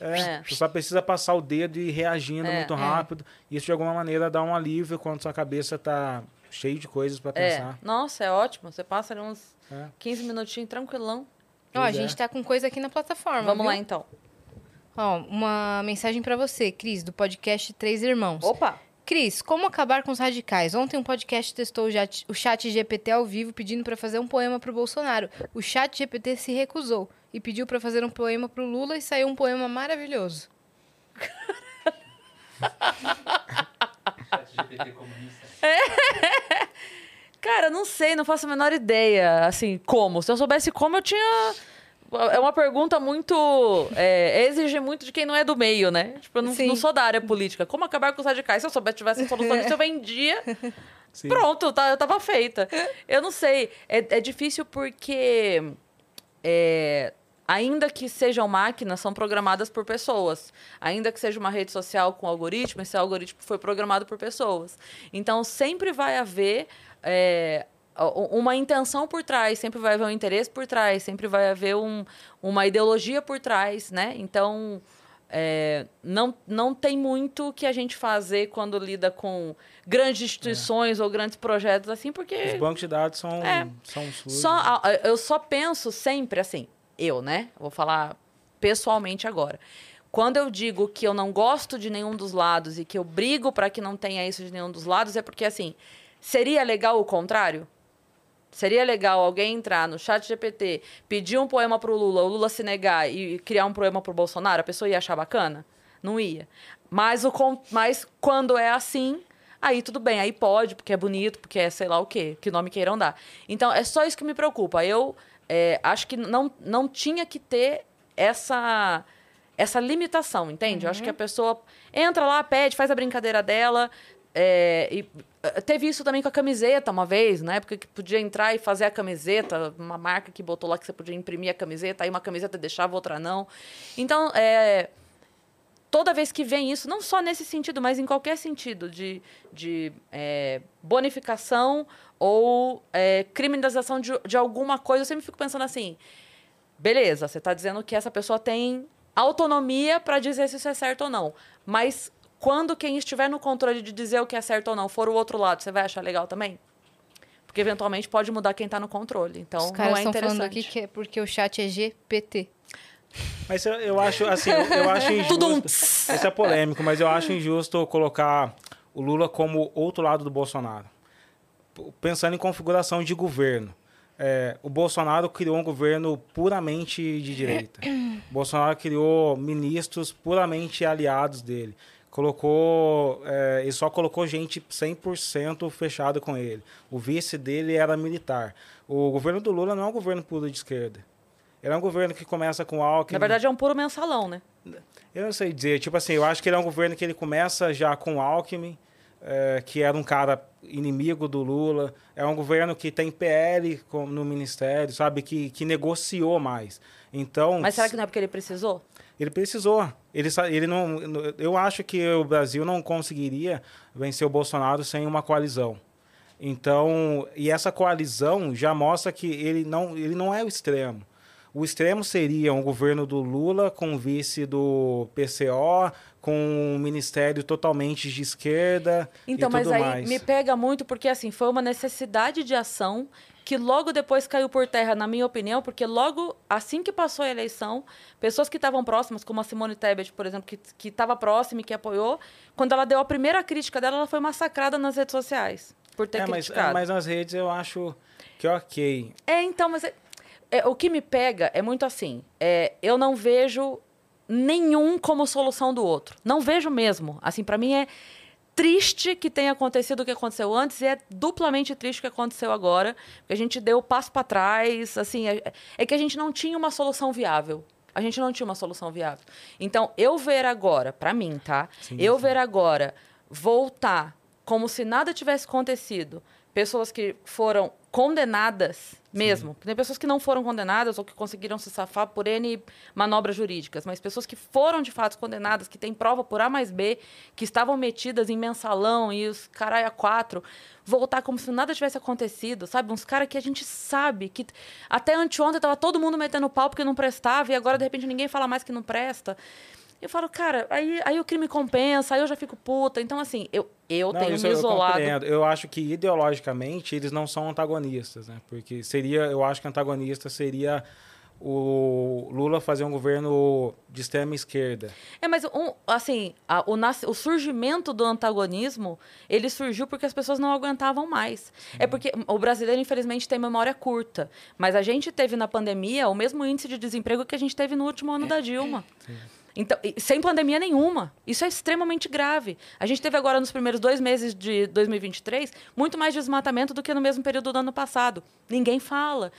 é, É. Você só precisa passar o dedo e ir reagindo É, muito é. rápido. Isso de alguma maneira dá um alívio quando sua cabeça tá cheia de coisas para É. pensar. Nossa, é ótimo. Você passa ali uns É. 15 minutinhos tranquilão. Ó, a é. gente tá com coisa aqui na plataforma. Vamos viu? lá então. Ó, uma mensagem pra você, Cris, do podcast Três Irmãos. Opa! Cris, como acabar com os radicais? Ontem um podcast testou o chat- o chat GPT ao vivo pedindo pra fazer um poema pro Bolsonaro. O chat GPT se recusou e pediu pra fazer um poema pro Lula e saiu um poema maravilhoso. GPT comunista. Cara, não sei, não faço a menor ideia, assim, como. Se eu soubesse como, eu tinha... É uma pergunta muito... É, exige muito de quem não é do meio, né? Tipo, eu não, não sou da área política. Como acabar com os radicais? Se eu soubesse, tivesse solução disso, eu vendia. Sim. Pronto, tá, eu tava feita. Eu não sei. É, é difícil porque... é, ainda que sejam máquinas, são programadas por pessoas. Ainda que seja uma rede social com algoritmo, esse algoritmo foi programado por pessoas. Então, sempre vai haver é, uma intenção por trás, sempre vai haver um interesse por trás, sempre vai haver um, uma ideologia por trás, né? Então, é, não, não tem muito que a gente fazer quando lida com grandes instituições ou grandes projetos assim, porque... Os bancos de dados são, É. são sujos. Só, eu só penso sempre assim, eu, né? Vou falar pessoalmente agora. Quando eu digo que eu não gosto de nenhum dos lados e que eu brigo para que não tenha isso de nenhum dos lados, é porque assim, seria legal o contrário? Seria legal alguém entrar no chat GPT, pedir um poema pro Lula, o Lula se negar e criar um poema pro Bolsonaro, a pessoa ia achar bacana? Não ia. Mas, o, mas quando é assim, aí tudo bem, aí pode, porque é bonito, porque é sei lá o quê, que nome queiram dar. Então, é só isso que me preocupa. Eu é, acho que não, não tinha que ter essa essa limitação, entende? Eu acho que a pessoa entra lá, pede, faz a brincadeira dela. É, e eh, teve isso também com a camiseta uma vez, na época que podia entrar e fazer a camiseta, uma marca que botou lá que você podia imprimir a camiseta, aí uma camiseta deixava, outra não. Então, é, toda vez que vem isso, não só nesse sentido, mas em qualquer sentido de, de é, bonificação ou é, criminalização de, de alguma coisa, eu sempre fico pensando assim. Beleza, você está dizendo que essa pessoa tem autonomia para dizer se isso é certo ou não. Mas quando quem estiver no controle de dizer o que é certo ou não for o outro lado, você vai achar legal também? Porque eventualmente pode mudar quem está no controle. Então, Os caras não é estão interessante. falando aqui que é porque o chat é GPT. Mas eu, eu acho, assim, eu, eu acho injusto. Isso é polêmico, mas eu acho injusto colocar o Lula como outro lado do Bolsonaro. Pensando em configuração de governo. É, o Bolsonaro criou um governo puramente de direita. O Bolsonaro criou ministros puramente aliados dele. Colocou. É, ele só colocou gente 100% fechada com ele. O vice dele era militar. O governo do Lula não é um governo puro de esquerda. Ele é um governo que começa com Alckmin. Na verdade, é um puro mensalão, né? Eu não sei dizer. Tipo assim, eu acho que ele é um governo que ele começa já com Alckmin, eh, que era um cara inimigo do Lula. É um governo que tem PL no ministério, sabe? Que, que negociou mais. Então, Mas será que não é porque ele precisou? Ele precisou. Ele, ele não, eu acho que o Brasil não conseguiria vencer o Bolsonaro sem uma coalizão. Então, e essa coalizão já mostra que ele não, ele não é o extremo. O extremo seria um governo do Lula com vice do PCO, com um ministério totalmente de esquerda Então, mas aí mais. me pega muito porque assim, foi uma necessidade de ação que logo depois caiu por terra, na minha opinião, porque logo assim que passou a eleição, pessoas que estavam próximas, como a Simone Tebet, por exemplo, que estava próxima e que apoiou, quando ela deu a primeira crítica dela, ela foi massacrada nas redes sociais por ter é, mas, é, criticado. mas nas redes eu acho que ok. É, então, mas é- é, o que me pega é muito assim. é, eu não vejo nenhum como solução do outro. Não vejo mesmo. Assim, para mim é triste que tenha acontecido o que aconteceu antes e é duplamente triste o que aconteceu agora, porque a gente deu o passo para trás, assim, é, é que a gente não tinha uma solução viável. A gente não tinha uma solução viável. Então, eu ver agora, para mim, tá? Sim, eu sim. ver agora voltar como se nada tivesse acontecido, pessoas que foram condenadas mesmo. Tem pessoas que não foram condenadas ou que conseguiram se safar por N manobras jurídicas, mas pessoas que foram de fato condenadas, que têm prova por A mais B, que estavam metidas em mensalão e os caralho a quatro, voltar como se nada tivesse acontecido, sabe? Uns caras que a gente sabe que até anteontem tava todo mundo metendo pau porque não prestava e agora de repente ninguém fala mais que não presta. Eu falo, cara, aí, aí o crime compensa, aí eu já fico puta. Então, assim, eu, eu Não, tenho me eu isolado. compreendo. Eu acho que ideologicamente eles não são antagonistas, né? Porque seria, eu acho que antagonista seria o Lula fazer um governo de extrema esquerda. É, mas um, assim, a- o, nasce- o surgimento do antagonismo, ele surgiu porque as pessoas não aguentavam mais. É porque o brasileiro, infelizmente, tem memória curta. Mas a gente teve na pandemia o mesmo índice de desemprego que a gente teve no último ano da Dilma. Então, sem pandemia nenhuma. Isso é extremamente grave. A gente teve agora, nos primeiros dois meses de 2023, muito mais desmatamento do que no mesmo período do ano passado. Ninguém fala.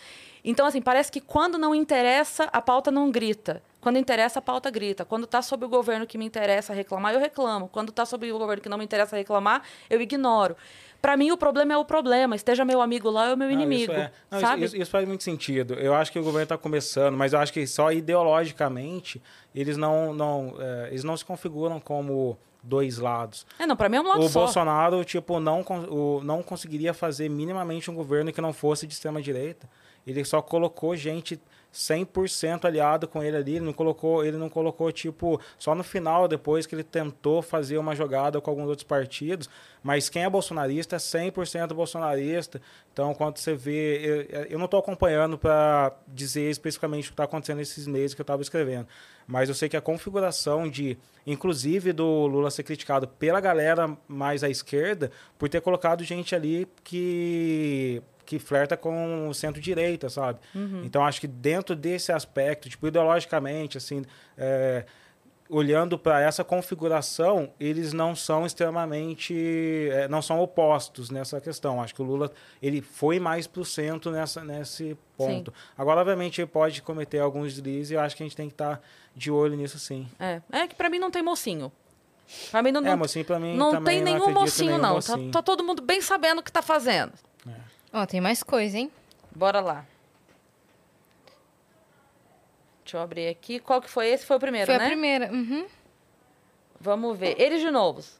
Então, assim, parece que quando não interessa, a pauta não grita. Quando interessa, a pauta grita. Quando está sob o governo que me interessa reclamar, eu reclamo. Quando está sob o governo que não me interessa reclamar, eu ignoro. Para mim, o problema é o problema. Esteja meu amigo lá ou meu Não, inimigo. Isso, é. Não, sabe? Isso, isso faz muito sentido. Eu acho que o governo está começando, mas eu acho que só ideologicamente eles não, não, é, eles não se configuram como dois lados. É, não, para mim é um lado o só. Bolsonaro, tipo, não, o, não conseguiria fazer minimamente um governo que não fosse de extrema direita. Ele só colocou gente 100% aliado com ele ali, ele não colocou, ele não colocou tipo só no final depois que ele tentou fazer uma jogada com alguns outros partidos, mas quem é bolsonarista é 100% bolsonarista. Então, quando você vê, eu, eu não estou acompanhando para dizer especificamente o que está acontecendo nesses meses que eu estava escrevendo, mas eu sei que a configuração de, inclusive do Lula ser criticado pela galera mais à esquerda por ter colocado gente ali que que flerta com o centro-direita, sabe? Então, acho que dentro desse aspecto, tipo, ideologicamente, assim, é, olhando para essa configuração, eles não são extremamente, é, não são opostos nessa questão. Acho que o Lula ele foi mais para o centro nessa, nesse ponto. Agora, obviamente, ele pode cometer alguns deslizes e acho que a gente tem que estar de olho nisso, sim. É, é que para mim não tem mocinho. Pra mim não, é, mocinho para mim não tem nenhum mocinho, nenhum não. mocinho. Tá, tá todo mundo bem sabendo o que tá fazendo. Ó, tem mais coisa, hein? Bora lá. Deixa eu abrir aqui. Qual que foi esse? Foi o primeiro, Foi né? a primeira. Uhum. Vamos ver. Eles de novos.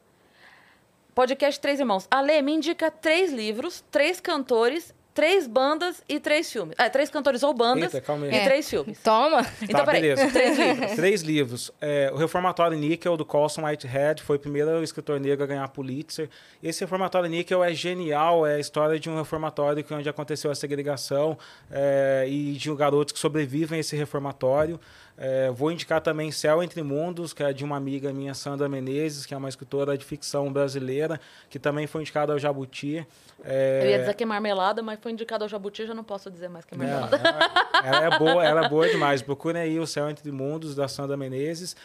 Podcast Três Irmãos. Ale, me indica três livros, três cantores três bandas e três filmes. É, três cantores ou bandas Eita, calma aí. e É. três filmes. Toma. Então, Tá, peraí. beleza. Três livros. Três livros. É, o Reformatório Níquel, do Colson Whitehead, foi o primeiro escritor negro a ganhar Pulitzer. Esse Reformatório Níquel é genial, é a história de um reformatório que onde aconteceu a segregação é, e de um garotos que sobrevivem a esse reformatório. É, vou indicar também Céu Entre Mundos, que é de uma amiga minha, Sandra Menezes, que é uma escritora de ficção brasileira, que também foi indicada ao Jabuti. É, Eu ia dizer que é marmelada, mas foi indicado ao jabuti, já não posso dizer mais que é é, marmelada. ela, ela é boa, ela é boa demais. Procurem aí o Céu Entre Mundos, da Sandra Menezes.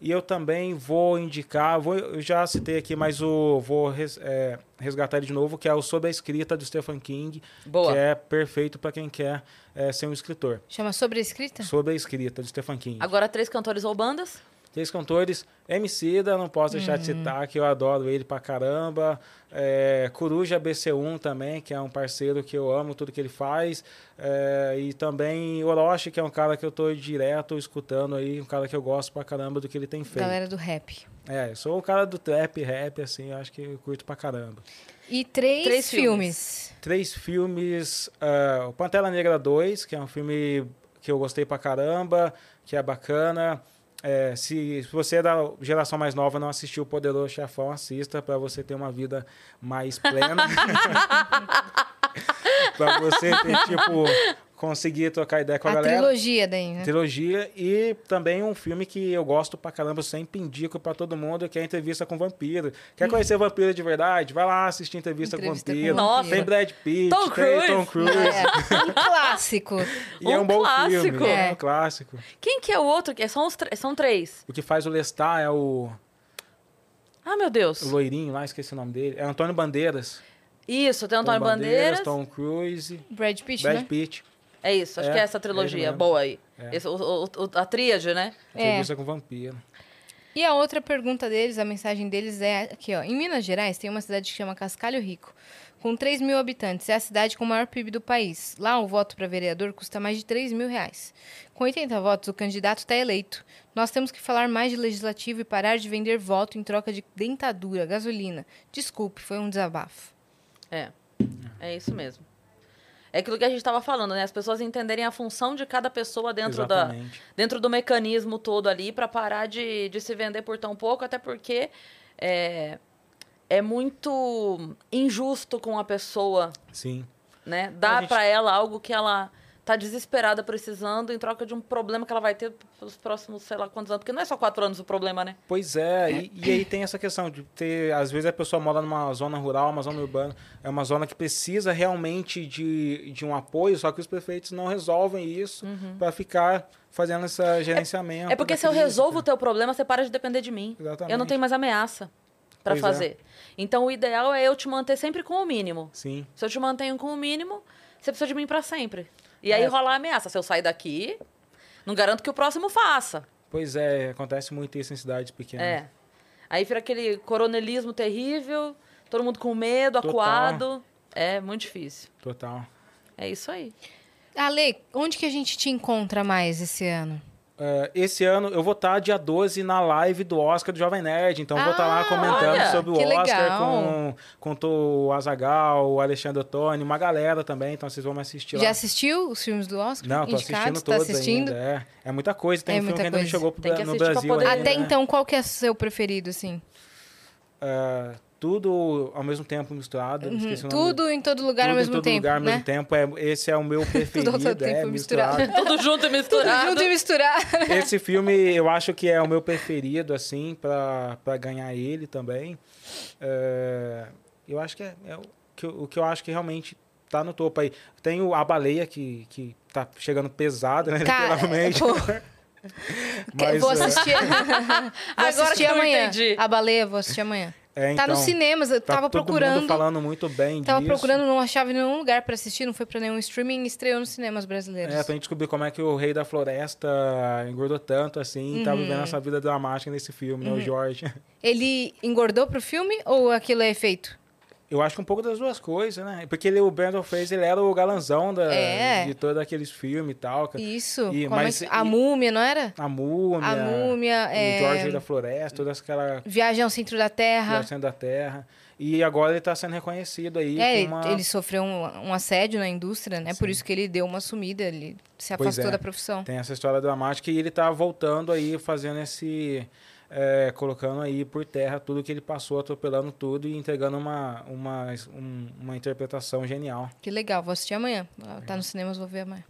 E eu também vou indicar, vou, eu já citei aqui, mas o, vou res- é, resgatar ele de novo, que é o Sobre a Escrita, do Stephen King, Boa. que é perfeito para quem quer é, ser um escritor. Chama Sobre a Escrita? Sobre a Escrita, do Stephen King. Agora, três cantores ou bandas? Três cantores, Emicida, não posso deixar de citar, que eu adoro ele pra caramba. É, Coruja BC1 também, que é um parceiro que eu amo tudo que ele faz. É, e também Orochi, que é um cara que eu tô direto escutando aí, um cara que eu gosto pra caramba do que ele tem feito. Galera do rap. É, eu sou o cara do trap, rap, assim, acho que eu curto pra caramba. E três, Três filmes. Três filmes, o Pantera Negra 2, que é um filme que eu gostei pra caramba, que é bacana. É, se, se você é da geração mais nova não assistiu o Poderoso Chefão, assista para você ter uma vida mais plena. para você ter, tipo, conseguir trocar ideia com a, A galera. trilogia daí, né? Trilogia e também um filme que eu gosto pra caramba, eu sempre indico pra todo mundo, que é a Entrevista com o Vampiro. Quer conhecer vampiro de verdade? Vai lá assistir Entrevista, Entrevista com Vampiro. Nossa. Tem Brad Pitt, Tom tem Cruise. Tom Cruise. É, um clássico. E é Um um bom clássico. filme, é É. um clássico. Quem que é o outro? Que São, os são três. O que faz o Lestat é o, Ah, meu Deus. o loirinho lá, esqueci o nome dele. É Antônio Bandeiras. Isso, tem Antônio Bandeiras. Tom Cruise, Brad Pitt, Brad né? Pitt. É isso, acho É, que é essa é trilogia boa aí. É. Esse, o, o- a tríade, né? É. Entrevista com Vampiro. E a outra pergunta deles, a mensagem deles é aqui, ó. Em Minas Gerais tem uma cidade que chama Cascalho Rico, com 3 mil habitantes. É a cidade com o maior PIB do país. Lá, o voto para vereador custa mais de 3 mil reais. Com 80 votos, o candidato está eleito. Nós temos que falar mais de legislativo e parar de vender voto em troca de dentadura, gasolina. Desculpe, foi um desabafo. É. É isso mesmo. É aquilo que a gente estava falando, né? As pessoas entenderem a função de cada pessoa dentro, da, dentro do mecanismo todo ali para parar de, de se vender por tão pouco, até porque é, é muito injusto com a pessoa, Sim. né? Dar gente- para ela algo que ela tá desesperada precisando em troca de um problema que ela vai ter pelos próximos, sei lá quantos anos, porque não é só quatro anos o problema, né? Pois é, e, e aí tem essa questão de ter, às vezes a pessoa mora numa zona rural, uma zona urbana, é uma zona que precisa realmente de, de um apoio, só que os prefeitos não resolvem isso para ficar fazendo esse gerenciamento. É porque da se eu resolvo o cara. teu problema, você para de depender de mim. Exatamente. Eu não tenho mais ameaça para é. fazer. Então o ideal é eu te manter sempre com o mínimo. Sim, Se eu te mantenho com o mínimo, você precisa de mim para sempre. E aí É. rola a ameaça. Se eu sair daqui, não garanto que o próximo faça. pois é, acontece muito isso em cidades pequenas. É. Aí vira aquele coronelismo terrível, todo mundo com medo, Total. acuado. É muito difícil. Total. É isso aí. Ale, onde que a gente te encontra mais esse ano? É, esse ano eu vou estar dia 12 na live do Oscar do Jovem Nerd. Então eu vou estar lá Ah, comentando olha, sobre o Oscar legal. com, com o Azagal, o Alexandre Ottoni, uma galera também. Então vocês vão me assistir Já lá. assistiu os filmes do Oscar? Não, tô Indicados? assistindo Tá todos assistindo? ainda. É, é muita coisa. Tem É um filme que ainda não chegou pro, Tem que no Brasil poder- ainda. Até né? então, qual que é o seu preferido, assim? É, tudo ao mesmo tempo misturado. esqueci o nome Uhum. Tudo em todo lugar tudo ao mesmo em todo tempo, lugar ao né? mesmo tempo. É, esse é o meu preferido. Tudo ao é, tempo misturado. misturado. Tudo junto e Tudo misturado. junto e misturar. Esse filme eu acho que é o meu preferido, assim, pra, pra ganhar ele também. É, eu acho que é, é o, que, eu- o que eu acho que realmente tá no topo aí. Tem o A Baleia, que, que tá chegando pesado, né? Cara, literalmente. pô, Mas, vou é, assistir. vou Agora assistir que eu amanhã. entendi. A baleia, vou assistir amanhã. é, tá nos então, cinemas, eu tá tava todo procurando. mundo falando muito bem Tava disso. procurando, não achava em nenhum lugar pra assistir, não foi pra nenhum streaming, estreou nos cinemas brasileiros. É, pra gente descobrir como é que o Rei da Floresta engordou tanto assim, Uhum. vivendo essa vida dramática nesse filme, né? O Jorge. Ele engordou pro filme ou aquilo é efeito? Eu acho que um pouco das duas coisas, né? Porque ele, o Brandon Fraser ele era o galanzão da, É. de todos aqueles filmes e tal. Isso. E- Como é mas- que- a múmia, não era? A Múmia. A múmia, O é... Jorge da Floresta, todas aquela Viagem ao centro da Terra. Viagem da Terra. E agora ele está sendo reconhecido aí É, uma... ele sofreu um, um assédio na indústria, né? Por Sim. isso que ele deu uma sumida, ele se afastou é. da profissão. Tem essa história dramática e ele tá voltando aí, fazendo esse... é, colocando aí por terra tudo que ele passou, atropelando tudo e entregando uma, uma, um- uma interpretação genial. Que legal, vou assistir amanhã. Tá nos cinemas, vou ver amanhã.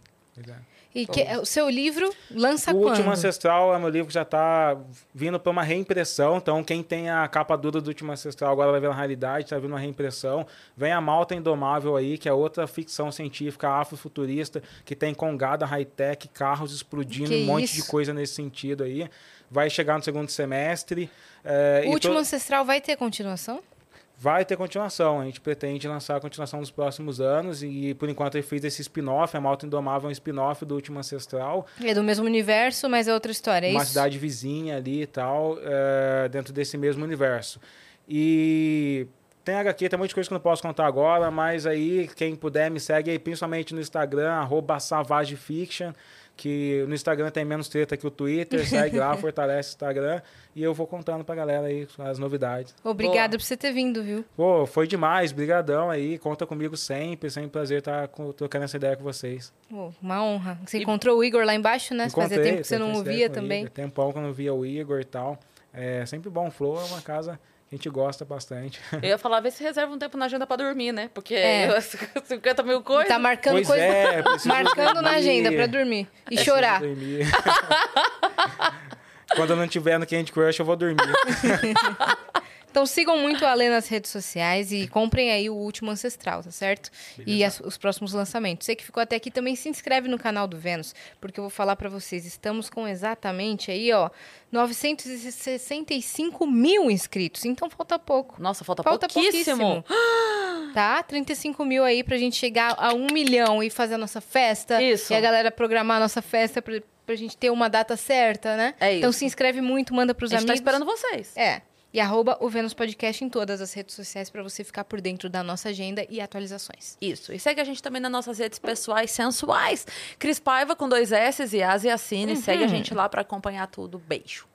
É. E que- o seu livro lança O quando? Último Ancestral é meu livro que já está vindo para uma reimpressão. Então, quem tem a capa dura do Último Ancestral agora vai ver na realidade, está vindo uma reimpressão. Vem a Malta Indomável aí, que é outra ficção científica afrofuturista, que tem congada, high-tech, carros explodindo, Que um monte isso? de coisa nesse sentido aí. Vai chegar no segundo semestre. é, O último ancestral vai ter continuação? Vai ter continuação. A gente pretende lançar a continuação nos próximos anos. E por enquanto eu fiz esse spin-off. A Malta Indomável é um spin-off do Último Ancestral. É do mesmo universo, mas é outra história, é uma isso? cidade vizinha ali e tal, é, dentro desse mesmo universo. E tem HQ, tem muita coisa que eu não posso contar agora, mas aí quem puder me segue aí, principalmente no Instagram, savagefiction, que no Instagram tem menos treta que o Twitter, segue lá, fortalece o Instagram, e eu vou contando pra galera aí as novidades. Obrigada Boa. por você ter vindo, viu? Pô, foi demais, brigadão aí, conta comigo sempre, sempre um prazer estar com- trocando essa ideia com vocês. Pô, uma honra. Você E- encontrou o Igor lá embaixo, né? Fazia Encontrei, tempo que você não ouvia também. Igor, Tempão que eu não via o Igor e tal. É sempre bom. O Flow é uma casa a gente gosta bastante. Eu ia falar, vê se reserva um tempo na agenda pra dormir, né? Porque É. 50 mil coisas. Tá marcando pois coisa. é, Marcando na dormir. agenda pra dormir. E Preciso chorar. dormir. Quando eu não tiver no Candy Crush, eu vou dormir. Então sigam muito a Alê nas redes sociais e comprem aí o último Ancestral, tá certo? E as- os próximos lançamentos. Você que ficou até aqui também se inscreve no canal do Vênus, porque eu vou falar pra vocês, estamos com exatamente aí, ó, 965 mil inscritos. Então falta pouco. Nossa, falta, Falta pouquíssimo. pouquíssimo. Tá? 35 mil aí pra gente chegar a um milhão e fazer a nossa festa. Isso. E a galera programar a nossa festa pra, pra gente ter uma data certa, né? É Então isso. se inscreve muito, manda pros A gente amigos. tá esperando vocês. É. E arroba o Vênus Podcast em todas as redes sociais pra você ficar por dentro da nossa agenda e atualizações. Isso. E segue a gente também nas nossas redes pessoais sensuais. Cris Paiva com dois S e Asi Assine. Segue a gente lá pra acompanhar tudo. Beijo.